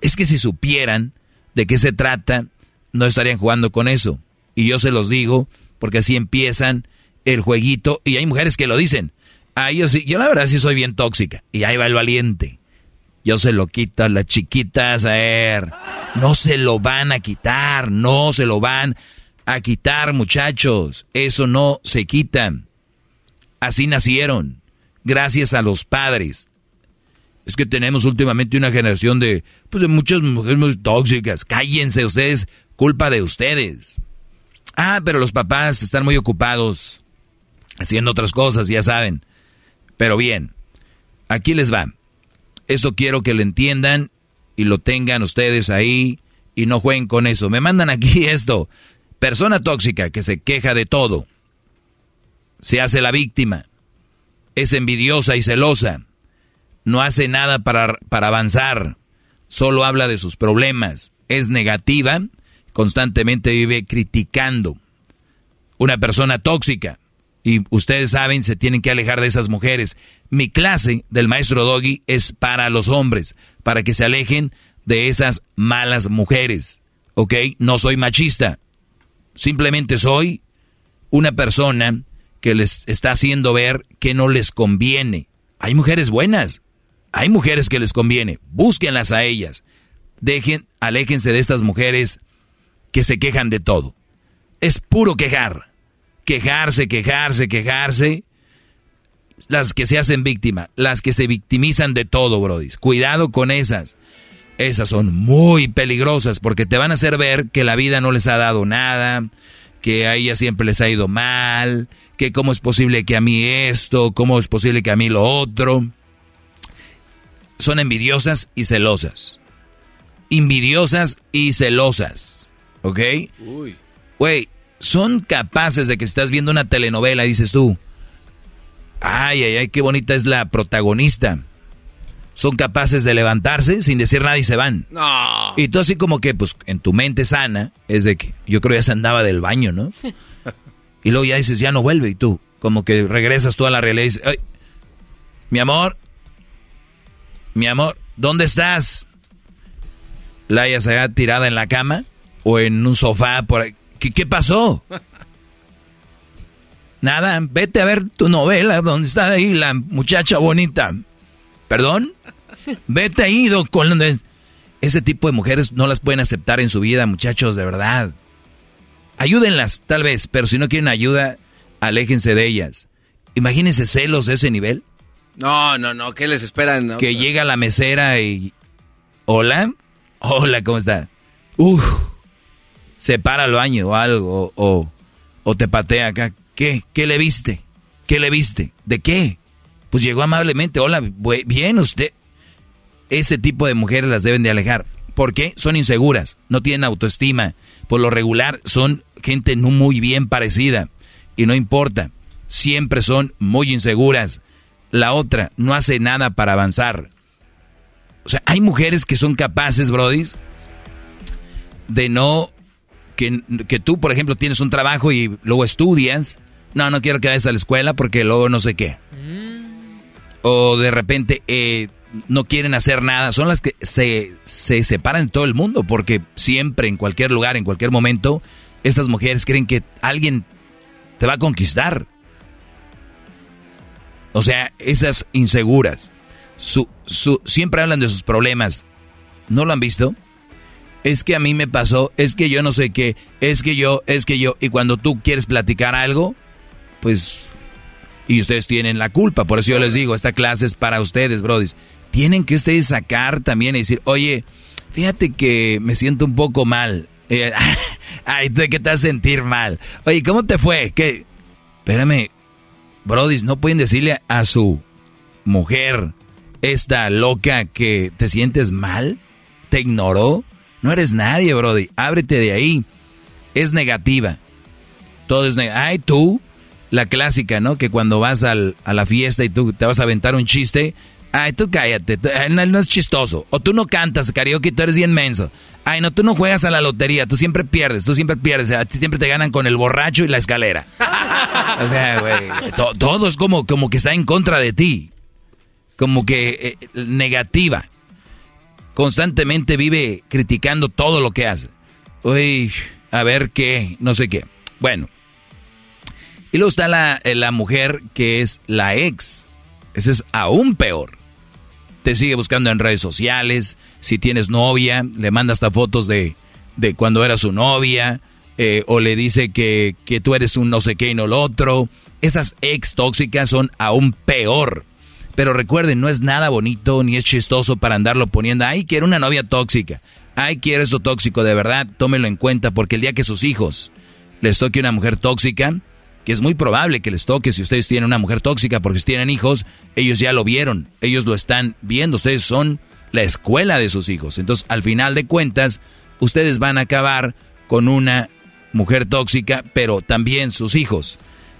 Es que si supieran de qué se trata, no estarían jugando con eso. Y yo se los digo, porque así empiezan el jueguito. Y hay mujeres que lo dicen. Ah, yo sí, yo la verdad sí soy bien tóxica. Y ahí va el valiente. Yo se lo quito a las chiquitas, a ver. No se lo van a quitar, no se lo van a quitar, muchachos. Eso no se quita. Así nacieron, gracias a los padres. Es que tenemos últimamente una generación de, pues de muchas mujeres muy tóxicas. Cállense ustedes, culpa de ustedes. Ah, pero los papás están muy ocupados haciendo otras cosas, ya saben. Pero bien, aquí les va. Eso quiero que lo entiendan y lo tengan ustedes ahí y no jueguen con eso. Me mandan aquí esto. Persona tóxica que se queja de todo. Se hace la víctima. Es envidiosa y celosa. No hace nada para, para avanzar. Solo habla de sus problemas. Es negativa. Constantemente vive criticando. Una persona tóxica y ustedes saben, se tienen que alejar de esas mujeres. Mi clase del maestro Doggy es para los hombres, para que se alejen de esas malas mujeres. ¿Ok? No soy machista. Simplemente soy una persona que les está haciendo ver que no les conviene. Hay mujeres buenas. Hay mujeres que les conviene. Búsquenlas a ellas. Dejen, aléjense de estas mujeres que se quejan de todo. Es puro quejar quejarse, quejarse, quejarse. Las que se hacen víctima, las que se victimizan de todo, Brody. Cuidado con esas. Esas son muy peligrosas porque te van a hacer ver que la vida no les ha dado nada, que a ella siempre les ha ido mal, que cómo es posible que a mí esto, cómo es posible que a mí lo otro. Son envidiosas y celosas. Envidiosas y celosas. ¿Ok? Uy. Güey, son capaces de que estás viendo una telenovela, dices tú, ay, ay, ay, qué bonita es la protagonista. Son capaces de levantarse sin decir nada y se van. No. Y tú así como que, pues, en tu mente sana, es de que yo creo ya se andaba del baño, ¿no? y luego ya dices, ya no vuelve. Y tú, como que regresas tú a la realidad y dices, ay, mi amor, mi amor, ¿dónde estás? La hayas allá tirada en la cama o en un sofá por ahí. ¿Qué, pasó? Nada, vete a ver tu novela donde está ahí la muchacha bonita. ¿Perdón? Vete ahí con ese tipo de mujeres no las pueden aceptar en su vida, muchachos, de verdad. Ayúdenlas, tal vez, pero si no quieren ayuda, aléjense de ellas. Imagínense celos de ese nivel. No, no, no, ¿qué les esperan? Que llega la mesera y... Hola, hola, ¿cómo está? Uf, se para al baño o algo, o, o te patea acá. ¿Qué? ¿Qué le viste? ¿Qué le viste? ¿De qué? Pues llegó amablemente, hola, bien usted. Ese tipo de mujeres las deben de alejar. ¿Por qué? Son inseguras, no tienen autoestima. Por lo regular son gente no muy bien parecida. Y no importa, siempre son muy inseguras. La otra no hace nada para avanzar. O sea, hay mujeres que son capaces, Brody, de no... Que, que tú, por ejemplo, tienes un trabajo y luego estudias. No, no quiero que vayas a la escuela porque luego no sé qué. O de repente eh, no quieren hacer nada. Son las que se, se separan en todo el mundo porque siempre, en cualquier lugar, en cualquier momento, estas mujeres creen que alguien te va a conquistar. O sea, esas inseguras. Su, su, siempre hablan de sus problemas. ¿No lo han visto? Es que a mí me pasó, es que yo no sé qué, es que yo, es que yo. Y cuando tú quieres platicar algo, pues... Y ustedes tienen la culpa. Por eso yo les digo, esta clase es para ustedes, brodis. Tienen que ustedes sacar también y decir, oye, fíjate que me siento un poco mal. Ay, ¿de qué te vas sentir mal? Oye, ¿cómo te fue? ¿Qué? Espérame, brodis, no pueden decirle a su mujer, esta loca que te sientes mal, te ignoró. No eres nadie, Brody. Ábrete de ahí. Es negativa. Todo es negativa. Ay, tú, la clásica, ¿no? Que cuando vas al, a la fiesta y tú te vas a aventar un chiste. Ay, tú cállate, no, es chistoso. O tú no cantas karaoke, tú eres bien menso. Ay, no, tú no juegas a la lotería, tú siempre pierdes, tú siempre pierdes. A ti siempre te ganan con el borracho y la escalera. o sea, güey, todo es como, como que está en contra de ti como que eh, negativa. Constantemente vive criticando todo lo que hace. Uy, a ver qué, no sé qué. Bueno. Y luego está la, eh, la mujer que es la ex. Ese es aún peor. Te sigue buscando en redes sociales. Si tienes novia, le manda hasta fotos de, de cuando era su novia. Eh, o le dice que, que tú eres un no sé qué y no lo otro. Esas ex tóxicas son aún peor. Pero recuerden, no es nada bonito ni es chistoso para andarlo poniendo. Ay, quiero una novia tóxica. Ay, quiero eso tóxico. De verdad, tómelo en cuenta porque el día que sus hijos les toque una mujer tóxica, que es muy probable que les toque si ustedes tienen una mujer tóxica porque si tienen hijos, ellos ya lo vieron, ellos lo están viendo, ustedes son la escuela de sus hijos. Entonces, al final de cuentas, ustedes van a acabar con una mujer tóxica, pero también sus hijos.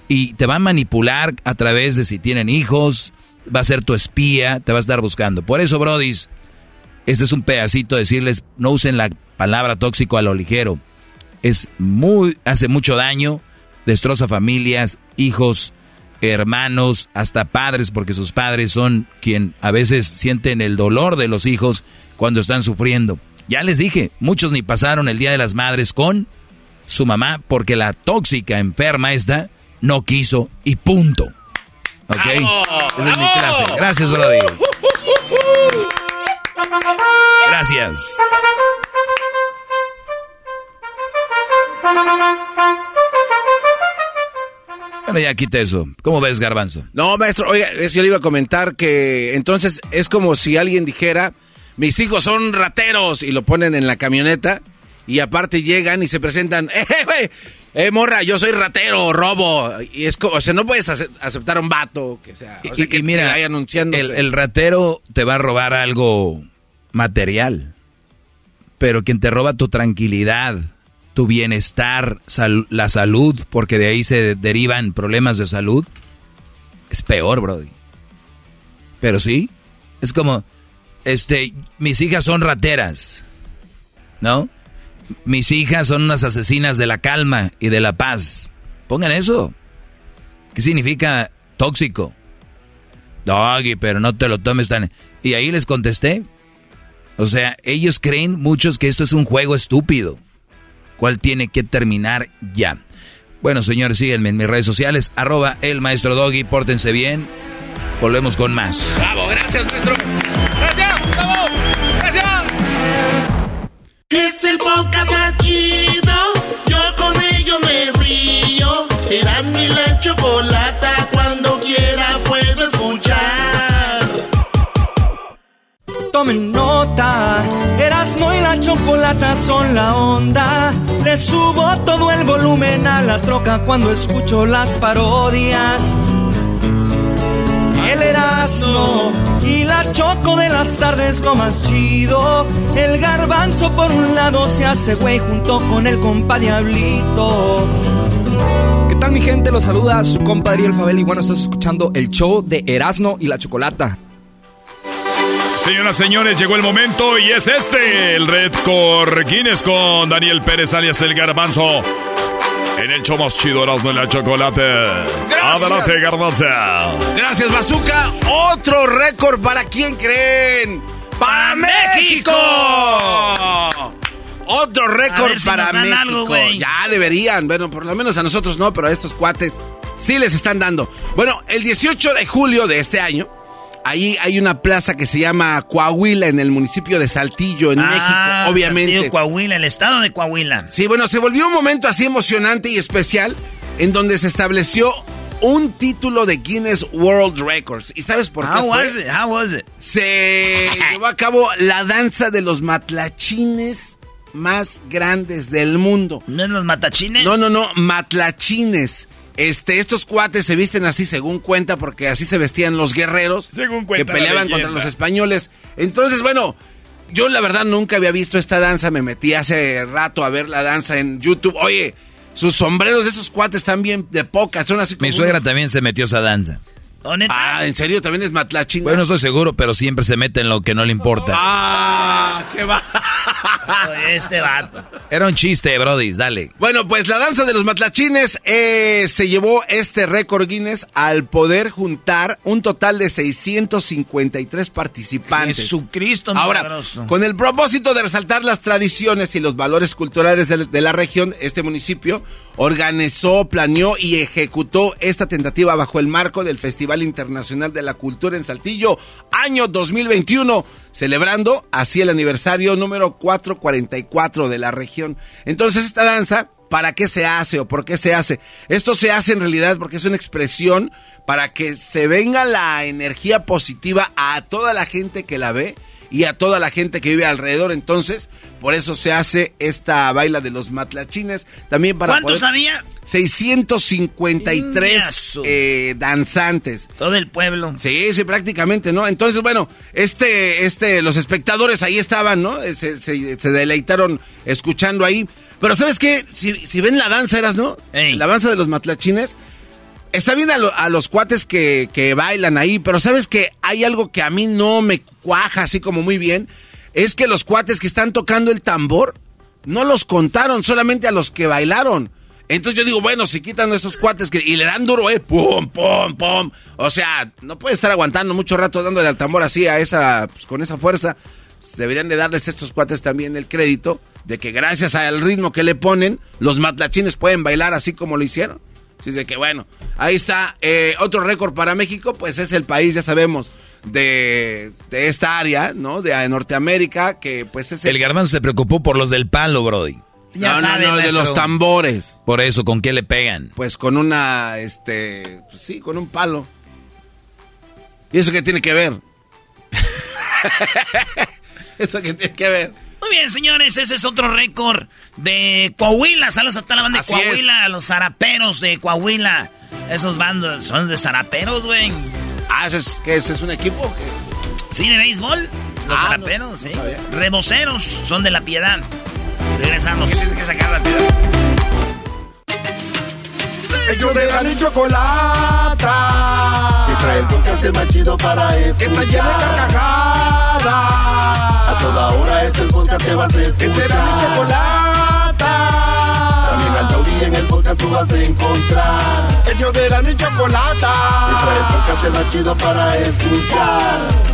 Y te van a manipular a través de si tienen hijos, va a ser tu espía, te va a estar buscando. Por eso, Brodis, este es un pedacito de decirles, no usen la palabra tóxico a lo ligero. Es muy, hace mucho daño, destroza familias, hijos, hermanos, hasta padres, porque sus padres son quien a veces sienten el dolor de los hijos cuando están sufriendo. Ya les dije, muchos ni pasaron el Día de las Madres con su mamá porque la tóxica enferma esta no quiso y punto. ¿Ok? Esa es mi clase. Gracias, Brody. Gracias. Bueno, ya quite eso. ¿Cómo ves, Garbanzo? No, maestro, oiga, yo le iba a comentar que entonces es como si alguien dijera, mis hijos son rateros y lo ponen en la camioneta y aparte llegan y se presentan, ¡eh, güey! Eh, morra, yo soy ratero, robo. Y es como, o sea, no puedes aceptar a un vato que sea, o sea, que, mira, El, ratero te va a robar algo material, pero quien te roba tu tranquilidad, tu bienestar, la salud, porque de ahí se derivan problemas de salud, es peor, Brody. Pero sí, es como, este, mis hijas son rateras, ¿no? Mis hijas son unas asesinas de la calma y de la paz. Pongan eso. ¿Qué significa tóxico? Doggy, pero no te lo tomes tan... Y ahí les contesté. O sea, ellos creen muchos que esto es un juego estúpido. ¿Cuál tiene que terminar ya? Bueno, señores, síguenme en mis redes sociales. Arroba el maestro Doggy. Pórtense bien. Volvemos con más. Bravo, gracias, maestro. Es el podcast más chido. Yo con ello me río. Eras mi la chocolata. Cuando quiera puedo escuchar. Tomen nota. Erasmo y la chocolata son la onda. Le subo todo el volumen a la troca cuando escucho las parodias. El Erasmo y la choco de las tardes lo más chido. El garbanzo por un lado se hace güey junto con el compa Diablito. ¿Qué tal mi gente? Los saluda su compa Ariel Fabel y bueno, estás escuchando el show de Erasmo y la Chocolata. Señoras, señores, llegó el momento y es este, el Red Core Guinness con Daniel Pérez alias El Garbanzo. En el show más chido Erasmo y la Chocolate. Gracias. Adelante, Garbanzo. Gracias, Bazooka. Otro récord para quién creen. ¡Para México! Otro récord si para México. algo, ya deberían. Bueno, por lo menos a nosotros no, pero a estos cuates sí les están dando. Bueno, el 18 de julio de este año, ahí hay una plaza que se llama Coahuila en el municipio de Saltillo, en Ah, México, obviamente. Saltillo, Coahuila, el estado de Coahuila. Sí, bueno, se volvió un momento así emocionante y especial en donde se estableció un título de Guinness World Records. ¿Y sabes por qué How fue? was it? How was it? Se llevó a cabo la danza de los matlachines más grandes del mundo. ¿No los matachines? No, no, no, matlachines. Este, estos cuates se visten así según cuenta, porque así se vestían los guerreros Según que peleaban contra los españoles. Entonces, bueno, yo la verdad nunca había visto esta danza, me metí hace rato a ver la danza en YouTube. Oye, sus sombreros de esos cuates están bien de poca, son así como Mi suegra unos- también se metió a esa danza. Ah, ¿en serio? ¿También es matlachín? Bueno, no estoy seguro, pero siempre se mete en lo que no le importa. Ah, qué va. Este vato. Era un chiste, Brody, dale. Bueno, pues la danza de los matlachines eh, se llevó este récord Guinness al poder juntar un total de 653 participantes. Jesucristo Ahora, milagroso. con el propósito de resaltar las tradiciones y los valores culturales de, de la región, este municipio organizó, planeó y ejecutó esta tentativa bajo el marco del Festival Internacional de la Cultura en Saltillo, año 2021, celebrando así el aniversario número 444 de la región. Entonces, esta danza, ¿para qué se hace o por qué se hace? Esto se hace en realidad porque es una expresión para que se venga la energía positiva a toda la gente que la ve y a toda la gente que vive alrededor. Entonces, por eso se hace esta baila de los matlachines. También para ¿Cuántos poder- había? 653 Ingazo. eh, danzantes. Todo el pueblo. Sí, sí, prácticamente, ¿no? Entonces, bueno, este, este, los espectadores ahí estaban, ¿no? Eh, Se, se- se deleitaron escuchando ahí. Pero ¿sabes qué? Si, si ven la danza, eras, ¿no? La danza de los matlachines. Está bien a, lo- a los cuates que, bailan ahí, pero ¿sabes que Hay algo que a mí no me cuaja así como muy bien. Es que los cuates que están tocando el tambor no los contaron, solamente a los que bailaron. Entonces yo digo, bueno, si quitan a esos cuates que, y le dan duro, eh, pum, pum, pum. O sea, no puede estar aguantando mucho rato dándole al tambor así a esa, pues, con esa fuerza. Deberían de darles a estos cuates también el crédito de que gracias al ritmo que le ponen, los matlachines pueden bailar así como lo hicieron. Así de que bueno, ahí está. Eh, otro récord para México, pues es el país, ya sabemos, de, de esta área, ¿no? De eh, Norteamérica, que pues es El garbanzo se preocupó por los del palo, Brody. Ya No, no, sabe, no, de maestro. los tambores. Por eso, ¿con qué le pegan? Pues con una, este, pues sí, con un palo. ¿Y eso qué tiene que ver? ¿Eso qué tiene que ver? Bien, señores, ese es otro récord de Coahuila. Saludos a toda la banda de Coahuila, a los zaraperos de Coahuila. Esos bandos son de zaraperos, güey. Ah, ¿ese es, ¿qué es? ¿Es un equipo? qué? Sí, de béisbol. Los Ah, zaraperos, no, sí. sabía. Reboceros son de la piedad. Regresamos. que sacar la piedad? Ellos de la y chocolata. Que trae el podcast más chido para escuchar. Que está lleno de carcajadas. A toda hora es el podcast que vas a escuchar. Que será mi chocolata. También al taurí en el podcast tú vas a encontrar. Ellos de la y chocolata. Que trae el podcast más chido para escuchar.